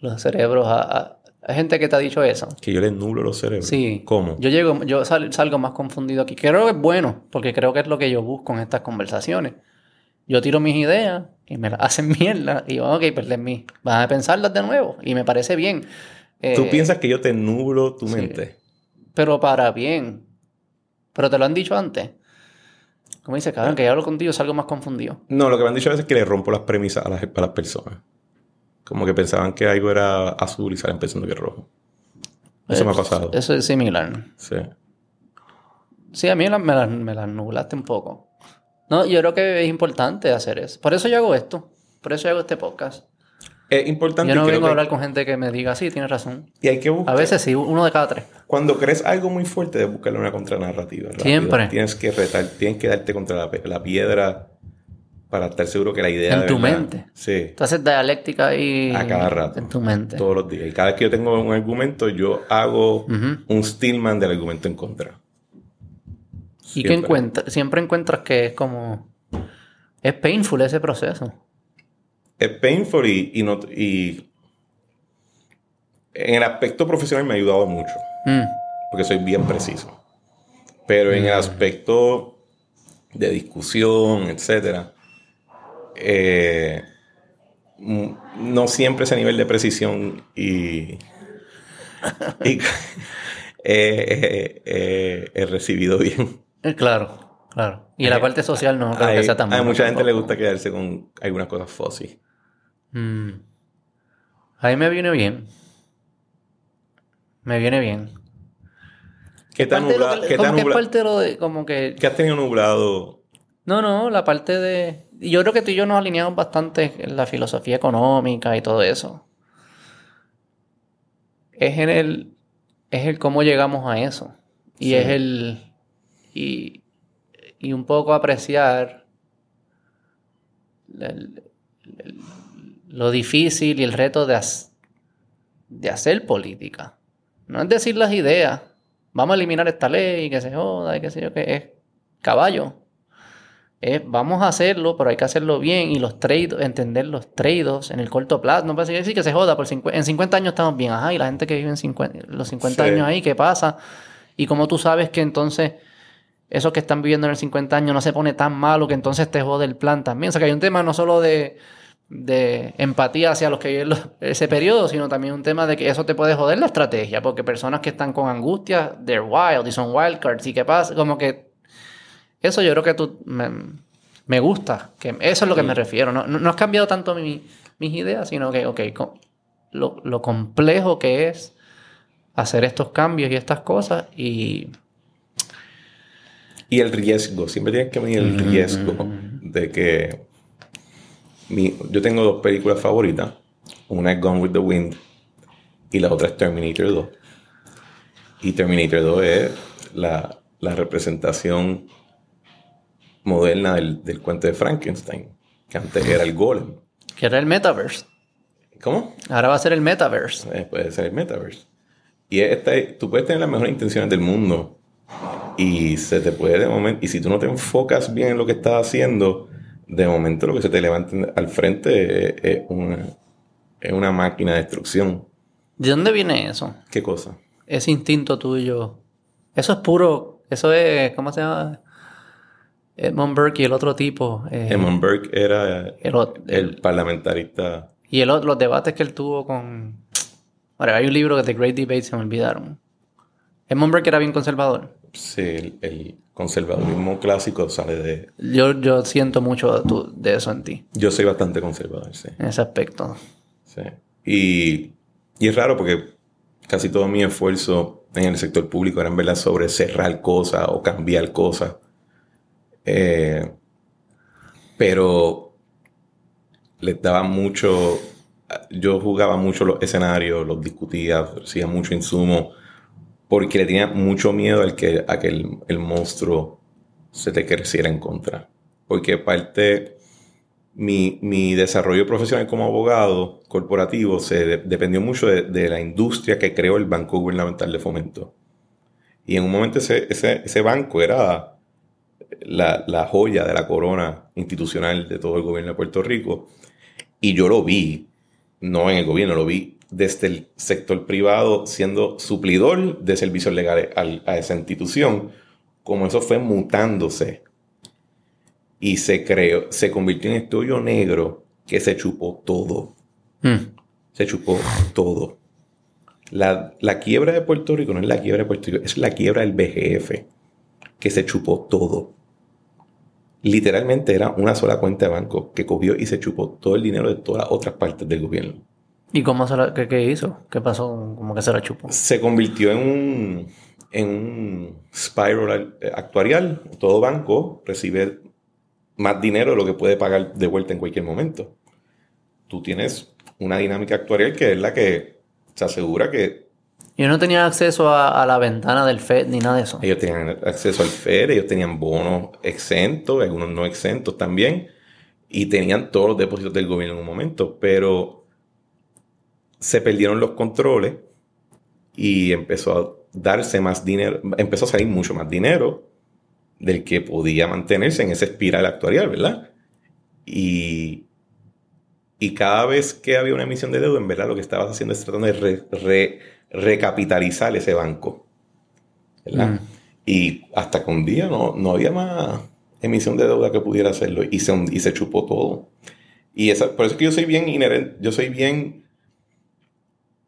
los cerebros a, a- Hay gente que te ha dicho eso. que yo les nublo los cerebros. Sí. ¿Cómo? Yo llego, yo sal- salgo más confundido aquí. Creo que es bueno, porque creo que es lo que yo busco en estas conversaciones. Yo tiro mis ideas y me las [laughs] hacen mierda. Y yo, ok, pues let me, van a pensarlas de nuevo. Y me parece bien. Eh, ¿Tú piensas que yo te nublo tu sí. mente? Pero para bien. Pero te lo han dicho antes. Como dice, cabrón, que yo hablo contigo salgo más confundido. No, lo que me han dicho a veces es que le rompo las premisas a las, a las personas. Como que pensaban que algo era azul y salen pensando que es rojo. Eso me ha pasado. Eso es similar. Sí. Sí, a mí la- me las me las nublaste un poco. No, yo creo que es importante hacer eso. Por eso yo hago esto. Por eso yo hago este podcast. Es importante Yo no y vengo a que- hablar con gente que me diga, sí, tienes razón. Y hay que buscar. A veces sí, uno de cada tres. Cuando crees algo muy fuerte, debes buscarle una contranarrativa. rápido. Siempre. Tienes que retar, tienes que darte contra la, la piedra para estar seguro que la idea. En de tu verdad- mente. Sí. Tú haces dialéctica ahí. A cada rato. En tu mente. Todos los días. Y cada vez que yo tengo un argumento, yo hago Ujú. un Stillman del argumento en contra. Y que Siempre. encuentras, siempre encuentras que es como. Es painful ese proceso. Es painful y, y no, y en el aspecto profesional me ha ayudado mucho. Mm. porque soy bien preciso. Pero en el aspecto de discusión, etcétera, eh, mm, no siempre ese nivel de precisión y, y [laughs] [laughs] eh, eh, he recibido bien. Claro, claro. Y la parte social no creo hay, que sea tan hay buena mucha gente le gusta quedarse con algunas cosas fuzzy. Mm. A mí me viene bien. Me viene bien. ¿Qué lo nublado? ¿Qué ha como que es nubla- parte de lo de, como que... qué has tenido nublado? No, no, la parte de... y Yo creo que tú y yo nos alineamos bastante en la filosofía económica y todo eso. Es en el... Es el cómo llegamos a eso. Y Sí. es el... Y, y un poco apreciar lo difícil y el reto de, de hacer política. No es decir las ideas, vamos a eliminar esta ley, que se joda, y qué sé yo, que es caballo. Es, vamos a hacerlo, pero hay que hacerlo bien y los trades, entender los trades en el corto plazo. No puede decir que se joda, por en 50 años estamos bien, ajá, y la gente que vive en 50, los 50 años ahí, ¿qué pasa? Y como tú sabes que entonces esos que están viviendo en el 50 años no se pone tan malo que entonces te jode el plan también. O sea que hay un tema no solo de, de empatía hacia los que viven ese periodo, sino también un tema de que eso te puede joder la estrategia, porque personas que están con angustia, they're wild y son wildcards y qué pasa, como que eso yo creo que tú me, gusta, que eso es lo que me refiero, no, no, has cambiado tanto mis ideas, sino que, ok, lo, lo complejo que es hacer estos cambios y estas cosas y... Y el riesgo, siempre tienes que medir el riesgo de que yo tengo dos películas favoritas. Una es Gone with the Wind y la otra es Terminator 2. Y Terminator 2 es la, representación moderna del, cuento de Frankenstein, que antes era el golem. Que era el metaverse. ¿Cómo? Ahora va a ser el metaverse. Eh, puede ser el metaverse. Y esta, tú puedes tener las mejores intenciones del mundo y se te puede de momento, y si tú no te enfocas bien en lo que estás haciendo, de momento lo que se te levanta al frente es, una, es una máquina de destrucción. ¿De dónde viene eso? ¿Qué cosa? Ese instinto tuyo. Eso es puro. Eso es. ¿Cómo se llama? Edmund Burke y el otro tipo. Eh, Edmund Burke era el, parlamentarista. Y el, los debates que él tuvo con. Ahora, hay un libro que The Great Debate, se me olvidaron. Edmund Burke era bien conservador. Sí, el, conservadurismo clásico sale de... Yo, yo siento mucho de eso en ti. Yo soy bastante conservador, sí. En ese aspecto. Sí. Y, y es raro porque casi todo mi esfuerzo en el sector público era en verdad sobre cerrar cosas o cambiar cosas. Eh, pero les daba mucho... Yo jugaba mucho los escenarios, los discutía, hacía mucho insumo porque le tenía mucho miedo al que, a que el, monstruo se te creciera en contra. Porque parte, mi, mi desarrollo profesional como abogado corporativo se dependió mucho de, la industria que creó el Banco Gubernamental de Fomento. Y en un momento ese, ese, banco era la, la, joya de la corona institucional de todo el gobierno de Puerto Rico. Y yo lo vi, no en el gobierno, lo vi desde el sector privado siendo suplidor de servicios legales a esa institución, como eso fue mutándose y se creó, se convirtió en estudio negro que se chupó todo. Hmm. Se chupó todo. La, la, quiebra de Puerto Rico no es la quiebra de Puerto Rico, es la quiebra del BGF, que se chupó todo. Literalmente era una sola cuenta de banco que cogió y se chupó todo el dinero de todas las otras partes del gobierno. ¿Y cómo se la, qué, hizo? ¿Qué pasó? ¿Cómo que se la chupó? Se convirtió en un, en un spiral actuarial. Todo banco recibe más dinero de lo que puede pagar de vuelta en cualquier momento. Tú tienes una dinámica actuarial que es la que se asegura que... Yo no tenía acceso a, la ventana del FED ni nada de eso. Ellos tenían acceso al FED, ellos tenían bonos exentos, algunos no exentos también, y tenían todos los depósitos del gobierno en un momento, pero se perdieron los controles y empezó a darse más dinero, empezó a salir mucho más dinero del que podía mantenerse en esa espiral actuarial, ¿verdad? Y, y cada vez que había una emisión de deuda, en verdad lo que estabas haciendo es tratando de recapitalizar ese banco, ¿verdad? Mm. Y hasta que un día no, no había más emisión de deuda que pudiera hacerlo y se, y se chupó todo. Y esa, por eso es que yo soy bien inherente, yo soy bien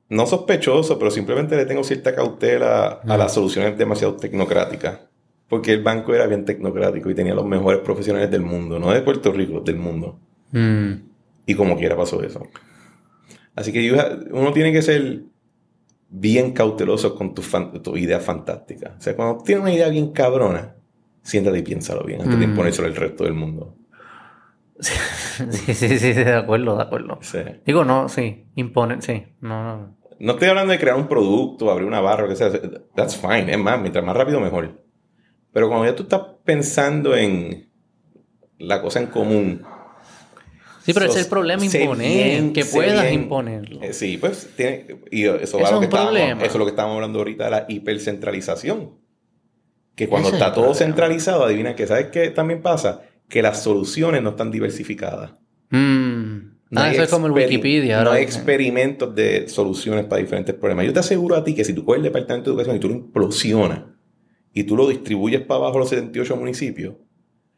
no sospechoso, pero simplemente le tengo cierta cautela a las soluciones demasiado tecnocráticas. Porque el banco era bien tecnocrático y tenía los mejores profesionales del mundo, no de Puerto Rico, del mundo. Mm. Y como quiera pasó eso. Así que uno tiene que ser bien cauteloso con tu, tu idea fantástica. O sea, cuando tienes una idea bien cabrona, siéntate y piénsalo bien antes de mm. imponérselo al resto del mundo. [laughs] Sí, sí, sí, de acuerdo, de acuerdo. Digo, no, sí, imponen, sí, no, no. No estoy hablando de crear un producto, abrir una barra, que sea. That's fine, es más, mientras más rápido mejor. Pero cuando ya tú estás pensando en la cosa en común. Sí, pero ese es el problema imponer, que puedas imponerlo. Eh, sí, pues tiene, y eso, va lo que eso es lo que estábamos hablando ahorita de la hipercentralización. Que cuando está todo centralizado, adivina que, ¿sabes qué también pasa? Que las soluciones no están diversificadas. Mm. No ah, eso es como el Wikipedia. No hay experimentos de soluciones para diferentes problemas. Yo te aseguro a ti que si tú coges el departamento de educación y tú lo implosionas y tú lo distribuyes para abajo los 78 municipios,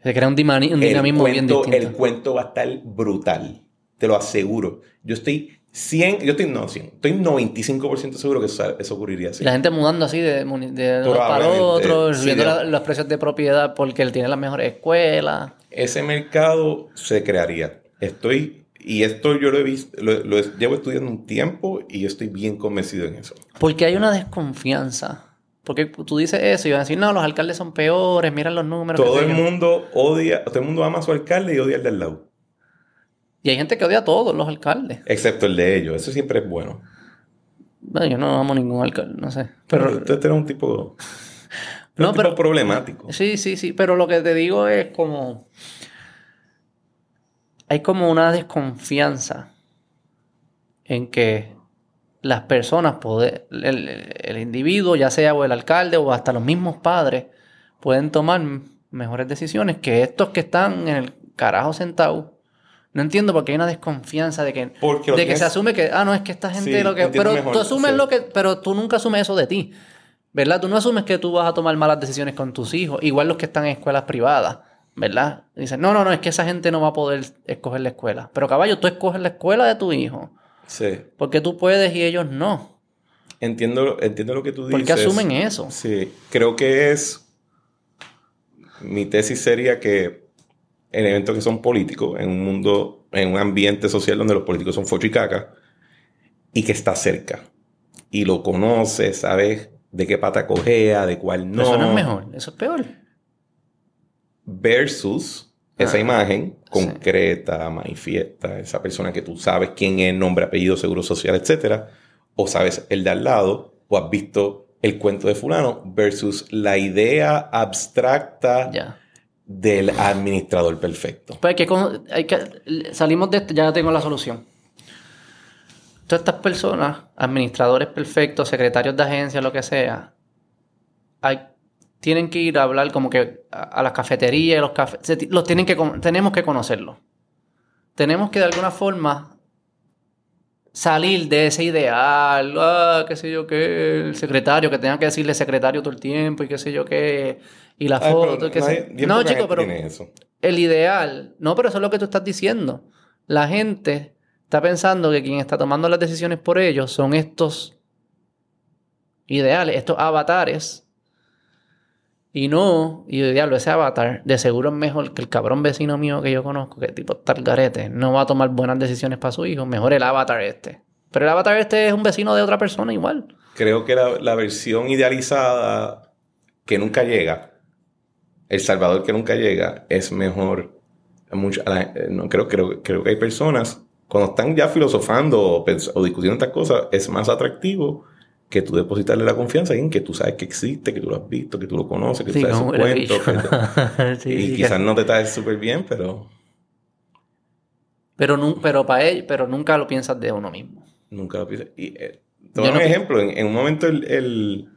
se crea un, dinamismo bien distinto. El cuento va a estar brutal. Te lo aseguro. Yo estoy 100, yo estoy, no 100, estoy 95% seguro que eso, ocurriría así. La gente mudando así de, de uno para otro, subiendo los precios de propiedad porque él tiene las mejores escuelas. Ese mercado se crearía. Estoy, y esto yo lo he visto, lo, llevo estudiando un tiempo y estoy bien convencido en eso. Porque hay una desconfianza. Porque tú dices eso y van a decir, no, los alcaldes son peores, miran los números. Todo el mundo odia, todo el mundo ama a su alcalde y odia al del lado. Y hay gente que odia a todos los alcaldes. Excepto el de ellos. Eso siempre es bueno. yo no amo ningún alcalde, no sé. Pero, usted tiene un tipo, [laughs] no, pero, problemático. Sí, sí, sí. Pero lo que te digo es como... Hay como una desconfianza en que las personas, poder, el, el individuo, ya sea o el alcalde o hasta los mismos padres, pueden tomar mejores decisiones que estos que están en el carajo sentado no entiendo por qué hay una desconfianza de que, de que se asume que, ah, no, es que esta gente lo que... Pero tú asumes lo que... Pero tú nunca asumes eso de ti. ¿Verdad? Tú no asumes que tú vas a tomar malas decisiones con tus hijos. Igual los que están en escuelas privadas. ¿Verdad? Dicen, no, no, no, es que esa gente no va a poder escoger la escuela. Pero caballo, tú escoges la escuela de tu hijo. Sí. Porque tú puedes y ellos no. Entiendo, entiendo lo que tú dices. ¿Por qué asumen eso? Sí. Creo que es... Mi tesis sería que en eventos que son políticos, en un mundo, en un ambiente social donde los políticos son focho y caca, y que está cerca. Y lo conoce, sabes de qué pata cojea, de cuál no. eso no es mejor, eso es peor. Versus esa ah, imagen concreta, manifiesta, esa persona que tú sabes quién es, nombre, apellido, seguro social, etcétera, o sabes el de al lado, o has visto el cuento de fulano, versus la idea abstracta del administrador perfecto. Pues hay que, salimos de esto, ya tengo la solución. Todas estas personas, administradores perfectos, secretarios de agencia, lo que sea, tienen que ir a hablar como que a, las cafeterías, los cafés, los tienen que, tenemos que conocerlos. Tenemos que de alguna forma salir de ese ideal, ah, qué sé yo qué, el secretario, que tenga que decirle secretario todo el tiempo y qué sé yo qué, y la foto, sé No, chico, pero el ideal, no, pero eso es lo que tú estás diciendo. La gente está pensando que quien está tomando las decisiones por ellos son estos ideales, estos avatares. Y no, y diablo, ese avatar de seguro es mejor que el cabrón vecino mío que yo conozco, que tipo tal garete, no va a tomar buenas decisiones para su hijo, mejor el avatar este. Pero el avatar este es un vecino de otra persona igual. Creo que la, versión idealizada que nunca llega, el Salvador que nunca llega, es mejor. Mucho, no, creo, creo, creo que hay personas, cuando están ya filosofando o, o discutiendo estas cosas, es más atractivo que tú depositarle la confianza en que tú sabes que existe, que tú lo has visto, que tú lo conoces, que tú sabes su [laughs] cuento. [laughs] y quizás no te traes súper bien, pero... Pero, pero para él, pero nunca lo piensas de uno mismo. Nunca lo piensas. Y, eh, un ejemplo. En, un momento el,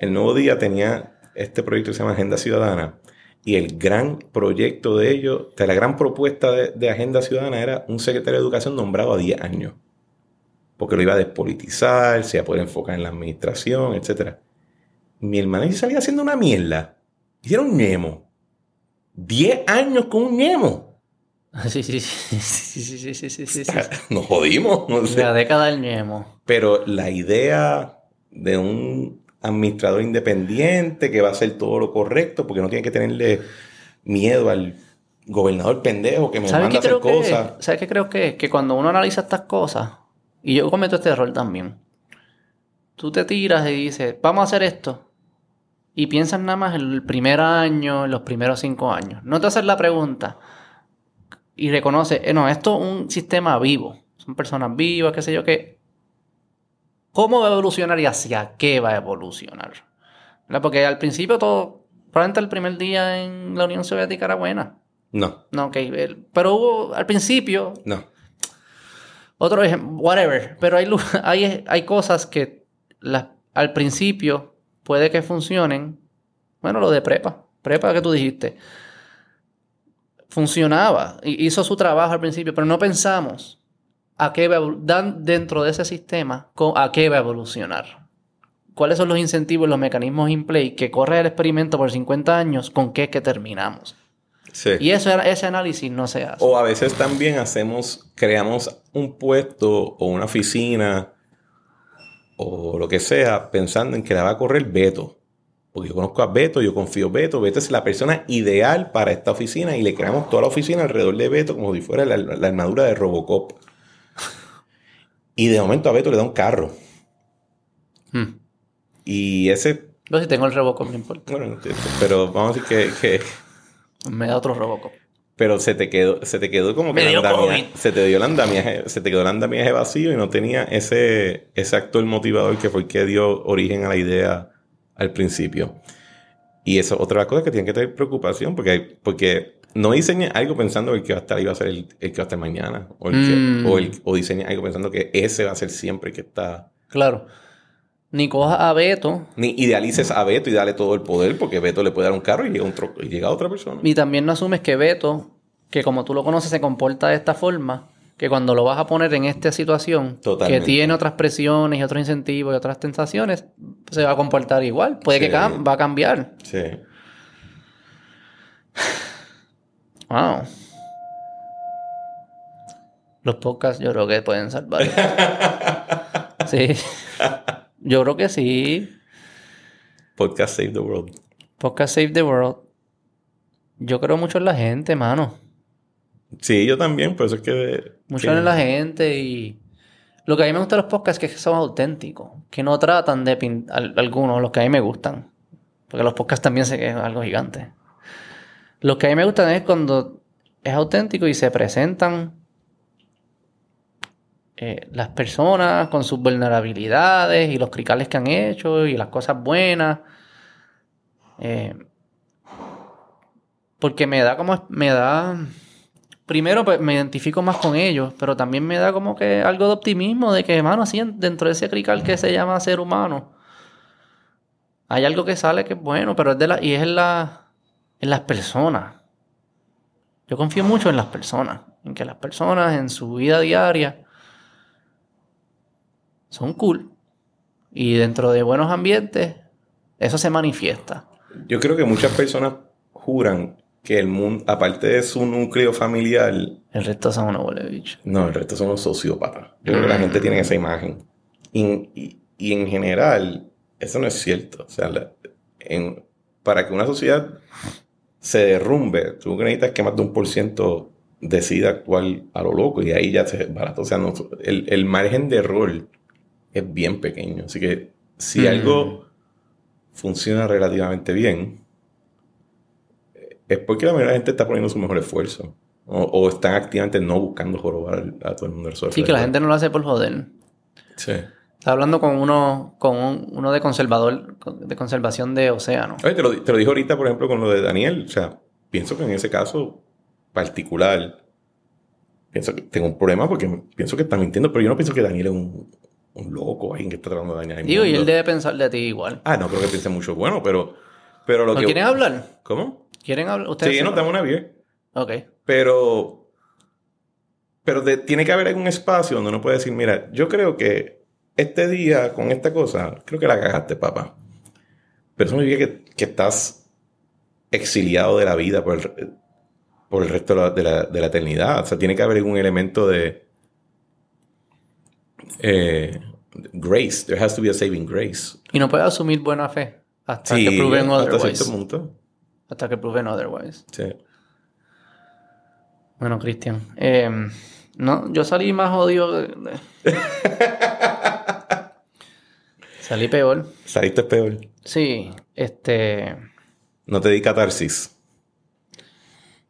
Nuevo Día tenía este proyecto que se llama Agenda Ciudadana. Y el gran proyecto de ellos, de la gran propuesta de, de Agenda Ciudadana era un secretario de Educación nombrado a 10 años porque lo iba a despolitizar, se iba a poder enfocar en la administración, etc. Mi hermana salía haciendo una mierda. Hicieron un Nemo. Diez años con un Nemo. [laughs] Sí, sí, sí, sí, sí, sí, sí, sí, [laughs] Nos jodimos. No La década del Nemo. Pero la idea de un administrador independiente que va a hacer todo lo correcto porque no tiene que tenerle miedo al gobernador pendejo que me manda a hacer cosas. ¿Sabes qué creo que es? Que cuando uno analiza estas cosas, y yo cometo este error también. Tú te tiras y dices, vamos a hacer esto. Y piensas nada más en el primer año, en los primeros cinco años. No te haces la pregunta y reconoces, eh, no, esto es un sistema vivo. Son personas vivas, qué sé yo qué. ¿Cómo va a evolucionar y hacia qué va a evolucionar? Porque al principio todo Probablemente el primer día en la Unión Soviética era buena. No, No, ok. Pero hubo al principio, no. otro ejemplo, whatever. Pero hay, [laughs] hay, hay cosas que las- al principio puede que funcionen. Bueno, lo de prepa. Prepa que tú dijiste. Funcionaba. hi- Hizo su trabajo al principio, pero no pensamos a qué va dan dentro de ese sistema a qué va a evolucionar. ¿Cuáles son los incentivos los mecanismos in play que corre el experimento por 50 años? ¿Con qué es que terminamos? Sí. Y eso, ese análisis no se hace. O a veces también hacemos, creamos un puesto o una oficina o lo que sea pensando en que la va a correr Beto. Porque yo conozco a Beto, yo confío en Beto. Beto es la persona ideal para esta oficina y le creamos toda la oficina alrededor de Beto como si fuera la, la armadura de Robocop. Y de momento a Beto le da un carro. Hmm. Y ese, Yo si tengo el Robocop, no importa. bueno, pero vamos a decir que, que Me da otro Robocop. Pero se te quedó, se te quedó como que el dio andamiaje- se te dio el andamiaje, se te quedó el andamiaje vacío y no tenía ese, ese actor motivador que fue el que dio origen a la idea al principio. Y eso, otra cosa que tienen que tener preocupación, porque, porque no diseña algo pensando que el que va a estar ahí va a ser el, el que va a estar mañana. O, el que- Mm. o, el- o diseña algo pensando que ese va a ser siempre el que está. Claro. Ni coja a Beto. Ni idealices a Beto y dale todo el poder, porque Beto le puede dar un carro y llega, un tro- y llega otra persona. Y también no asumes que Beto, que como tú lo conoces, se comporta de esta forma. Que cuando lo vas a poner en esta situación, Totalmente. que tiene otras presiones y otros incentivos y otras tentaciones, se va a comportar igual. Puede que Sí. va a cambiar. Sí. Wow. Los podcasts yo creo que pueden salvar. [laughs] sí. Yo creo que sí. Podcast Save the World. Podcast Save the World. Yo creo mucho en la gente, mano. Sí, yo también, por eso es que... Mucho en la gente y... Lo que a mí me gusta de los podcasts es que son auténticos. Que no tratan de pintar... Algunos, los que a mí me gustan. Porque los podcasts también sé que es algo gigante. Los que a mí me gustan es cuando es auténtico y se presentan eh, las personas con sus vulnerabilidades y los cricales que han hecho y las cosas buenas. Eh, porque me da como... Me da... Primero, pues me identifico más con ellos, pero también me da como que algo de optimismo de que, hermano, así en- dentro de ese crical que se llama ser humano, hay algo que sale que es bueno, pero es de la, y es la, en las personas. Yo confío mucho en las personas, en que las personas en su vida diaria son cool. Y dentro de buenos ambientes, eso se manifiesta. Yo creo que muchas personas juran que el mundo, aparte de su núcleo familiar, El resto son unos huele bicho. no, el resto son los sociópatas. Yo creo que la gente tiene esa imagen. Y, y- y en general, eso no es cierto. O sea, la- en- para que una sociedad se derrumbe, tú necesitas que más de un por ciento decida actuar a lo loco y ahí ya se barato. O sea, no- el, el margen de error es bien pequeño. Así que si Mm. algo funciona relativamente bien, eh, es porque la mayoría de la gente está poniendo su mejor esfuerzo. O, o están activamente no buscando jorobar a todo el mundo. Sí, que la gente no lo hace por joder. Sí. Estaba hablando con uno, con un- uno de conservador, de conservación de océano. Oye, te lo, te lo dije ahorita, por ejemplo, con lo de Daniel. O sea, pienso que en ese caso particular, pienso que tengo un problema porque pienso que está mintiendo, pero yo no pienso que Daniel es un, un loco, alguien que está tratando de dañar el Digo, y mundo. él debe pensar de ti igual. Ah, no creo que piense mucho bueno, pero, pero lo ¿No que... quieren hablar? ¿Cómo? ¿Quieren hablar? ¿Ustedes Sí, nos damos una bien. Ok. Pero, pero de- tiene que haber algún espacio donde uno puede decir, mira, yo creo que este día con esta cosa, creo que la cagaste, papá. Pero eso no significa que, que estás exiliado de la vida por el, por el resto de la, de la- de la eternidad. O sea, tiene que haber algún elemento de eh, grace. There has to be a saving grace. Y no puedes asumir buena fe hasta Sí, que prueben hasta otherwise. cierto punto. Hasta que prueben otherwise. Sí. Bueno, Cristian. eh, no, yo salí más odio. de- de- [laughs] salí peor. Saliste peor. Sí, este. No te di catarsis.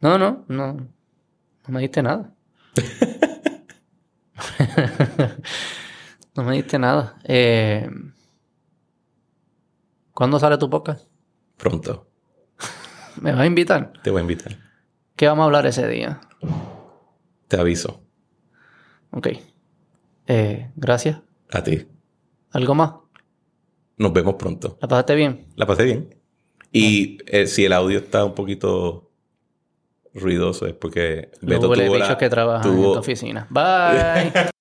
No, no, no. No me diste nada. [laughs] no me diste nada. Eh, ¿Cuándo sale tu podcast? Pronto. ¿Me vas a invitar? Te voy a invitar. ¿Qué vamos a hablar ese día? Te aviso. Ok. Eh, gracias. A ti. ¿Algo más? Nos vemos pronto. ¿La pasaste bien? La pasé bien. Y eh, si el audio está un poquito ruidoso es porque Beto huele tuvo la- que trabajan en tu oficina. Bye. [laughs]